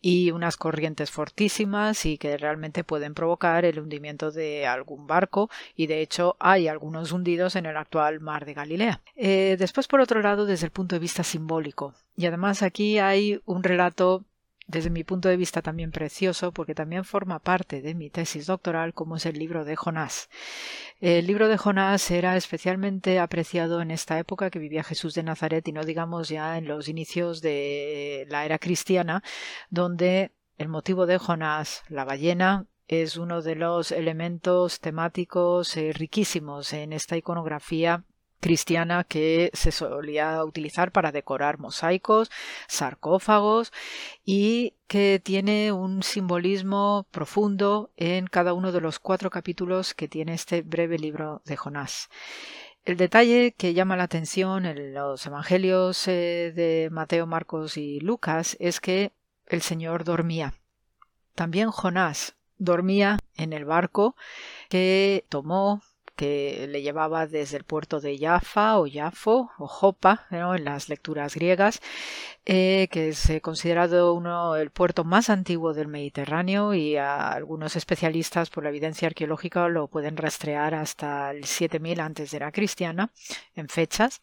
y unas corrientes fortísimas y que realmente pueden provocar el hundimiento de algún barco y de hecho hay algunos hundidos en el actual mar de Galilea. Eh, después por otro lado desde el punto de vista simbólico y además aquí hay un relato desde mi punto de vista también precioso porque también forma parte de mi tesis doctoral como es el libro de Jonás. El libro de Jonás era especialmente apreciado en esta época que vivía Jesús de Nazaret y no digamos ya en los inicios de la era cristiana donde el motivo de Jonás, la ballena, es uno de los elementos temáticos eh, riquísimos en esta iconografía cristiana que se solía utilizar para decorar mosaicos, sarcófagos y que tiene un simbolismo profundo en cada uno de los cuatro capítulos que tiene este breve libro de Jonás. El detalle que llama la atención en los evangelios eh, de Mateo, Marcos y Lucas es que el Señor dormía. También Jonás dormía en el barco que tomó que le llevaba desde el puerto de Jaffa o Jafo o Jopa en las lecturas griegas, eh, que es eh, considerado uno el puerto más antiguo del Mediterráneo y algunos especialistas por la evidencia arqueológica lo pueden rastrear hasta el 7000 antes de la cristiana en fechas.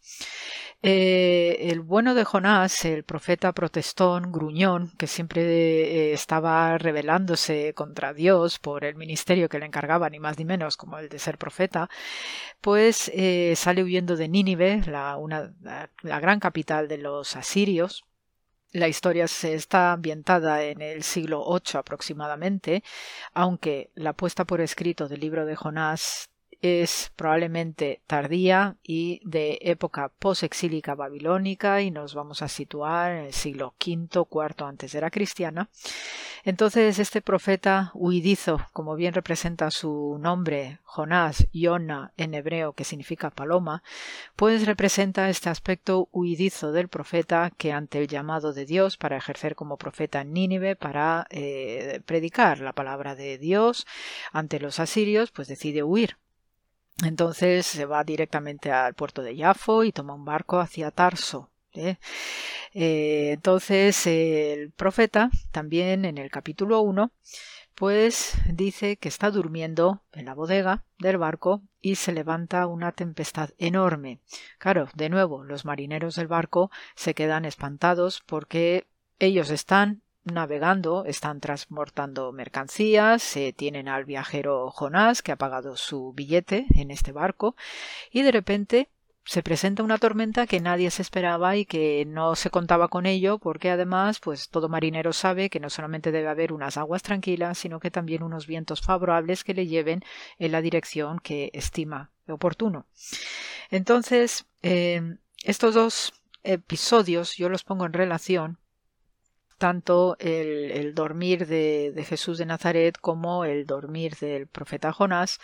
Eh, el bueno de Jonás, el profeta protestón, gruñón, que siempre estaba rebelándose contra Dios por el ministerio que le encargaba, ni más ni menos como el de ser profeta, pues eh, sale huyendo de Nínive, la, la, gran capital de los asirios. La historia se está ambientada en el siglo VIII aproximadamente, aunque la puesta por escrito del libro de Jonás es probablemente tardía y de época posexílica babilónica y nos vamos a situar en el siglo V, IV antes de la cristiana. Entonces este profeta huidizo, como bien representa su nombre, Jonás, Yona en hebreo, que significa paloma, pues representa este aspecto huidizo del profeta que ante el llamado de Dios para ejercer como profeta en Nínive, para eh, predicar la palabra de Dios ante los asirios, pues decide huir entonces se va directamente al puerto de Yafo y toma un barco hacia Tarso. ¿eh? Eh, entonces el profeta también en el capítulo 1 pues dice que está durmiendo en la bodega del barco y se levanta una tempestad enorme. Claro, de nuevo, los marineros del barco se quedan espantados porque ellos están navegando, están transportando mercancías, se tienen al viajero Jonás que ha pagado su billete en este barco y de repente se presenta una tormenta que nadie se esperaba y que no se contaba con ello porque además pues todo marinero sabe que no solamente debe haber unas aguas tranquilas sino que también unos vientos favorables que le lleven en la dirección que estima oportuno. Entonces eh, estos dos episodios yo los pongo en relación tanto el, dormir de, Jesús de Nazaret como el dormir del profeta Jonás,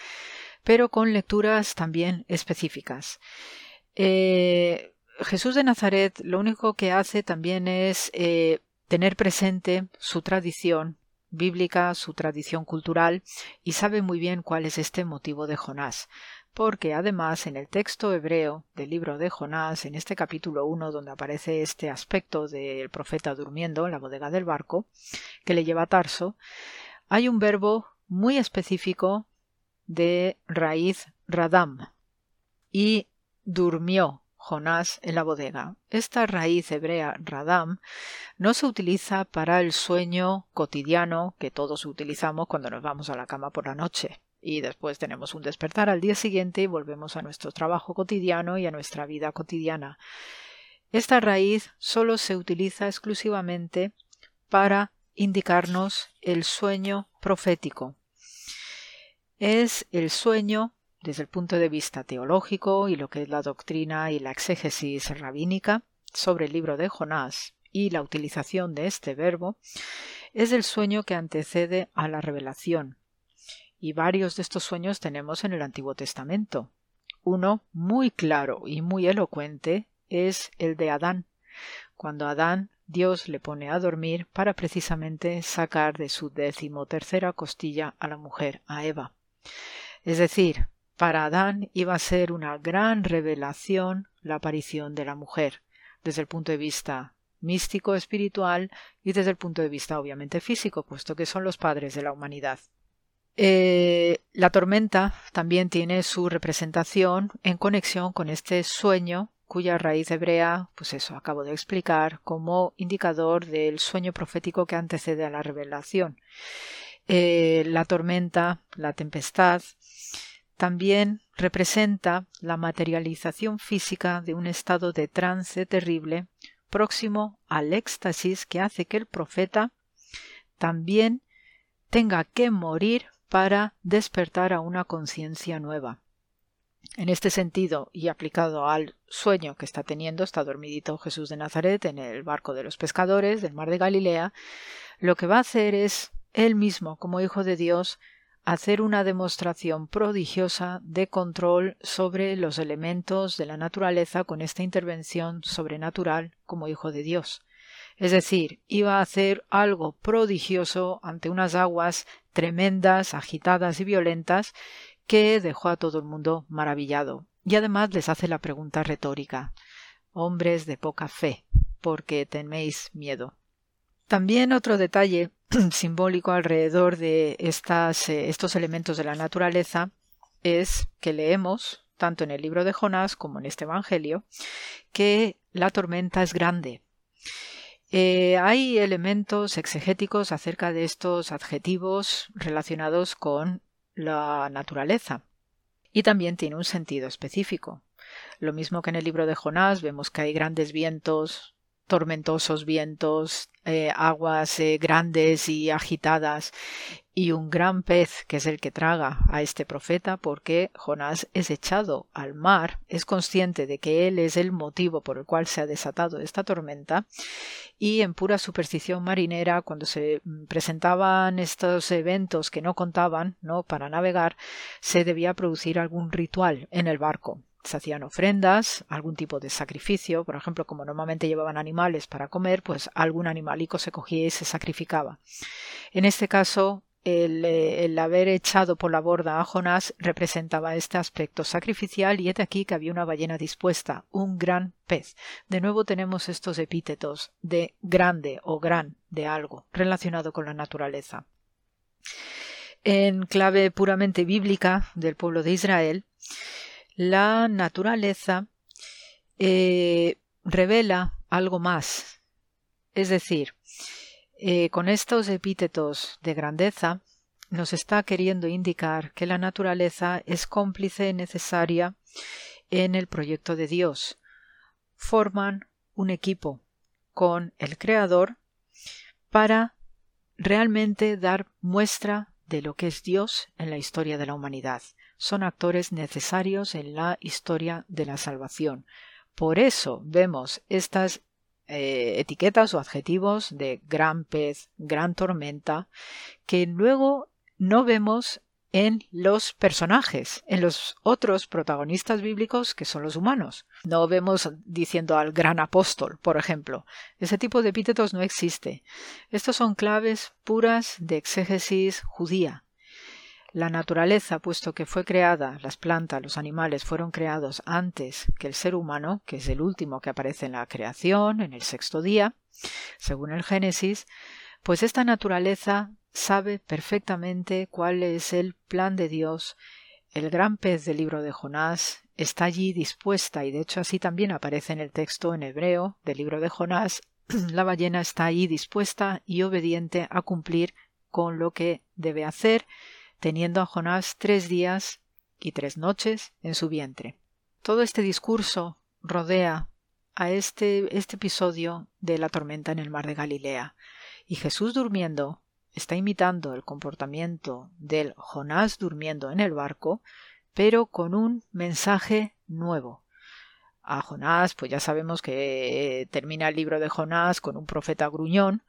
pero con lecturas también específicas. Eh, Jesús de Nazaret lo único que hace también es eh, tener presente su tradición bíblica, su tradición cultural, y sabe muy bien cuál es este motivo de Jonás porque además en el texto hebreo del libro de Jonás, en este capítulo 1 donde aparece este aspecto del profeta durmiendo en la bodega del barco, que le lleva a Tarso, hay un verbo muy específico de raíz radam y durmió Jonás en la bodega. Esta raíz hebrea radam no se utiliza para el sueño cotidiano que todos utilizamos cuando nos vamos a la cama por la noche y después tenemos un despertar al día siguiente y volvemos a nuestro trabajo cotidiano y a nuestra vida cotidiana. Esta raíz solo se utiliza exclusivamente para indicarnos el sueño profético. Es el sueño desde el punto de vista teológico y lo que es la doctrina y la exégesis rabínica sobre el libro de Jonás y la utilización de este verbo, es el sueño que antecede a la revelación. Y varios de estos sueños tenemos en el Antiguo Testamento. Uno muy claro y muy elocuente es el de Adán, cuando Adán Dios le pone a dormir para precisamente sacar de su decimotercera costilla a la mujer, a Eva. Es decir, para Adán iba a ser una gran revelación la aparición de la mujer, desde el punto de vista místico, espiritual y desde el punto de vista obviamente físico, puesto que son los padres de la humanidad. Eh, la tormenta también tiene su representación en conexión con este sueño cuya raíz hebrea, pues eso acabo de explicar, como indicador del sueño profético que antecede a la revelación. Eh, la tormenta, la tempestad, también representa la materialización física de un estado de trance terrible próximo al éxtasis que hace que el profeta también tenga que morir para despertar a una conciencia nueva. En este sentido, y aplicado al sueño que está teniendo, está dormidito Jesús de Nazaret en el barco de los pescadores del mar de Galilea, lo que va a hacer es él mismo, como Hijo de Dios, hacer una demostración prodigiosa de control sobre los elementos de la naturaleza con esta intervención sobrenatural como Hijo de Dios. Es decir, iba a hacer algo prodigioso ante unas aguas tremendas, agitadas y violentas, que dejó a todo el mundo maravillado. Y además les hace la pregunta retórica Hombres de poca fe, ¿por qué teméis miedo? También otro detalle simbólico alrededor de estas, eh, estos elementos de la naturaleza es que leemos, tanto en el libro de Jonás como en este Evangelio, que la tormenta es grande. Eh, hay elementos exegéticos acerca de estos adjetivos relacionados con la naturaleza y también tiene un sentido específico. Lo mismo que en el libro de Jonás vemos que hay grandes vientos, tormentosos vientos, eh, aguas eh, grandes y agitadas, y un gran pez que es el que traga a este profeta porque Jonás es echado al mar, es consciente de que él es el motivo por el cual se ha desatado esta tormenta y en pura superstición marinera cuando se presentaban estos eventos que no contaban, ¿no? para navegar, se debía producir algún ritual en el barco se hacían ofrendas, algún tipo de sacrificio, por ejemplo, como normalmente llevaban animales para comer, pues algún animalico se cogía y se sacrificaba. En este caso, el, eh, haber echado por la borda a Jonás representaba este aspecto sacrificial y es aquí que había una ballena dispuesta, un gran pez. De nuevo tenemos estos epítetos de grande o gran de algo relacionado con la naturaleza. En clave puramente bíblica del pueblo de Israel, la naturaleza eh, revela algo más. Es decir, eh, con estos epítetos de grandeza nos está queriendo indicar que la naturaleza es cómplice necesaria en el proyecto de Dios. Forman un equipo con el Creador para realmente dar muestra de lo que es Dios en la historia de la humanidad son actores necesarios en la historia de la salvación. Por eso vemos estas eh, etiquetas o adjetivos de gran pez, gran tormenta, que luego no vemos en los personajes, en los otros protagonistas bíblicos que son los humanos. No vemos diciendo al gran apóstol, por ejemplo. Ese tipo de epítetos no existe. Estos son claves puras de exégesis judía. La naturaleza, puesto que fue creada, las plantas, los animales fueron creados antes que el ser humano, que es el último que aparece en la creación, en el sexto día, según el Génesis, pues esta naturaleza sabe perfectamente cuál es el plan de Dios. El gran pez del libro de Jonás está allí dispuesta, y de hecho así también aparece en el texto en hebreo del libro de Jonás, la ballena está ahí dispuesta y obediente a cumplir con lo que debe hacer, teniendo a Jonás tres días y tres noches en su vientre. Todo este discurso rodea a este, este episodio de la tormenta en el mar de Galilea, y Jesús durmiendo está imitando el comportamiento del Jonás durmiendo en el barco, pero con un mensaje nuevo. A Jonás, pues ya sabemos que termina el libro de Jonás con un profeta gruñón.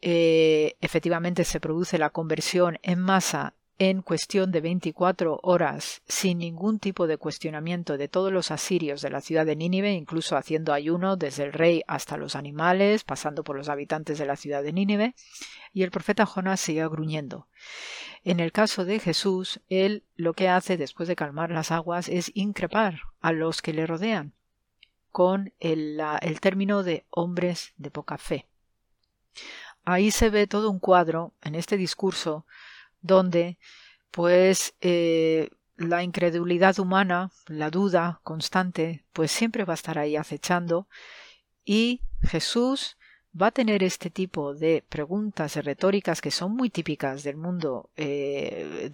Eh, efectivamente se produce la conversión en masa en cuestión de 24 horas, sin ningún tipo de cuestionamiento de todos los asirios de la ciudad de Nínive, incluso haciendo ayuno desde el rey hasta los animales, pasando por los habitantes de la ciudad de Nínive, y el profeta Jonás sigue gruñendo. En el caso de Jesús, él lo que hace después de calmar las aguas es increpar a los que le rodean, con el, el término de hombres de poca fe. Ahí se ve todo un cuadro en este discurso donde pues eh, la incredulidad humana, la duda constante, pues siempre va a estar ahí acechando y Jesús va a tener este tipo de preguntas retóricas que son muy típicas del mundo eh,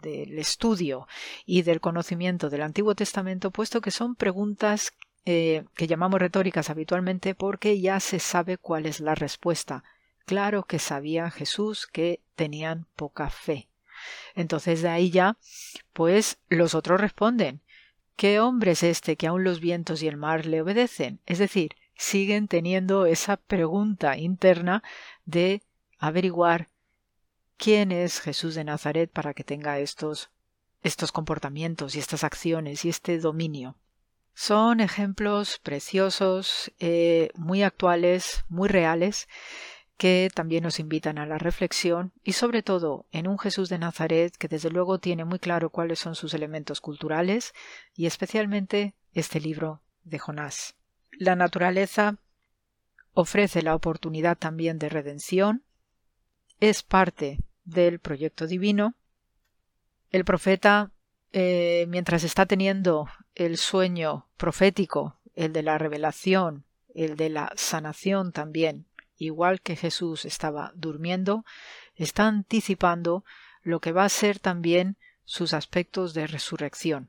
del estudio y del conocimiento del Antiguo Testamento, puesto que son preguntas eh, que llamamos retóricas habitualmente porque ya se sabe cuál es la respuesta. Claro que sabía Jesús que tenían poca fe. Entonces de ahí ya, pues los otros responden ¿Qué hombre es este que aun los vientos y el mar le obedecen? Es decir, siguen teniendo esa pregunta interna de averiguar quién es Jesús de Nazaret para que tenga estos estos comportamientos y estas acciones y este dominio. Son ejemplos preciosos, eh, muy actuales, muy reales, que también nos invitan a la reflexión y sobre todo en un Jesús de Nazaret que desde luego tiene muy claro cuáles son sus elementos culturales y especialmente este libro de Jonás. La naturaleza ofrece la oportunidad también de redención, es parte del proyecto divino. El profeta, eh, mientras está teniendo el sueño profético, el de la revelación, el de la sanación también, igual que Jesús estaba durmiendo, está anticipando lo que va a ser también sus aspectos de resurrección,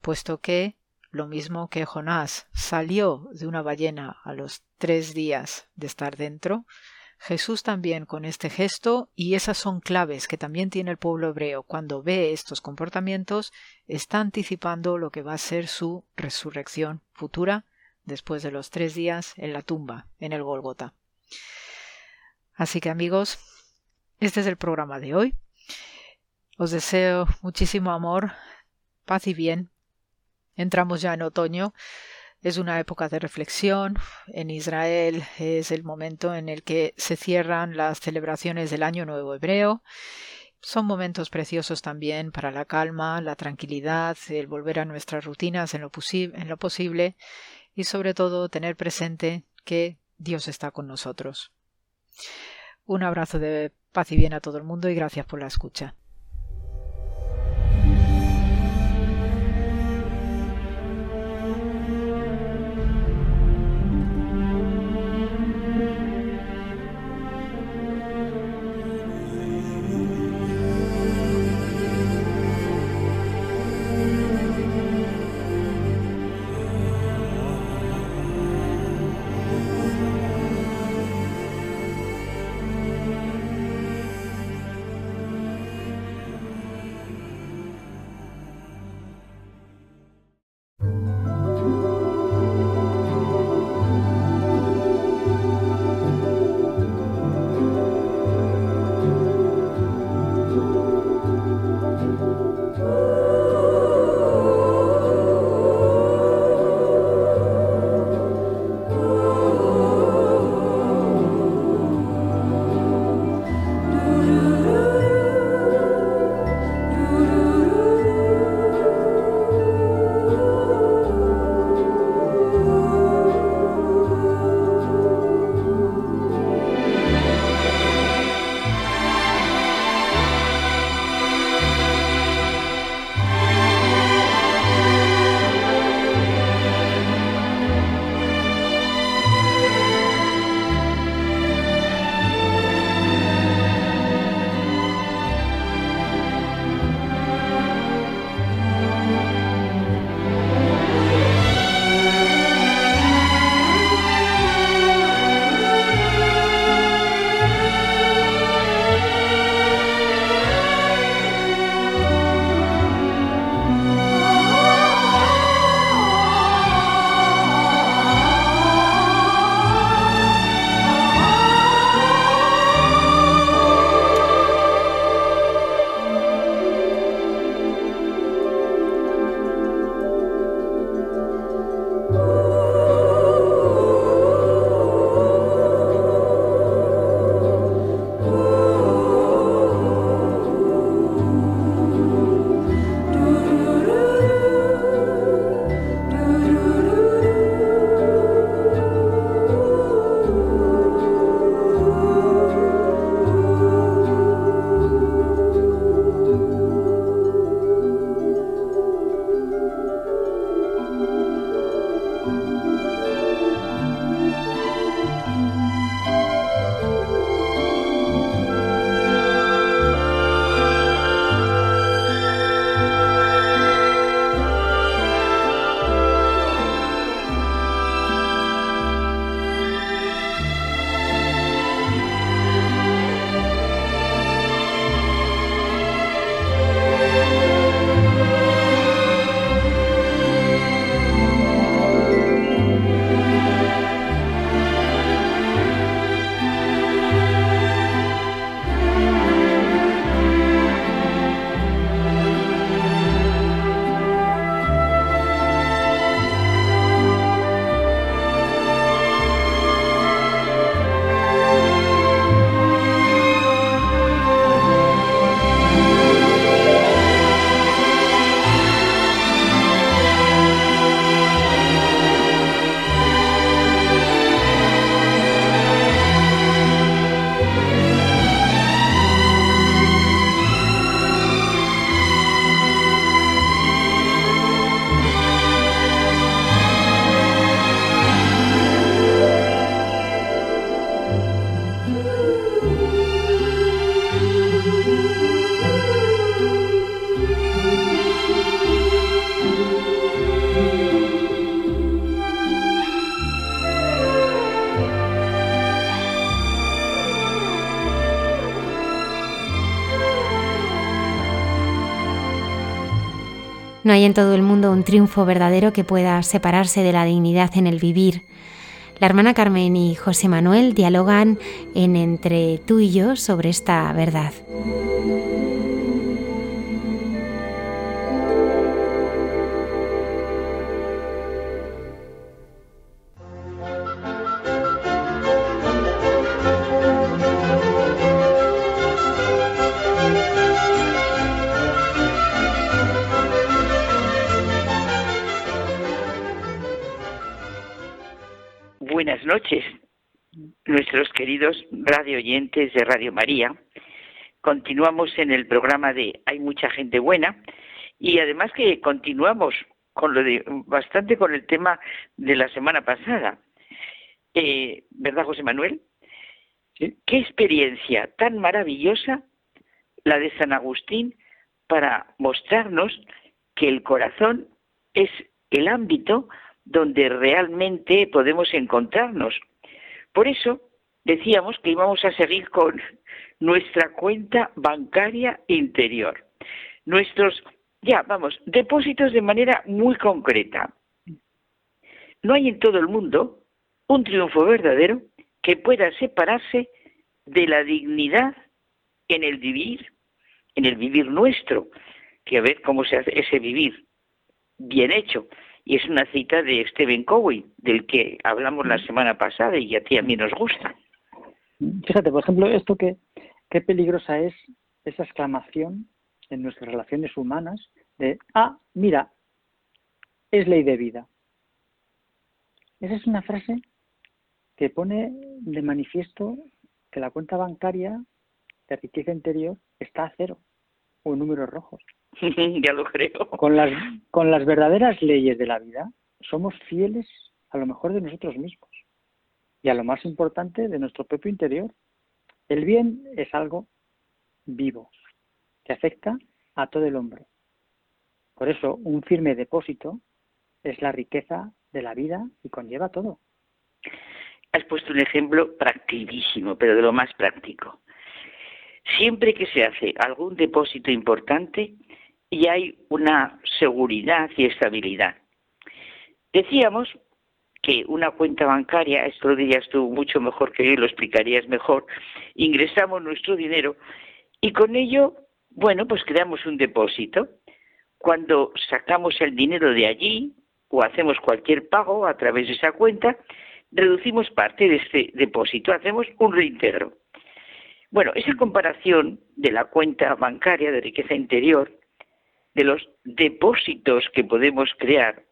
puesto que, lo mismo que Jonás salió de una ballena a los tres días de estar dentro, Jesús también con este gesto, y esas son claves que también tiene el pueblo hebreo cuando ve estos comportamientos, está anticipando lo que va a ser su resurrección futura después de los tres días en la tumba, en el Golgota. Así que amigos, este es el programa de hoy. Os deseo muchísimo amor, paz y bien. Entramos ya en otoño. Es una época de reflexión. En Israel es el momento en el que se cierran las celebraciones del Año Nuevo Hebreo. Son momentos preciosos también para la calma, la tranquilidad, el volver a nuestras rutinas en lo, en lo posible y sobre todo tener presente que Dios está con nosotros. Un abrazo de paz y bien a todo el mundo y gracias por la escucha. Hay en todo el mundo un triunfo verdadero que pueda separarse de la dignidad en el vivir. La hermana Carmen y José Manuel dialogan en Entre tú y yo sobre esta verdad. Oyentes de Radio María. Continuamos en el programa de Hay mucha gente buena y además que continuamos con lo de bastante con el tema de la semana pasada. Eh, ¿Verdad, José Manuel? ¿Qué experiencia tan maravillosa la de San Agustín para mostrarnos que el corazón es el ámbito donde realmente podemos encontrarnos. Por eso decíamos que íbamos a seguir con nuestra cuenta bancaria interior, nuestros, ya, vamos, depósitos de manera muy concreta. No hay en todo el mundo un triunfo verdadero que pueda separarse de la dignidad en el vivir, en el vivir nuestro, que a ver cómo se hace ese vivir bien hecho, y es una cita de Stephen Covey, del que hablamos la semana pasada y a ti a mí nos gusta. Fíjate, por ejemplo, esto que qué peligrosa es esa exclamación en nuestras relaciones humanas de, ah, mira, es ley de vida. Esa es una frase que pone de manifiesto que la cuenta bancaria de riqueza interior está a cero o en números rojos. ya lo creo. Con las, con las verdaderas leyes de la vida, somos fieles a lo mejor de nosotros mismos y a lo más importante de nuestro propio interior. El bien es algo vivo, que afecta a todo el hombre. Por eso, un firme depósito es la riqueza de la vida y conlleva todo. Has puesto un ejemplo practicísimo, pero de lo más práctico. Siempre que se hace algún depósito importante, y hay una seguridad y estabilidad. Decíamos que una cuenta bancaria, esto lo dirías tú mucho mejor que yo y lo explicarías mejor, ingresamos nuestro dinero y con ello, bueno, pues creamos un depósito. Cuando sacamos el dinero de allí o hacemos cualquier pago a través de esa cuenta, reducimos parte de este depósito, hacemos un reintegro. Bueno, esa comparación de la cuenta bancaria de riqueza interior de los depósitos que podemos crear,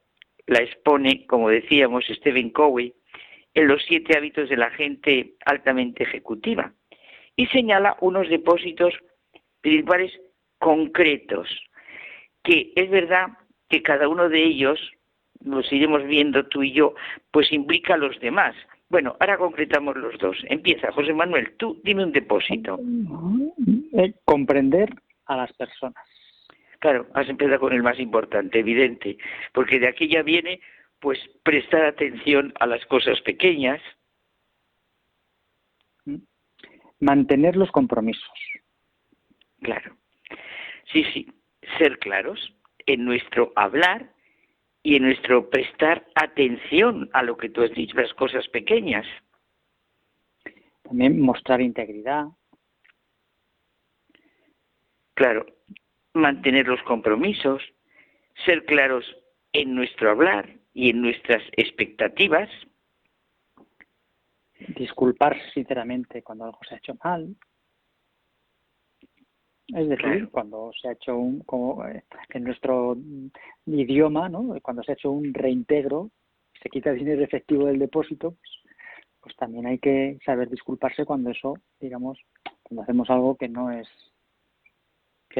la expone, como decíamos, Stephen Covey, en los siete hábitos de la gente altamente ejecutiva y señala unos depósitos principales concretos, que es verdad que cada uno de ellos, los iremos viendo tú y yo, pues implica a los demás. Bueno, ahora concretamos los dos. Empieza, José Manuel, tú dime un depósito. Comprender a las personas. Claro, has empezado con el más importante, evidente, porque de aquí ya viene pues prestar atención a las cosas pequeñas. Mantener los compromisos. Claro. Sí, sí, ser claros en nuestro hablar y en nuestro prestar atención a lo que tú has dicho, las cosas pequeñas. También mostrar integridad. Claro, mantener los compromisos, ser claros en nuestro hablar y en nuestras expectativas. Disculparse sinceramente cuando algo se ha hecho mal. Es decir, cuando se ha hecho un, como eh, en nuestro idioma, ¿no? cuando se ha hecho un reintegro, se quita dinero efectivo del depósito, pues, pues también hay que saber disculparse cuando eso, digamos, cuando hacemos algo que no es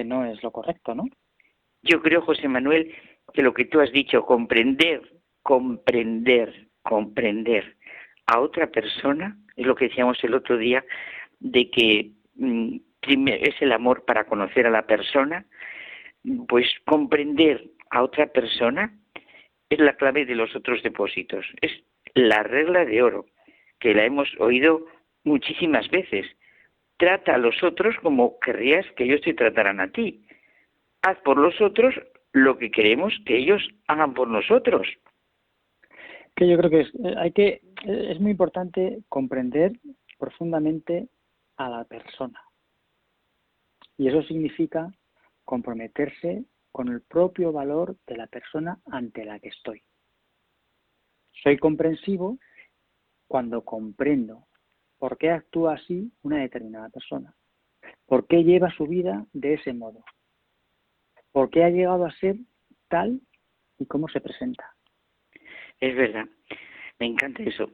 no es lo correcto, ¿no? Yo creo, José Manuel, que lo que tú has dicho, comprender, comprender, comprender a otra persona, es lo que decíamos el otro día, de que mm, es el amor para conocer a la persona, pues comprender a otra persona es la clave de los otros depósitos, es la regla de oro, que la hemos oído muchísimas veces trata a los otros como querrías que ellos te trataran a ti. Haz por los otros lo que queremos que ellos hagan por nosotros. Que yo creo que es, eh, hay que eh, es muy importante comprender profundamente a la persona. Y eso significa comprometerse con el propio valor de la persona ante la que estoy. Soy comprensivo cuando comprendo por qué actúa así una determinada persona, por qué lleva su vida de ese modo, por qué ha llegado a ser tal y cómo se presenta. Es verdad, me encanta eso.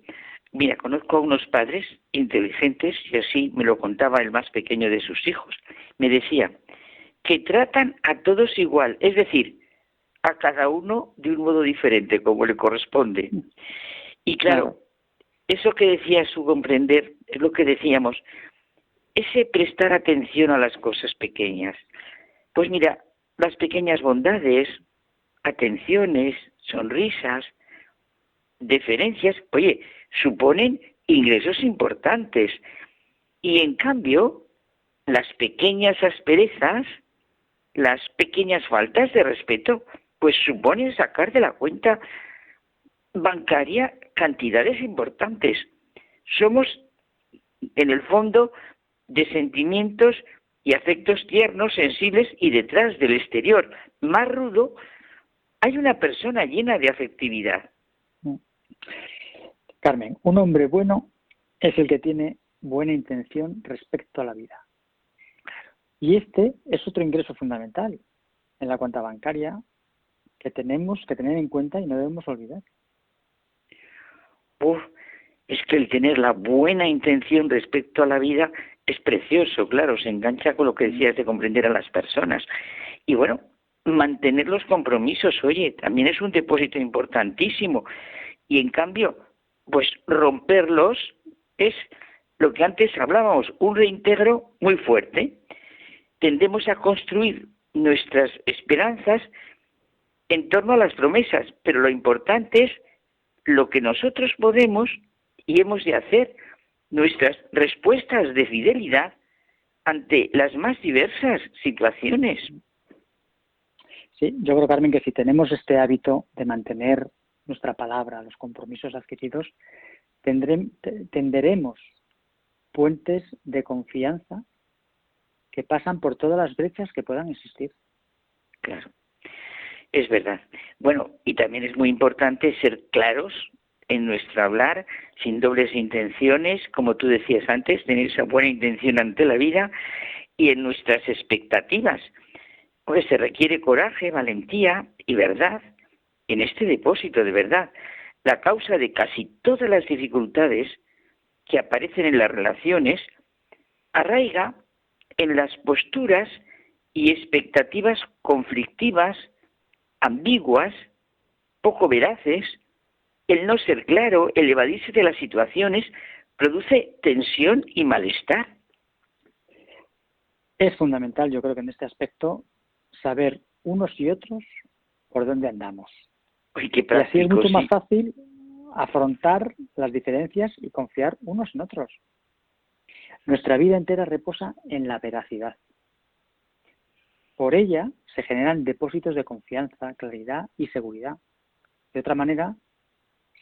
Mira, conozco a unos padres inteligentes y así me lo contaba el más pequeño de sus hijos. Me decía, que tratan a todos igual, es decir, a cada uno de un modo diferente, como le corresponde. Y claro, eso que decía su comprender es lo que decíamos, ese prestar atención a las cosas pequeñas. Pues mira, las pequeñas bondades, atenciones, sonrisas, deferencias, oye, suponen ingresos importantes. Y en cambio, las pequeñas asperezas las pequeñas faltas de respeto pues suponen sacar de la cuenta bancaria cantidades importantes. Somos, en el fondo, de sentimientos y afectos tiernos, sensibles y detrás del exterior más rudo hay una persona llena de afectividad. Carmen, un hombre bueno es el que tiene buena intención respecto a la vida. Y este es otro ingreso fundamental en la cuenta bancaria que tenemos que tener en cuenta y no debemos olvidar. Es que el tener la buena intención respecto a la vida es precioso, claro, se engancha con lo que decías de comprender a las personas. Y bueno, mantener los compromisos, oye, también es un depósito importantísimo. Y en cambio, pues romperlos es lo que antes hablábamos, un reintegro muy fuerte tendemos a construir nuestras esperanzas en torno a las promesas, pero lo importante es lo que nosotros podemos y hemos de hacer, nuestras respuestas de fidelidad ante las más diversas situaciones. Sí, yo creo, Carmen, que si tenemos este hábito de mantener nuestra palabra, los compromisos adquiridos, tenderemos puentes de confianza que pasan por todas las brechas que puedan existir. Claro, es verdad. Bueno, y también es muy importante ser claros en nuestro hablar, sin dobles intenciones, como tú decías antes, tener esa buena intención ante la vida y en nuestras expectativas. Pues se requiere coraje, valentía y verdad en este depósito de verdad. La causa de casi todas las dificultades que aparecen en las relaciones arraiga en las posturas y expectativas conflictivas, ambiguas, poco veraces, el no ser claro, el evadirse de las situaciones, produce tensión y malestar. Es fundamental, yo creo que en este aspecto, saber unos y otros por dónde andamos. y así es mucho más fácil afrontar las diferencias y confiar unos en otros. Nuestra vida entera reposa en la veracidad. Por ella se generan depósitos de confianza, claridad y seguridad. De otra manera,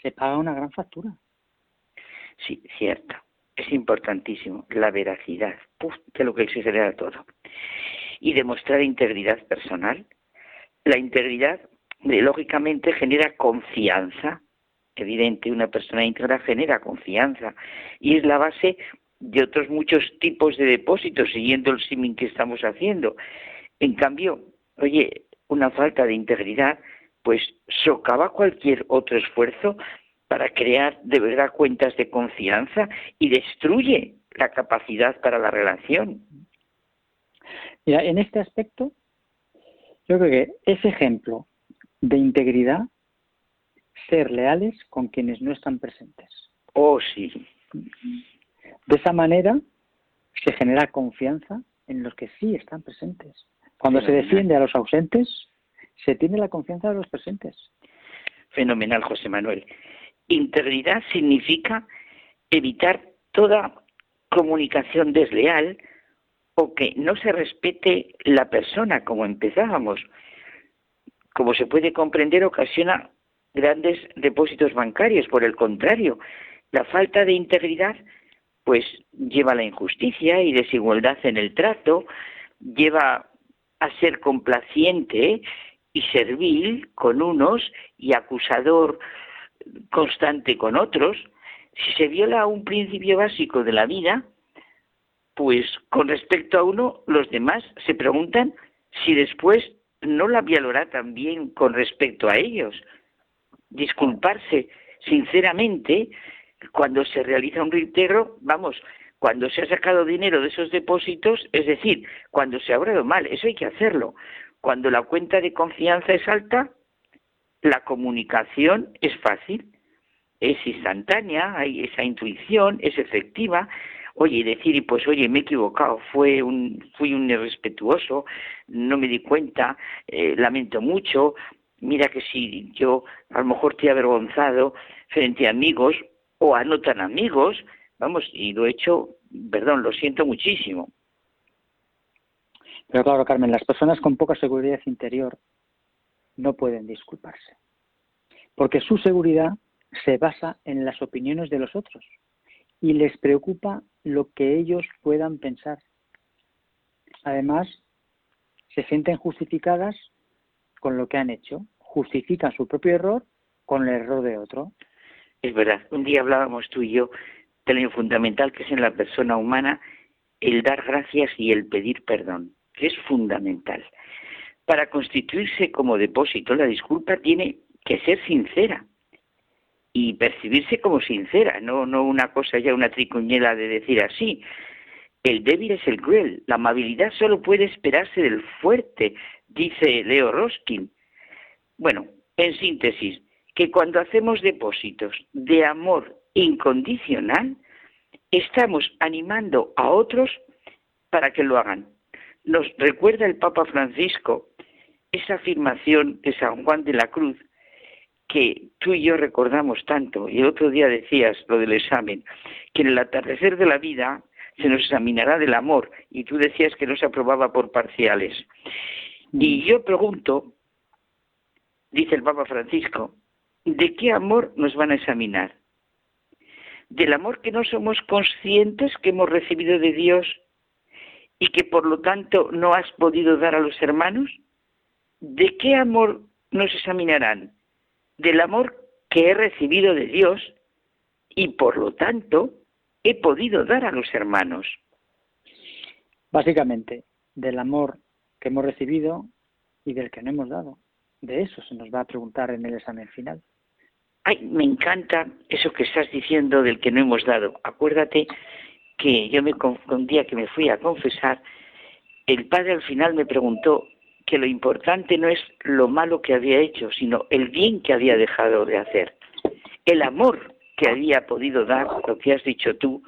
se paga una gran factura. Sí, cierto. Es importantísimo. La veracidad. Puf, que lo que se genera todo. Y demostrar integridad personal. La integridad, lógicamente, genera confianza. Evidente, una persona íntegra genera confianza. Y es la base de otros muchos tipos de depósitos, siguiendo el símil que estamos haciendo. En cambio, oye, una falta de integridad, pues socava cualquier otro esfuerzo para crear de verdad cuentas de confianza y destruye la capacidad para la relación. Mira, en este aspecto, yo creo que ese ejemplo de integridad, ser leales con quienes no están presentes. Oh, sí. De esa manera se genera confianza en los que sí están presentes. Cuando se defiende a los ausentes, se tiene la confianza de los presentes. Fenomenal, José Manuel. Integridad significa evitar toda comunicación desleal o que no se respete la persona como empezábamos. como se puede comprender, ocasiona grandes depósitos bancarios. Por el contrario, la falta de integridad pues lleva a la injusticia y desigualdad en el trato, lleva a ser complaciente y servil con unos y acusador constante con otros. Si se viola un principio básico de la vida, pues con respecto a uno, los demás se preguntan si después no la violará también con respecto a ellos. Disculparse sinceramente cuando se realiza un reintegro, vamos, cuando se ha sacado dinero de esos depósitos, es decir, cuando se ha obrado mal, eso hay que hacerlo. Cuando la cuenta de confianza es alta, la comunicación es fácil, es instantánea, hay esa intuición, es efectiva. Oye, decir, pues oye, me he equivocado, fue un, fui un irrespetuoso, no me di cuenta, eh, lamento mucho, mira que si yo a lo mejor te he avergonzado frente a amigos o a no tan amigos, vamos, y lo he hecho, perdón, lo siento muchísimo. Pero claro, Carmen, las personas con poca seguridad interior no pueden disculparse, porque su seguridad se basa en las opiniones de los otros y les preocupa lo que ellos puedan pensar. Además, se sienten justificadas con lo que han hecho, justifican su propio error con el error de otro. Es verdad, un día hablábamos tú y yo fundamental que es en la persona humana el dar gracias y el pedir perdón, que es fundamental. Para constituirse como depósito, la disculpa tiene que ser sincera y percibirse como sincera, no, no una cosa ya, una tricuñela de decir así. El débil es el cruel, la amabilidad solo puede esperarse del fuerte, dice Leo Roskin. Bueno, en síntesis, que cuando hacemos depósitos de amor incondicional, estamos animando a otros para que lo hagan. Nos recuerda el Papa Francisco esa afirmación de San Juan de la Cruz que tú y yo recordamos tanto, y el otro día decías lo del examen, que en el atardecer de la vida se nos examinará del amor, y tú decías que no se aprobaba por parciales. Y mm. yo pregunto, dice el Papa Francisco, ¿de qué amor nos van a examinar? ¿Del amor que no somos conscientes que hemos recibido de Dios y que por lo tanto no has podido dar a los hermanos? ¿De qué amor nos examinarán? Del amor que he recibido de Dios y por lo tanto he podido dar a los hermanos. Básicamente, del amor que hemos recibido y del que no hemos dado. De eso se nos va a preguntar en el examen final. Ay, me encanta eso que estás diciendo del que no hemos dado. Acuérdate que yo me un día que me fui a confesar, el padre al final me preguntó que lo importante no es lo malo que había hecho, sino el bien que había dejado de hacer. El amor que había podido dar, lo que has dicho tú,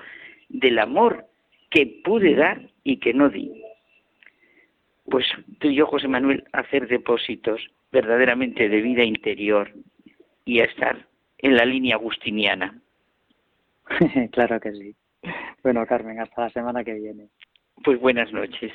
del amor que pude dar y que no di. Pues tú y yo, José Manuel, hacer depósitos verdaderamente de vida interior y a estar en la línea agustiniana. claro que sí. Bueno, Carmen, hasta la semana que viene. Pues buenas noches.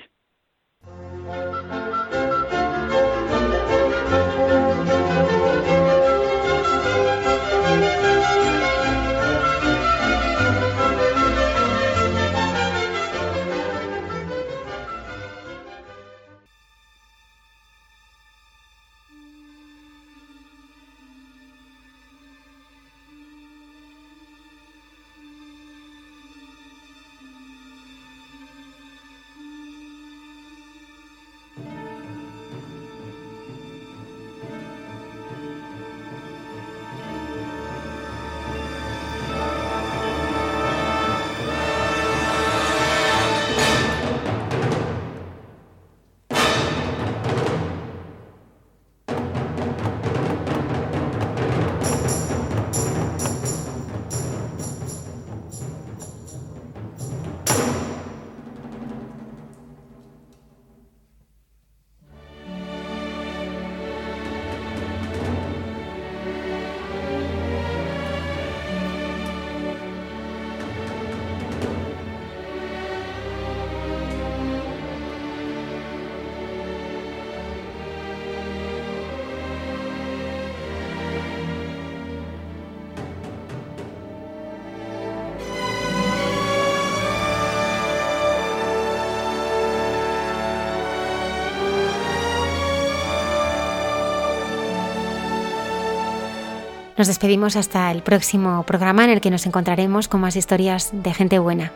Nos despedimos hasta el próximo programa en el que nos encontraremos con más historias de gente buena.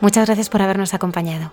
Muchas gracias por habernos acompañado.